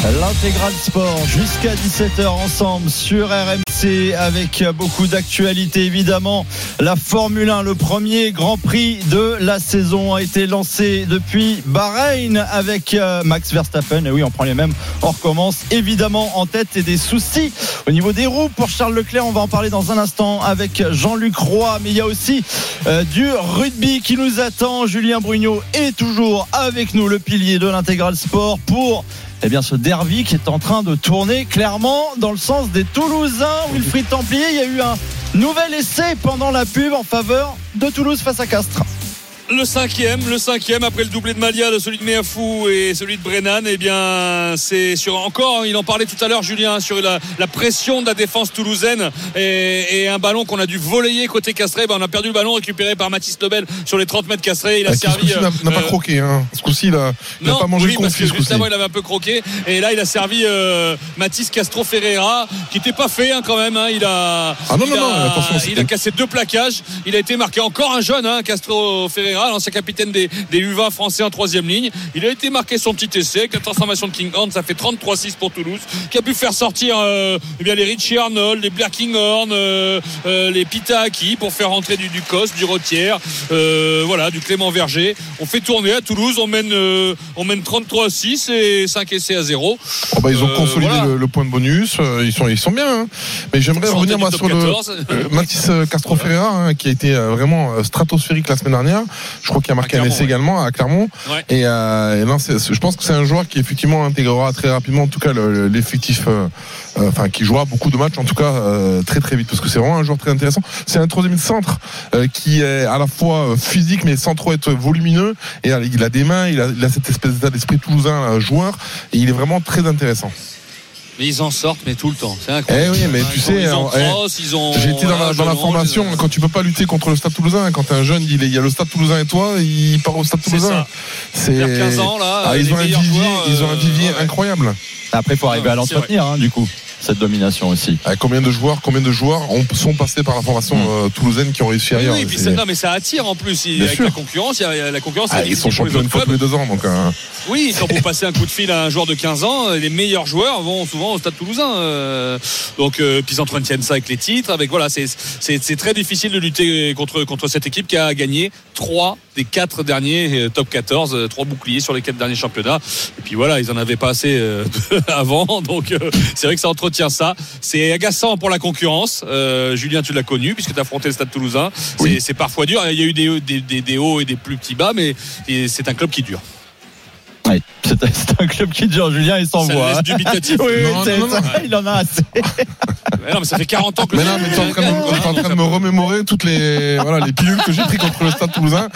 L'intégral sport jusqu'à 17h ensemble sur RMC avec beaucoup d'actualités évidemment. La Formule 1, le premier Grand Prix de la saison a été lancé depuis Bahreïn avec euh, Max Verstappen. Et oui, on prend les mêmes. On recommence évidemment en tête et des soucis au niveau des roues pour Charles Leclerc. On va en parler dans un instant avec Jean-Luc Roy. Mais il y a aussi euh, du rugby qui nous attend. Julien Brugnot est toujours avec nous, le pilier de l'intégral sport pour eh bien, ce derby qui est en train de tourner clairement dans le sens des Toulousains. Wilfried Templier, il y a eu un nouvel essai pendant la pub en faveur de Toulouse face à Castres le cinquième, le cinquième après le doublé de Malia, de celui de Meafou et celui de Brennan, eh bien c'est sur encore, il en parlait tout à l'heure Julien, sur la, la, pression de la défense toulousaine et, et un ballon qu'on a dû voler côté Castré, ben on a perdu le ballon récupéré par Mathis Lebel sur les 30 mètres Castré, il a Ah, servi. ce coup-ci, n'a n'a pas euh, croqué, hein. Ce coup-ci, il a, il a non, pas mangé oui, le parce que juste avant il avait un peu croqué et là il a servi euh, Mathis Castro Ferreira qui n'était pas fait hein, quand même hein. il a Ah non, il, non, non, attention, il a cassé deux plaquages il a été marqué encore un jeune hein, Castro Ferreira l'ancien capitaine des, des U20 français en troisième ligne il a été marqué son petit essai avec la transformation de King Horn ça fait 33-6 pour Toulouse qui a pu faire sortir euh, eh bien les Richie Arnold les Blair Kinghorn euh, euh, les Pita Aki pour faire rentrer du Ducos du Rotière euh, voilà du Clément Verger on fait tourner à Toulouse on mène euh, on mène 33-6 et 5 essais à 0 Oh, bah, ils ont consolidé voilà. le, le point de bonus. Ils sont, ils sont bien. hein. Mais j'aimerais revenir moi sur le 14. Mathis euh, Castro Ferreira, hein, qui a été vraiment stratosphérique la semaine dernière. Je crois qu'il a marqué un Clermont, essai ouais. également à Clermont. Ouais. Et, euh, et non, je pense que c'est un joueur qui effectivement intégrera très rapidement, en tout cas le- le- l'effectif, euh, euh, enfin qui jouera beaucoup de matchs, en tout cas euh, très très vite, parce que c'est vraiment un joueur très intéressant. C'est un troisième centre euh, qui est à la fois physique mais sans trop être volumineux. Et il a des mains, il a, il a cette espèce d'état d'esprit toulousain euh, joueur, et il est vraiment très intéressant. Mais ils en sortent mais tout le temps c'est Eh incroyable oui, mais tu sais, ils en eh, crossent, ils ont J'ai été dans la, voilà, dans la Jeune formation, Ange, quand tu peux pas lutter contre le Stade Toulousain, quand t'es un jeune, il, est- il y a le Stade Toulousain et toi, il part au Stade C'est Toulousain. C'est Vers 15 ans, là, Ah, ils ont un meilleurs vivier, joueurs, ils ont un euh, vivier ouais. incroyable. Après, il faut arriver à c'est l'entretenir, hein, du coup, cette domination aussi. Ah, combien de joueurs, combien de joueurs ont- sont passés par la formation euh, toulousaine qui ont réussi ailleurs oui, puis ça, non, mais ça attire en plus. Bien avec sûr. la concurrence, il y a- la concurrence. Ah, ils sont champions une fois tous les deux ans, donc. euh, Oui, quand vous [LAUGHS] passez un coup de fil à un joueur de 15 ans, les meilleurs joueurs vont souvent au Stade Toulousain. euh, donc, euh, puis ils entretiennent ça avec les titres. Avec voilà, c'est c'est c'est très difficile de lutter contre contre cette équipe qui a gagné trois des quatre derniers euh, top 14, euh, trois boucliers sur les quatre derniers championnats. Et puis voilà, ils en avaient pas assez euh, [LAUGHS] avant, donc c'est vrai que ça entretient ça. C'est agaçant pour la concurrence. Euh, Julien, tu l'as connu puisque tu as affronté le Stade Toulousain. C'est parfois dur. Il y a eu des, des, des, des hauts et des plus petits bas, mais c'est un club qui dure. C'est un club qui dure, Julien, il s'envoie. hein. dubitatif. Oui, [LAUGHS] oui, Non, c'est non, non, ça, non. il en a assez. Mais non, mais ça fait 40 ans que Mais le non, mais t'es en train de, t'es en train de me remémorer toutes les, voilà, les pilules que j'ai pris contre le Stade Toulousain.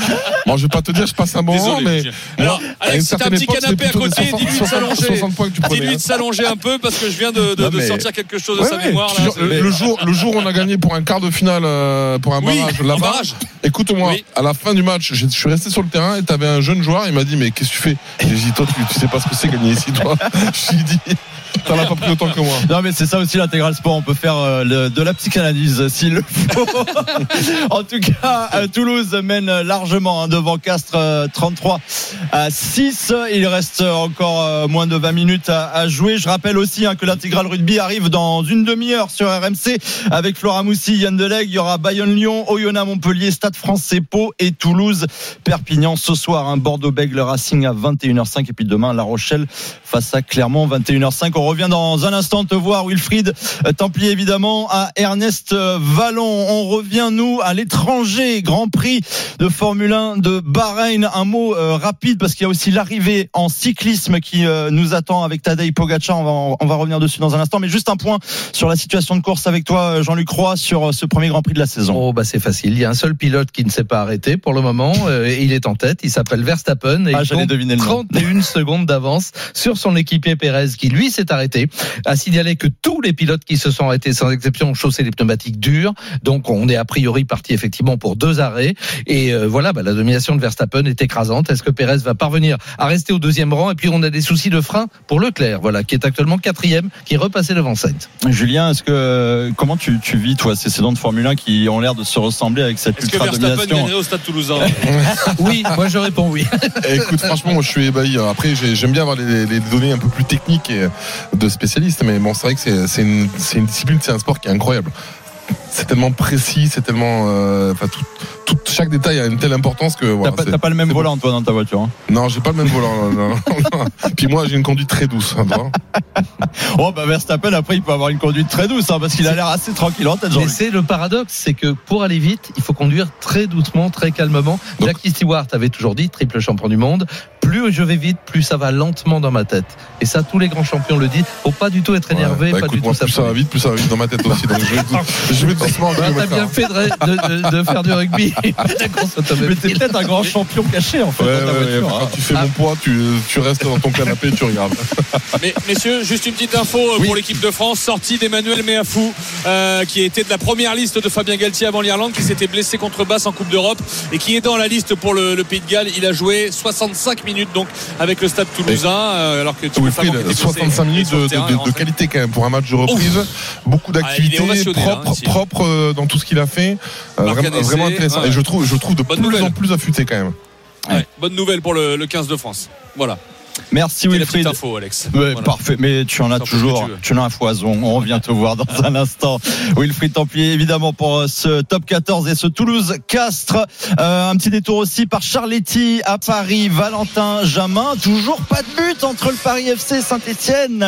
Bon, je vais pas te dire, je passe un bon moment, mais. Alors, Alex, si t'as un petit époque, canapé à côté, des 60 dis-lui de 60 s'allonger. 60 points que tu prenais. Dis-lui hein. de s'allonger un peu parce que je viens de, de- Non, de mais- sortir quelque chose de Ouais, sa ouais, mémoire. là. le, le jour, le jour où on a gagné pour un quart de finale, euh, pour un Oui, barrage là-bas. Écoute-moi, Oui. à la fin du match, je suis resté sur le terrain et t'avais un jeune joueur, il m'a dit, mais qu'est-ce que tu fais? Dit, toi, tu, tu sais pas ce que c'est gagner ici, toi. Je lui ai dit, t'en as pas pris autant que moi. Non mais c'est ça aussi l'intégral sport, on peut faire euh, de la psychanalyse euh, s'il le faut. [LAUGHS] en tout cas, euh, Toulouse mène largement hein, devant Castres euh, 33 à 6. Il reste encore moins de 20 minutes à, jouer. Je rappelle aussi hein, que l'intégral rugby arrive dans une demi-heure sur RMC avec Flora Moussi, Yann Delegue. Il y aura Bayonne-Lyon, Oyonnax Montpellier, Stade français Pau et Toulouse Perpignan ce soir. Hein, Bordeaux-Bègles Racing à 21h05 et puis demain La Rochelle face à Clermont 21h05. On On revient dans un instant te voir, Wilfried Templier, évidemment, à Ernest Vallon. On revient, nous, à l'étranger. Grand Prix de Formule 1 de Bahreïn. Un mot euh, rapide, parce qu'il y a aussi l'arrivée en cyclisme qui euh, nous attend avec Tadej Pogacar. On va, on va revenir dessus dans un instant. Mais juste un point sur la situation de course avec toi, Jean-Luc Roy, sur euh, ce premier Grand Prix de la saison. Oh, bah c'est facile. Il y a un seul pilote qui ne s'est pas arrêté pour le moment. euh, il est en tête. Il s'appelle Verstappen. Et Ah, il j'allais compte deviner le nom. 31 secondes d'avance sur son équipier Pérez, qui lui s'est arrêté. A signalé que tous les pilotes qui se sont arrêtés, sans exception, ont chaussé les pneumatiques durs. Donc on est a priori parti effectivement pour deux arrêts. Et euh, voilà, bah, la domination de Verstappen est écrasante. Est-ce que Pérez va parvenir à rester au deuxième rang? Et puis on a des soucis de frein pour Leclerc, voilà, qui est actuellement quatrième, qui est repassé devant Sainz. Julien, est-ce que comment tu, tu vis toi ces saisons de Formule 1 qui ont l'air de se ressembler avec cette Est-ce que ultra Verstappen domination? au Stade Toulousain? [LAUGHS] Oui, moi je réponds oui. Écoute, franchement, moi, je suis ébahi. Après, j'ai- j'aime bien avoir les, les données un peu plus techniques et de spécialistes, mais bon, c'est vrai que c'est- une, une discipline, c'est un sport qui est incroyable. C'est tellement précis, c'est tellement, euh, enfin, tout, tout- chaque détail a une telle importance que. T'as Voilà, t'as pas le même volant toi dans ta voiture. hein. Non, j'ai pas le même volant. non, non, non. Puis moi, j'ai une conduite très douce. hein. [LAUGHS] Oh bah Verstappen après il peut avoir une conduite très douce hein, parce qu'il a l'air assez tranquille en tête. Mais c'est le paradoxe, c'est que pour aller vite, il faut conduire très doucement, très calmement. Jackie Stewart avait toujours dit, triple champion du monde, plus je vais vite, plus ça va lentement dans ma tête. Et ça, tous les grands champions le disent. Faut pas du tout être énervé, Bah, pas écoute, du moi, tout plus ça va vite, plus ça va vite dans ma tête aussi. Donc je vais, [LAUGHS] je vais Bah, T'as bien fait de, de- de- de faire du rugby. [LAUGHS] Mais t'es peut-être un grand champion caché en fait Ouais, dans ta ouais, voiture. quand hein. tu fais mon poids, tu, tu restes dans ton canapé, tu regardes. [LAUGHS] Mais messieurs, juste une petite info euh, pour l'équipe de France, sortie d'Emmanuel Meafou, euh, qui était de la première liste de Fabien Galtier avant l'Irlande, qui s'était blessé contre Basse en Coupe d'Europe et qui est dans la liste pour le, le Pays de Galles. Il a joué 65 minutes donc avec le Stade Toulousain, euh, alors que blessé, 65 minutes de, qualité quand même pour un match de reprise. Beaucoup Ah, d'activités propres, ici. propres euh, dans tout ce qu'il a fait. Euh, vraiment, intéressant. ouais. Et je trouve, je trouve de Bonne plus nouvelle. en plus affûté quand même. Ouais, bonne nouvelle pour le, le 15 de France. Voilà. Merci Wilfried. petite info, Alex. Ouais, Voilà. Parfait, mais tu en as toujours, tu en as un foison. On revient te voir dans un instant. Wilfried Templier, évidemment, pour euh, ce top 14 et ce Toulouse-Castres. Euh, un petit détour aussi par Charletti à Paris, Valentin Jamin. Toujours pas de but entre le Paris FC et Saint-Etienne.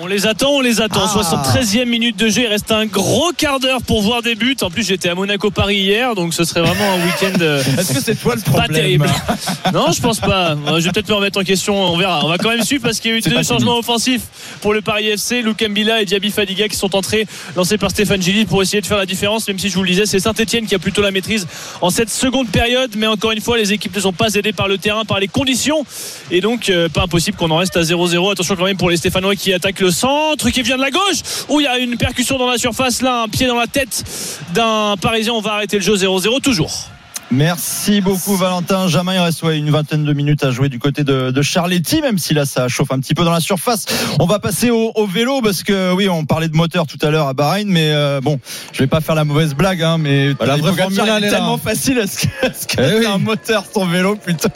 On les attend, on les attend. Ah. 73e minute de jeu. Il reste un gros quart d'heure pour voir des buts. En plus, j'étais à Monaco-Paris hier, donc ce serait vraiment un week-end. euh, Est-ce que c'est toi le Pas problème terrible. [LAUGHS] Non, je pense pas. Je vais peut-être me remettre en question. On verra. On va quand même suivre parce qu'il y a eu deux changements offensifs pour le Paris FC. Luke Mbila et Diaby Fadiga qui sont entrés, lancés par Stéphane Gilly pour essayer de faire la différence. Même si je vous le disais, c'est Saint-Etienne qui a plutôt la maîtrise en cette seconde période. Mais encore une fois, les équipes ne sont pas aidées par le terrain, par les conditions. Et donc, euh, pas impossible qu'on en reste à 0-0. Attention quand même pour les Stéphanois qui attaquent le centre, qui vient de la gauche. Où il y a une percussion dans la surface. Là, un pied dans la tête d'un Parisien. On va arrêter le jeu 0-0 toujours. Merci beaucoup Valentin. Jamin, il reste ouais, une vingtaine de minutes à jouer du côté de, de Charletti, même si là ça chauffe un petit peu dans la surface. On va passer au, au vélo parce que oui, on parlait de moteur tout à l'heure à Bahreïn, mais euh, bon, je vais pas faire la mauvaise blague, hein, mais Bah, la vraie est tellement hein. facile. Est-ce que, est-ce que Eh c'est oui. un moteur son vélo plutôt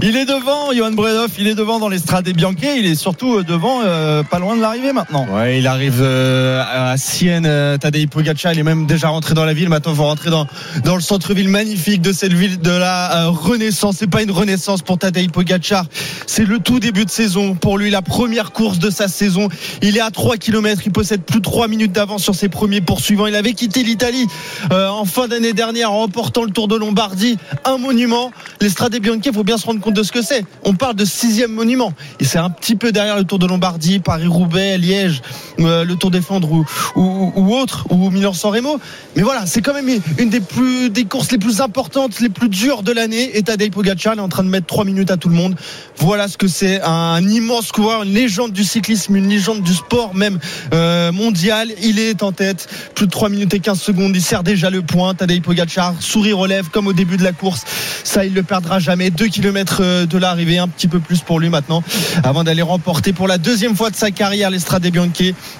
Il est devant, Johan Bredov, il est devant dans l'Estrade Bianche, il est surtout euh, devant, euh, pas loin de l'arrivée maintenant. Ouais, il arrive euh, à Sienne, euh, Tadej Pogacar, il est même déjà rentré dans la ville. Maintenant, il va rentrer dans, dans le centre-ville magnifique de cette ville de la euh, Renaissance. C'est pas une renaissance pour Tadej Pogacar. C'est le tout début de saison. Pour lui, la première course de sa saison. Il est à 3 km. Il possède plus de 3 minutes d'avance sur ses premiers poursuivants. Il avait quitté l'Italie euh, en fin d'année dernière en remportant le Tour de Lombardie. Un monument. L'Estrade Bianche, il faut bien se rendre compte de ce que c'est. On parle de sixième monument. Et c'est un petit peu derrière le Tour de Lombardie, Paris-Roubaix, Liège, euh, le Tour des Flandres ou, autre, ou Milan-San Remo. Mais voilà, c'est quand même une des plus des courses les plus importantes, les plus dures de l'année. Et Tadej Pogacar est en train de mettre 3 minutes à tout le monde. Voilà ce que c'est un immense coureur, une légende du cyclisme, une légende du sport même euh, mondial. Il est en tête, plus de 3 minutes et 15 secondes. Il sert déjà le point. Tadej Pogacar, sourire lèvres comme au début de la course. Ça, il le perdra jamais. 2 km de l'arrivée, un petit peu plus pour lui maintenant, avant d'aller remporter pour la deuxième fois de sa carrière l'Estrade Bianche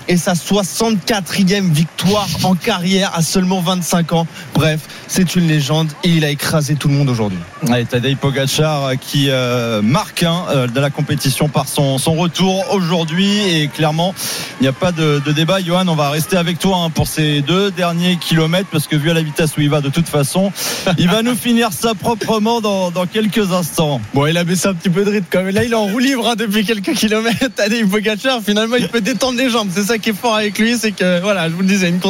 et sa 64e victoire en carrière à seulement 25 ans. Bref, c'est une légende il a écrasé tout le monde aujourd'hui. Ouais, Tadej Pogacar euh, qui euh, marque hein, euh, de la compétition par son, son retour aujourd'hui et clairement il n'y a pas de, de, débat. Johan, on va rester avec toi hein, pour ces deux derniers kilomètres parce que vu à la vitesse où il va de toute façon, [LAUGHS] il va nous finir ça proprement dans, dans, quelques instants. Bon, il a baissé un petit peu de rythme quand même. Là, il est en roue libre hein, depuis quelques kilomètres. Tadej Pogacar, finalement, il peut détendre les jambes. C'est ça qui est fort avec lui, c'est que voilà, je vous le disais, une,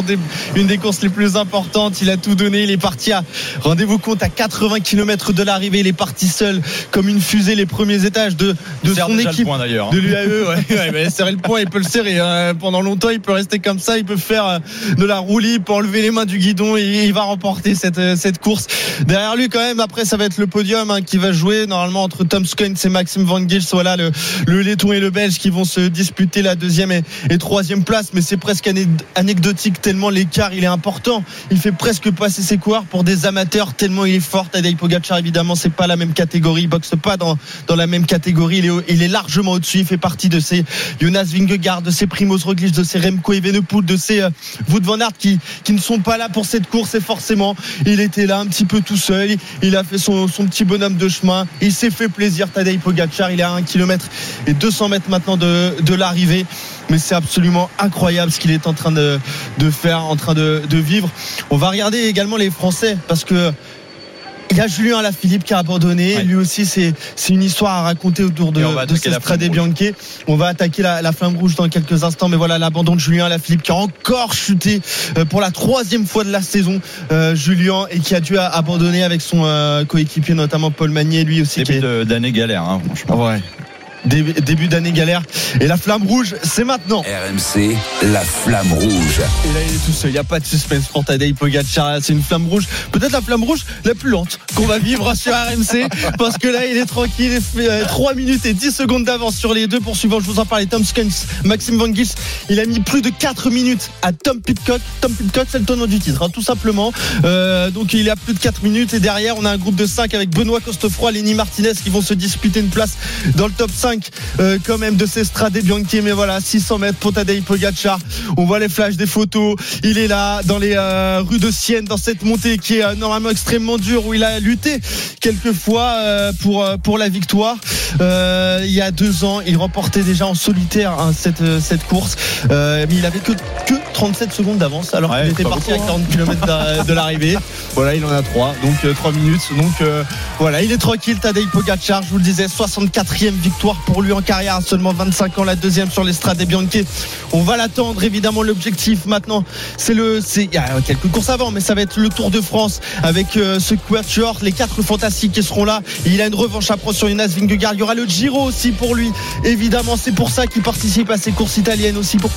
une des courses les plus importantes. Il a tout donné. Il est parti à rendez-vous compte à 80 km de l'arrivée. Il est parti seul comme une fusée les premiers étages de, de son équipe point, de l'UAE. Ouais, [LAUGHS] ouais, bah, serrer le point, il peut le serrer. Hein. Pendant longtemps, il peut rester comme ça. Il peut faire euh, de la roue libre, enlever les mains du guidon et il va remporter cette, euh, cette course. Derrière lui, quand même, après, ça va être le podium hein, qui va jouer normalement entre Tom Skuins et Maxime Van Gils. Voilà, le, le Letton et le Belge qui vont se disputer la deuxième et, et troisième place. Mais c'est presque anecdotique tellement l'écart il est important. Il fait presque passer ses coureurs pour des amateurs il est fort. Tadej Pogacar, évidemment, c'est pas la même catégorie. Il boxe pas dans, la même catégorie. Il est, largement au-dessus. Il fait partie de ces Jonas Vingegaard, de ces Primoz Roglic, de ces Remco Evenepoel, de ces euh, Wout van Aert qui, ne sont pas là pour cette course. Et forcément, il était là un petit peu tout seul. Il a fait son, petit bonhomme de chemin. Il s'est fait plaisir. Tadej Pogacar, il est à 1 km et 200 mètres maintenant de l'arrivée mais c'est absolument incroyable ce qu'il est en train de, de faire, en train de, de, vivre. On va regarder également les Français parce que il y a Julien Alaphilippe qui a abandonné. Ouais. Lui aussi, c'est une histoire à raconter autour de, de ce Stradé Bianchi. On va attaquer la, la, flamme rouge dans quelques instants. Mais voilà, l'abandon de Julien Alaphilippe qui a encore chuté euh, pour la troisième fois de la saison. Euh, Julien et qui a dû abandonner avec son euh, coéquipier, notamment Paul Magnier, lui aussi. Début d'année galère, hein, franchement. Ouais début d'année galère. Et la flamme rouge, c'est maintenant. RMC, la flamme rouge. Et là, il est tout seul. Il n'y a pas de suspense pour Tadej Pogacar. C'est une flamme rouge. Peut-être la flamme rouge la plus lente qu'on va vivre sur RMC. [LAUGHS] Parce que là, il est tranquille. Il fait 3 minutes et 10 secondes d'avance sur les deux poursuivants. Je vous en parlais. Tom Skuns, Maxime Van Gils. Il a mis plus de 4 minutes à Tom Pitcock. Tom Pitcock, c'est le tonneau du titre, hein, tout simplement. Euh, donc, il a plus de 4 minutes. Et derrière, on a un groupe de 5 avec Benoît Costefroy, Lenny Martinez qui vont se disputer une place dans le top 5 euh, quand même de ces Stradé Bianchi. Mais voilà 600 mètres pour Tadej Pogacar. On voit les flashs des photos. Il est là dans les euh, rues de Sienne dans cette montée qui est euh, normalement extrêmement dure où il a lutté quelques fois pour pour la victoire. Il y a deux ans il remportait déjà en solitaire hein, cette cette course. Mais il avait que que 37 secondes d'avance alors ouais, qu'il était parti beaucoup, à 40 km de l'arrivée. Voilà il en a 3 donc 3 minutes. Donc voilà il est tranquille Tadej Pogacar je vous le disais 64e victoire pour lui en carrière. Seulement 25 ans la deuxième sur l'estrade des Bianchi. On va l'attendre évidemment. L'objectif maintenant c'est le il y a quelques courses avant mais ça va être le Tour de France avec euh, ce quatuor. Les quatre fantastiques qui seront là. Il a une revanche à prendre sur Jonas Vingegaard. Il y aura le Giro aussi pour lui. Évidemment c'est pour ça qu'il participe à ces courses italiennes aussi pour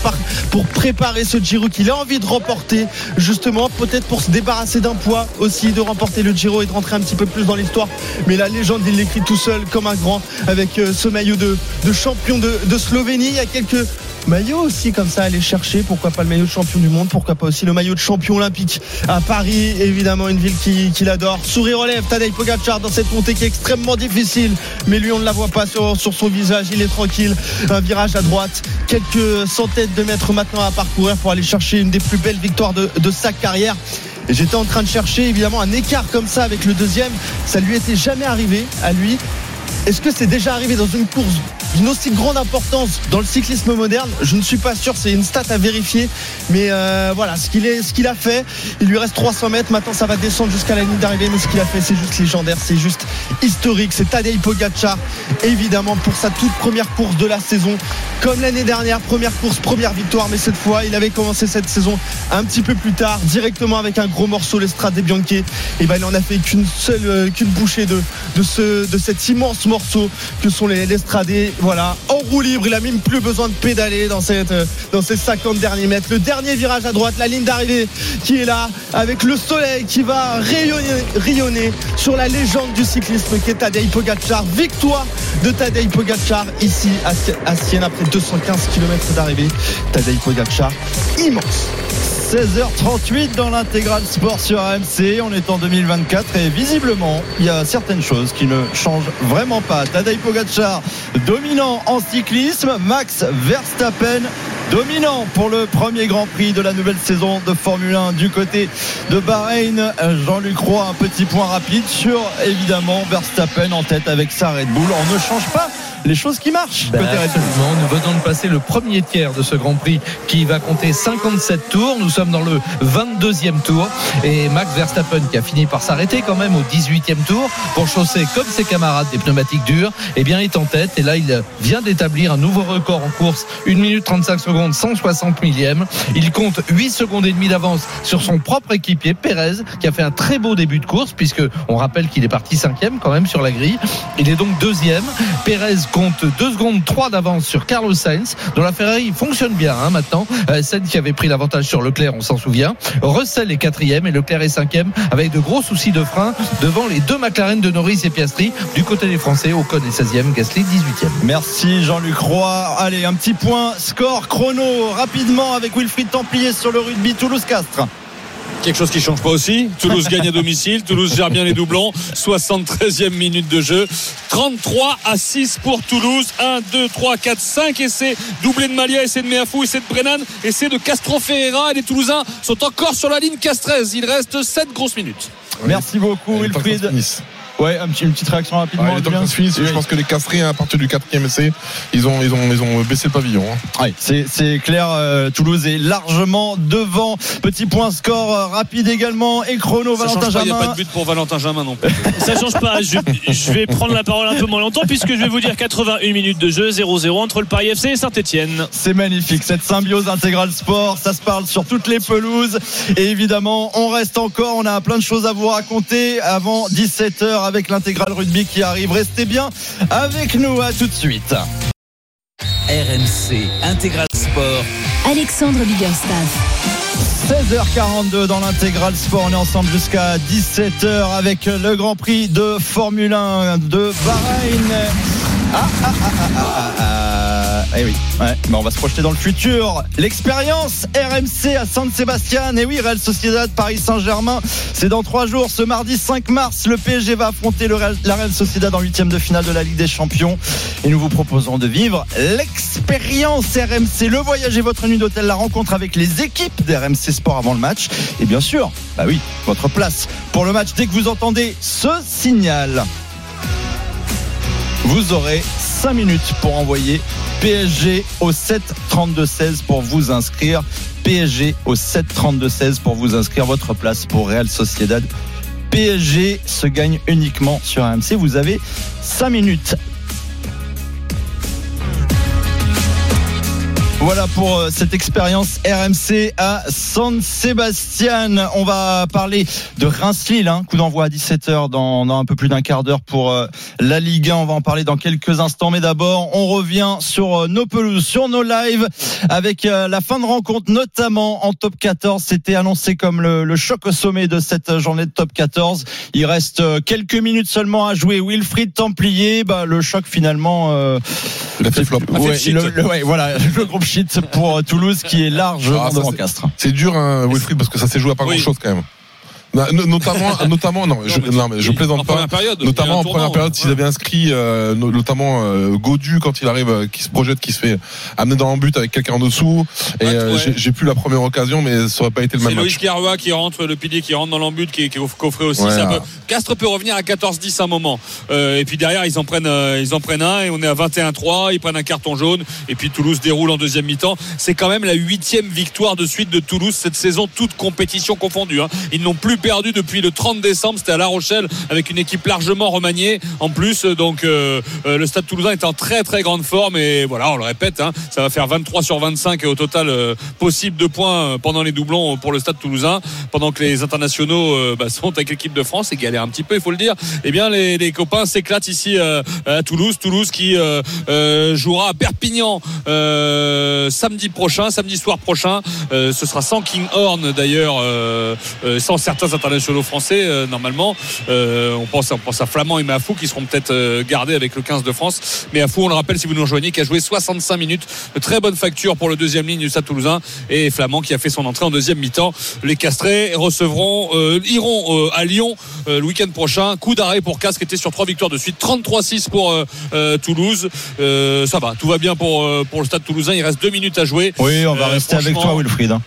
pour préparer ce Giro qu'il a envie de remporter. Justement peut-être pour se débarrasser d'un poids aussi de remporter le Giro et de rentrer un petit peu plus dans l'histoire. Mais la légende il l'écrit tout seul comme un grand avec euh, ce de, champion de, Slovénie. Il y a quelques maillot aussi comme ça aller chercher. Pourquoi pas le maillot de champion du monde? Pourquoi pas aussi le maillot de champion olympique à Paris? Évidemment une ville qu'il qui adore sourire relève Tadej Pogacar dans cette montée qui est extrêmement difficile. Mais lui on ne la voit pas sur, son visage. Il est tranquille. Un virage à droite. Quelques centaines de mètres maintenant à parcourir pour aller chercher une des plus belles victoires de, sa carrière. J'étais en train de chercher évidemment un écart comme ça avec le deuxième. Ça lui était jamais arrivé à lui est-ce que c'est déjà arrivé dans une course d'une aussi grande importance dans le cyclisme moderne? Je ne suis pas sûr, c'est une stat à vérifier. Mais euh, voilà, ce qu'il qu'il a fait, il lui reste 300 mètres. Maintenant, ça va descendre jusqu'à la ligne d'arrivée. Mais ce qu'il a fait, c'est juste légendaire, c'est juste historique. C'est Tadej Pogacar, évidemment, pour sa toute première course de la saison. Comme l'année dernière, première course, première victoire. Mais cette fois, il avait commencé cette saison un petit peu plus tard, directement avec un gros morceau, l'Estrade Bianchi. Et ben, il en a fait qu'une seule, euh, qu'une bouchée de, de, de cet immense morceau que sont les l'Estradé voilà, en roue libre, il a même plus besoin de pédaler dans, cette, dans ces 50 derniers mètres. Le dernier virage à droite, la ligne d'arrivée qui est là, avec le soleil qui va rayonner, rayonner sur la légende du cyclisme qui est Tadej Pogacar. Victoire de Tadej Pogacar ici à Sienne après 215 km d'arrivée. Tadej Pogacar, immense. 16h38 dans l'intégral sport sur AMC. On est en 2024 et visiblement, il y a certaines choses qui ne changent vraiment pas. Tadej dominant en cyclisme. Max Verstappen dominant pour le premier Grand Prix de la nouvelle saison de Formule 1 du côté de Bahreïn. Jean-Luc Roy, un petit point rapide sur évidemment Verstappen en tête avec sa Red Bull. On ne change pas les choses qui marchent. Ben, absolument. Nous venons de passer le premier tiers de ce Grand Prix qui va compter 57 tours. Nous sommes dans le 22e tour. Et Max Verstappen, qui a fini par s'arrêter quand même au 18e tour pour chausser comme ses camarades des pneumatiques durs, eh bien, est en tête. Et là, il vient d'établir un nouveau record en course. 1 minute 35 secondes, 160 millième. Il compte 8 secondes et demie d'avance sur son propre équipier, Pérez, qui a fait un très beau début de course, puisque on rappelle qu'il est parti cinquième quand même sur la grille. Il est donc deuxième. Pérez compte 2 secondes 3 d'avance sur Carlos Sainz, dont la Ferrari fonctionne bien hein, maintenant. Euh, Sainz qui avait pris l'avantage sur Leclerc, on s'en souvient. Russell est quatrième et Leclerc est cinquième, avec de gros soucis de frein devant les deux McLaren de Norris et Piastri. Du côté des Français, Ocon est 16e, Gasly 18e. Merci Jean-Luc Roy. Allez, un petit point score chrono rapidement avec Wilfried Templier sur le rugby Toulouse-Castres. Quelque chose qui change pas aussi. Toulouse gagne à domicile. Toulouse gère bien les doublons. 73e minute de jeu. 33 à 6 pour Toulouse. 1, 2, 3, 4, 5 essais. Doublé de Malia, essai de Meafou, essai de Brennan, essai de Castro Ferreira. Et les Toulousains sont encore sur la ligne Castrez. Il reste 7 grosses minutes. Merci beaucoup Wilfried. Ouais, un petit- une petite réaction rapidement. Ouais, le temps que Adrien. ça se finisse, Oui. je pense que les castrés, à partir du quatrième essai, ils ont, ils ont, ils ont baissé le pavillon. hein. Ouais, c'est c'est clair, euh, Toulouse est largement devant. Petit point score euh, rapide également et chrono Ça Valentin pas. Il n'y a Jamin. pas de but pour Valentin Jamin non plus. [LAUGHS] Ça change pas. Je, je vais prendre la parole un peu moins longtemps puisque je vais vous dire 81 minutes de jeu, 0-0 entre le Paris FC et Saint-Etienne. C'est magnifique, cette symbiose intégrale sport, ça se parle sur toutes les pelouses. Et évidemment, on reste encore, on a plein de choses à vous raconter avant 17h avec l'intégrale rugby qui arrive. Restez bien avec nous, à tout de suite. RMC Intégral Sport. Alexandre Biggerstaff. 16h42 dans l'intégral sport. On est ensemble jusqu'à 17h avec le Grand Prix de Formule 1 de Bahreïn. Ah, ah, ah, ah, ah, ah, ah. Eh oui, mais on va se projeter dans le futur. L'expérience RMC à San Sébastien. Et oui, Real Sociedad, Paris Saint-Germain. C'est dans trois jours. Ce mardi 5 mars, le PSG va affronter la Real Sociedad en huitième de finale de la Ligue des Champions. Et nous vous proposons de vivre l'expérience RMC. Le voyage et votre nuit d'hôtel, la rencontre avec les équipes d'RMC Sport avant le match. Et bien sûr, bah oui, votre place pour le match dès que vous entendez ce signal. Vous aurez 5 minutes pour envoyer PSG au 7 32 16 pour vous inscrire. PSG au 7 32 16 pour vous inscrire votre place pour Real Sociedad. PSG se gagne uniquement sur RMC. Vous avez 5 minutes. Voilà pour euh, cette expérience RMC à San Sebastian. On va parler de Reims-Lille, hein, coup d'envoi à 17h dans, dans un peu plus d'un quart d'heure pour euh, la Ligue 1. On va en parler dans quelques instants. Mais d'abord, on revient sur euh, nos pelouses, sur nos lives, avec euh, la fin de rencontre, notamment en top 14. C'était annoncé comme le, le choc au sommet de cette journée de top 14. Il reste quelques minutes seulement à jouer. Wilfried Templier, bah, le choc finalement. euh, flop. Ouais, le- ouais, voilà, [LAUGHS] le groupe pour euh, Toulouse qui est largement Ah, devant c'est- Castres. C'est dur, hein, Wilfried, parce que ça s'est joué à pas Oui. grand chose quand même. No- Notamment, [LAUGHS] notamment, non, je, non, mais je en plaisante pas. première période, notamment un en tournant, première période, s'ils ouais. avaient inscrit, euh, no- notamment euh, Godu quand il arrive, euh, qui se projette, qui se fait amener dans but avec quelqu'un en dessous. Et Ouais, euh, j'ai- plus la première occasion, mais ça aurait pas été le C'est même match. Garoua qui rentre, le pilier qui rentre dans l'embut, qui est, qui est coffré aussi. Ouais, Ça peut- Castres peut revenir à 14-10 à un moment. Et puis derrière, ils en prennent, ils en prennent un et on est à 21-3. Ils prennent un carton jaune. Et puis Toulouse déroule en deuxième mi-temps. C'est quand même la huitième victoire de suite de Toulouse cette saison, toute compétition confondue. hein. Ils n'ont plus perdu depuis le 30 décembre. C'était à La Rochelle avec une équipe largement remaniée en plus. Donc euh, euh, le Stade Toulousain est en très très grande forme. Et voilà, on le répète, hein, ça va faire 23 sur 25 et au total euh, possible de points euh, pendant les doublons pour le Stade Toulousain, pendant que les internationaux euh, bah, [LAUGHS] sont avec l'équipe de France et galèrent un petit peu, il faut le dire. Eh bien, les, les copains s'éclatent ici euh, à Toulouse. Toulouse qui euh, euh, jouera à Perpignan euh, samedi prochain, samedi soir prochain. Euh, ce sera sans King Horn d'ailleurs, euh, euh, sans certains certains internationaux français euh, normalement. Euh, on pense on pense à Flamand et Mafou qui seront peut-être euh, gardés avec le 15 de France. Mais Afou, on le rappelle si vous nous rejoignez, qui a joué 65 minutes, de très bonne facture pour le deuxième ligne du Stade Toulousain et Flamand qui a fait son entrée en deuxième mi-temps. Les Castrés recevront, iront à Lyon le week-end prochain. Coup d'arrêt pour Castres qui était sur trois victoires de suite, 33-6 pour Toulouse. Ça va, tout va bien pour pour le Stade Toulousain. Il reste deux minutes à jouer. Oui, on va rester avec toi, Wilfried.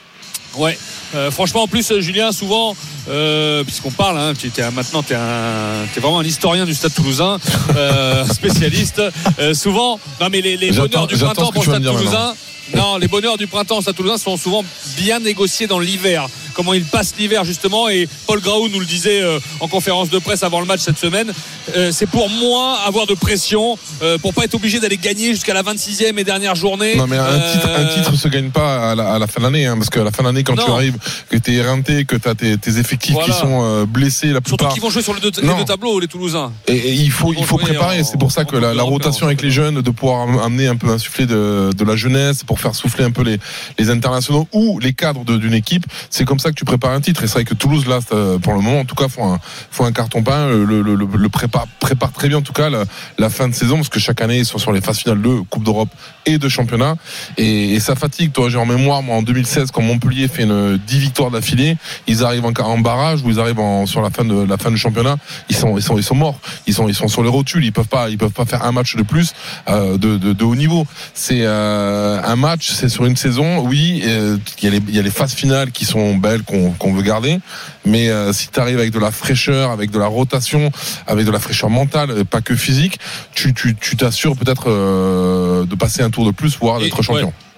Ouais. Euh, franchement, en plus, Julien, souvent, euh, puisqu'on parle, hein, tu es maintenant, tu es, es vraiment un historien du Stade Toulousain, euh, [LAUGHS] spécialiste. Euh, souvent, non mais les, bonheurs du printemps pour le Stade Toulousain. Non, les bonheurs du printemps au Stade Toulousain sont souvent bien négociés dans l'hiver. Comment ils passent l'hiver justement et Paul Graou nous le disait euh, en conférence de presse avant le match cette semaine. Euh, c'est pour moins avoir de pression, euh, pour pas être obligé d'aller gagner jusqu'à la 26e et dernière journée. Non mais un titre, un titre se gagne pas à la, à la fin de l'année, hein, parce qu'à la fin de l'année, quand tu arrives, que t'es éreinté, que t'as tes, tes effectifs Voilà. qui sont blessés, la Surtout plupart. qu'ils vont jouer sur les deux, les deux tableaux, les Toulousains. Et, et il faut, il faut préparer. en- C'est pour ça que la, la rotation avec les jeunes, de pouvoir am- amener un peu insuffler de, de la jeunesse, pour faire souffler un peu les, les internationaux ou les cadres d'une équipe. C'est comme ça tu prépares un titre. Et c'est vrai que Toulouse, là, pour le moment, en tout cas, font un, carton peint. Le, le, prépare, très bien, en tout cas, la, fin de saison, parce que chaque année, ils sont sur les phases finales de Coupe d'Europe et de championnat. Et, ça fatigue. Toi, j'ai en mémoire, moi, en 2016, quand Montpellier fait une 10 victoires d'affilée, ils arrivent en, barrage ou ils arrivent en, sur la fin de la fin du championnat. Ils sont, ils sont, ils sont morts. Ils sont, ils sont sur les rotules. Ils peuvent pas, ils peuvent pas faire un match de plus euh, de, haut niveau. C'est euh, un match, c'est sur une saison. Oui, euh, il y a les, les phases finales qui sont belles qu'on veut garder. Mais euh, si tu arrives avec de la fraîcheur, avec de la rotation, avec de la fraîcheur mentale, euh, pas que physique, tu tu tu t'assures peut-être euh, de passer un tour de plus, voire d'être champion. ouais.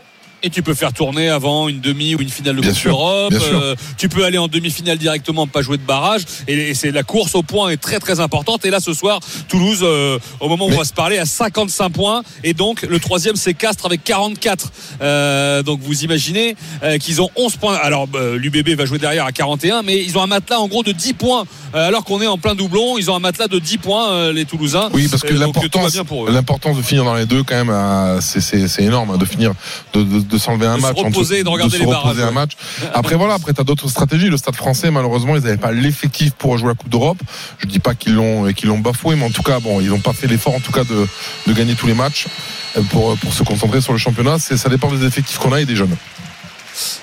Et tu peux faire tourner avant une demi ou une finale de Coupe d'Europe. Euh, tu peux aller en demi-finale directement, pas jouer de barrage. Et, et c'est la course au point est très très importante. Et là ce soir, Toulouse, euh, au moment où on va se parler, à 55 points. Et donc le troisième c'est Castres avec 44. Euh, donc vous imaginez euh, qu'ils ont 11 points. Alors euh, l'UBB va jouer derrière à 41, mais ils ont un matelas en gros de 10 points. Euh, alors qu'on est en plein doublon, ils ont un matelas de 10 points euh, les Toulousains. Oui, parce que l'importance, de finir dans les deux, quand même, c'est énorme hein, de finir, de, de, de s'enlever un De se match, en tout- reposer de regarder se les reposer barrages, un ouais. match. Après voilà, après t'as d'autres stratégies. Le Stade Français, malheureusement, ils n'avaient pas l'effectif pour jouer la Coupe d'Europe. Je dis pas qu'ils l'ont, qu'ils l'ont bafoué, mais en tout cas, bon, ils n'ont pas fait l'effort, en tout cas, de, de gagner tous les matchs euh, pour, pour se concentrer sur le championnat. C'est, ça dépend des effectifs qu'on a et des jeunes.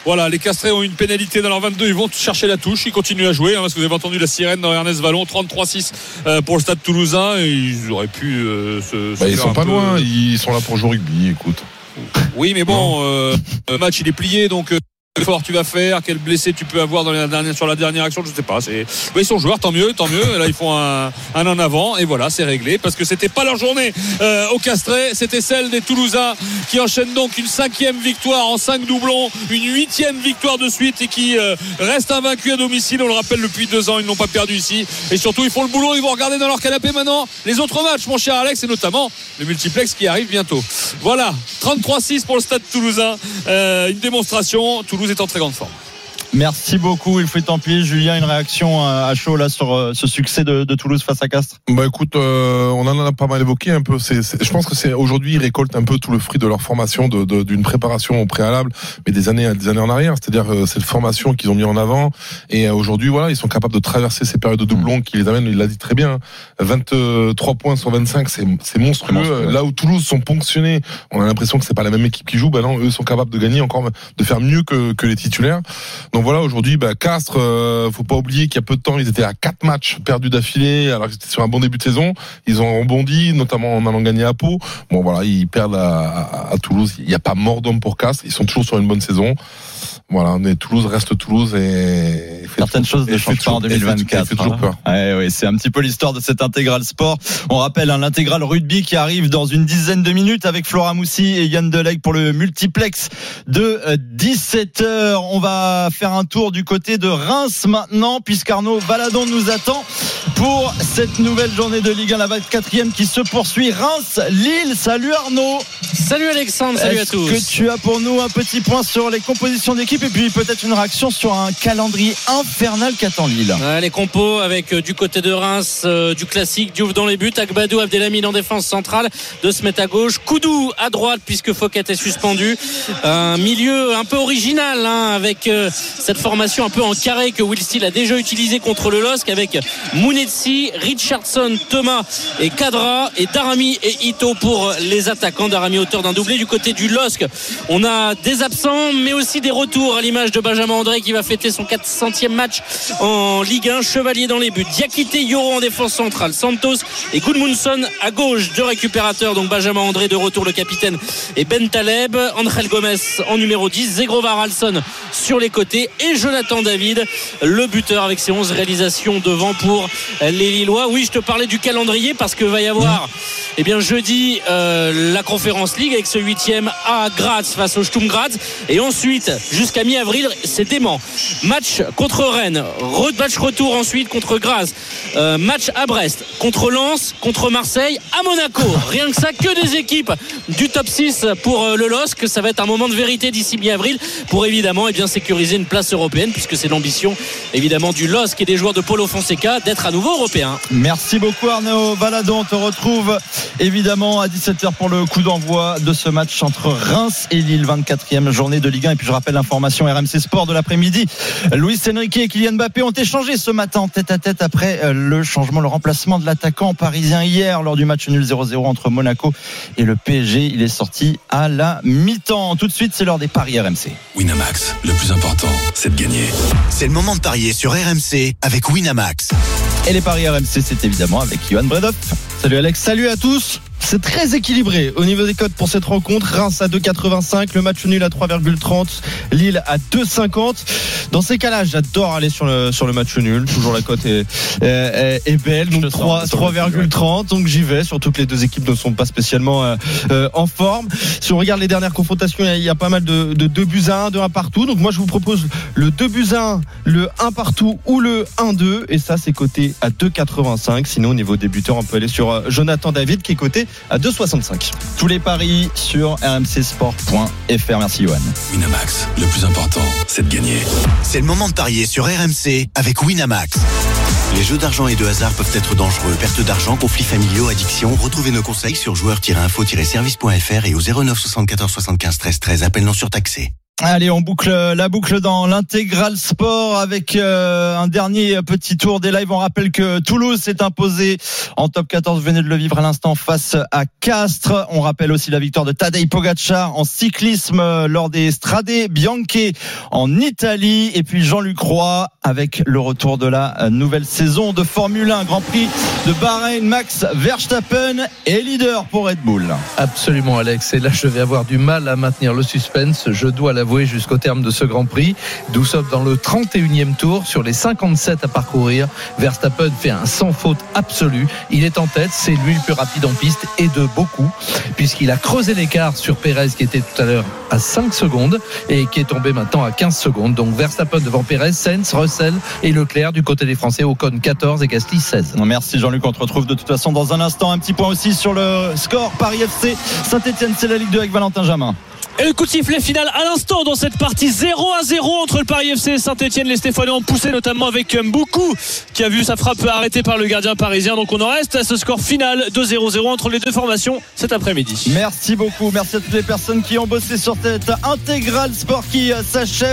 Voilà, les Castrés ont une pénalité dans leur 22. Ils vont chercher la touche. Ils continuent à jouer. hein, parce que vous avez entendu la sirène dans Ernest Vallon. 33-6 euh, pour le stade toulousain. Ils auraient pu euh, se. se Bah, ils sont pas peu- loin. Ils sont là pour jouer au rugby. Écoute. Oui, mais bon, euh, le match il est plié. Donc. Quel effort tu vas faire, quel blessé tu peux avoir sur la dernière action, je sais pas. C'est, ils sont joueurs, tant mieux, tant mieux. Là, ils font un, un en avant et voilà, c'est réglé parce que c'était pas leur journée euh, au Castré, c'était celle des Toulousains qui enchaînent donc une cinquième victoire en cinq doublons, une huitième victoire de suite et qui euh, restent invaincus à domicile. On le rappelle depuis deux ans, ils n'ont pas perdu ici et surtout ils font le boulot. Ils vont regarder dans leur canapé maintenant les autres matchs, mon cher Alex, et notamment le multiplex qui arrive bientôt. Voilà, 33-6 pour le Stade Toulousain, Euh, une démonstration. Toulouse est en très grande forme. Merci beaucoup, il faut tant pis. Julien, une réaction à à chaud là sur euh, ce succès de, de Toulouse face à Castres? Bah écoute, euh, on en a pas mal évoqué un peu. Je pense que c'est aujourd'hui ils récoltent un peu tout le fruit de leur formation, de, de- d'une préparation au préalable, mais des années, des années en arrière. C'est-à-dire euh, cette formation qu'ils ont mis en avant. Et euh, aujourd'hui, voilà, ils sont capables de traverser ces périodes de doublons qui les amènent. Il l'a dit très bien. 23 points sur 25, c'est, c'est monstrueux. monstrueux. Là où Toulouse sont ponctionnés, on a l'impression que c'est pas la même équipe qui joue. Bah non, eux sont capables de gagner encore, de faire mieux que, que les titulaires. Donc voilà, aujourd'hui, bah, Castres, euh, faut pas oublier qu'il y a peu de temps, ils étaient à quatre matchs perdus d'affilée, alors qu'ils étaient sur un bon début de saison. Ils ont rebondi, notamment en allant gagner à Pau. Bon voilà, ils perdent à, à- à Toulouse. Il n'y a pas mort d'homme pour Castres. Ils sont toujours sur une bonne saison. Voilà, mais Toulouse reste Toulouse et certaines choses ne changent pas en toujours- et fait- 2024. et fait toujours hein. peur. Ouais, ouais, c'est un petit peu l'histoire de cet intégral sport. On rappelle hein, l'intégral rugby qui arrive dans une dizaine de minutes avec Flora Moussi et Yann Deleg pour le multiplex de 17h. On va faire un tour du côté de Reims maintenant puisqu'Arnaud Valadon nous attend pour cette nouvelle journée de Ligue 1, la 24e qui se poursuit. Reims, Lille. Salut Arnaud. Salut Alexandre, salut à Est-ce tous. que tu as pour nous un petit point sur les compositions d'équipe et puis peut-être une réaction sur un calendrier infernal qu'attend Lille? Ouais, les compos avec euh, du côté de Reims euh, du classique Diouf dans les buts Agbadou Abdelhamid en défense centrale de se mettre à gauche Koudou à droite puisque Fouquet est suspendu un milieu un peu original hein, avec euh, cette formation un peu en carré que Will Steele a déjà utilisé contre le LOSC avec Richardson, Thomas et Kadra et Darami et Ito pour les attaquants. Darami auteur d'un doublé du côté du LOSC. On a des absents mais aussi des retours à l'image de Benjamin André qui va fêter son 400e match en Ligue 1. Chevalier dans les buts. Diakité Yoro en défense centrale. Santos et Goodmunson à gauche. Deux récupérateurs. Donc Benjamin André de retour le capitaine et Ben Taleb. Angel Gomez en numéro 10. Zegrovar Alson sur les côtés et Jonathan David le buteur avec ses 11 réalisations devant pour les Lillois. Oui, je te parlais du calendrier parce que va y avoir eh bien jeudi euh, la conférence League avec ce huitième à Graz face au Sturm Graz et ensuite jusqu'à mi-avril c'est dément. Match contre Rennes, re- match retour ensuite contre Graz, Euh, match à Brest, contre Lens, contre Marseille, à Monaco. Rien que ça, que des équipes du top 6 pour euh, le LOSC. Ça va être un moment de vérité d'ici mi-avril pour évidemment eh bien, sécuriser une place européenne puisque c'est l'ambition évidemment du LOSC et des joueurs de Polo Fonseca d'être à nouveau Merci beaucoup Arnaud Valadon. On te retrouve évidemment à 17h pour le coup d'envoi de ce match entre Reims et Lille, 24e journée de Ligue 1. Et puis je rappelle l'information RMC Sport de l'après-midi. Luis Enrique et Kylian Mbappé ont échangé ce matin en tête à tête après euh, le changement, le remplacement de l'attaquant parisien hier lors du match nul 0-0 entre Monaco et le PSG. Il est sorti à la mi-temps. Tout de suite, c'est l'heure des paris RMC. Winamax, le plus important, c'est de gagner. C'est le moment de parier sur RMC avec Winamax. Et les paris RMC, c'est évidemment avec Johan Bredoff. Salut Alex, salut à tous. C'est très équilibré au niveau des codes pour cette rencontre. Reims à 2,85, le match nul à 3,30, Lille à 2,50. Dans ces cas-là, j'adore aller sur le, sur le match nul. Toujours la cote est, est, est belle. Donc 3, 3,30. Donc j'y vais. Surtout que les deux équipes ne sont pas spécialement euh, euh, en forme. Si on regarde les dernières confrontations, il y a- pas mal de, de 2 buts à 1, de 1 partout. Donc moi, je vous propose le 2 buts à 1, le 1 partout ou le 1-2. Et ça, c'est coté à 2,85. Sinon, au niveau des buteurs, on peut aller sur euh, Jonathan David qui est coté à 2,65. Tous les paris sur rmcsport.fr. Merci Johan. Winamax, le plus important, c'est de gagner. C'est le moment de parier sur RMC avec Winamax. Les jeux d'argent et de hasard peuvent être dangereux. Perte d'argent, conflits familiaux, addiction. Retrouvez nos conseils sur joueurs-info-service.fr et au 09 74 75 13 13. Appel non surtaxé. Allez, on boucle la boucle dans l'intégral sport avec euh, un dernier petit tour des lives. On rappelle que Toulouse s'est imposé en top 14. Vous venez de le vivre à l'instant face à Castres. On rappelle aussi la victoire de Tadej Pogacar en cyclisme euh, lors des Strade Bianche en Italie. Et puis Jean-Luc Roy avec le retour de la euh, nouvelle saison de Formule 1 Grand Prix de Bahreïn. Max Verstappen est leader pour Red Bull. Absolument, Alex. Et là, je vais avoir du mal à maintenir le suspense. Je dois l'avouer jusqu'au terme de ce Grand Prix. Nous sommes dans le 31e tour sur les 57 à parcourir. Verstappen fait un sans faute absolu. Il est en tête. C'est lui le plus rapide en piste et de beaucoup puisqu'il a creusé l'écart sur Pérez qui était tout à l'heure à 5 secondes et qui est tombé maintenant à 15 secondes. Donc Verstappen devant Pérez, Sainz, Russell et Leclerc du côté des Français. Ocon 14 et Gasly 16. Merci Jean-Luc, on te retrouve de toute façon dans un instant. Un petit point aussi sur le score Paris FC Saint-Etienne, c'est la Ligue 2 avec Valentin Jamin. Et le coup de sifflet final à l'instant dans cette partie 0 à 0 entre le Paris FC et Saint-Etienne. Les Stéphanois ont poussé notamment avec Mboukou qui a vu sa frappe arrêtée par le gardien parisien. Donc on en reste à ce score final de 0-0 entre les deux formations cet après-midi. Merci beaucoup, merci à toutes les personnes qui ont bossé sur cette intégrale sport qui euh, s'achève.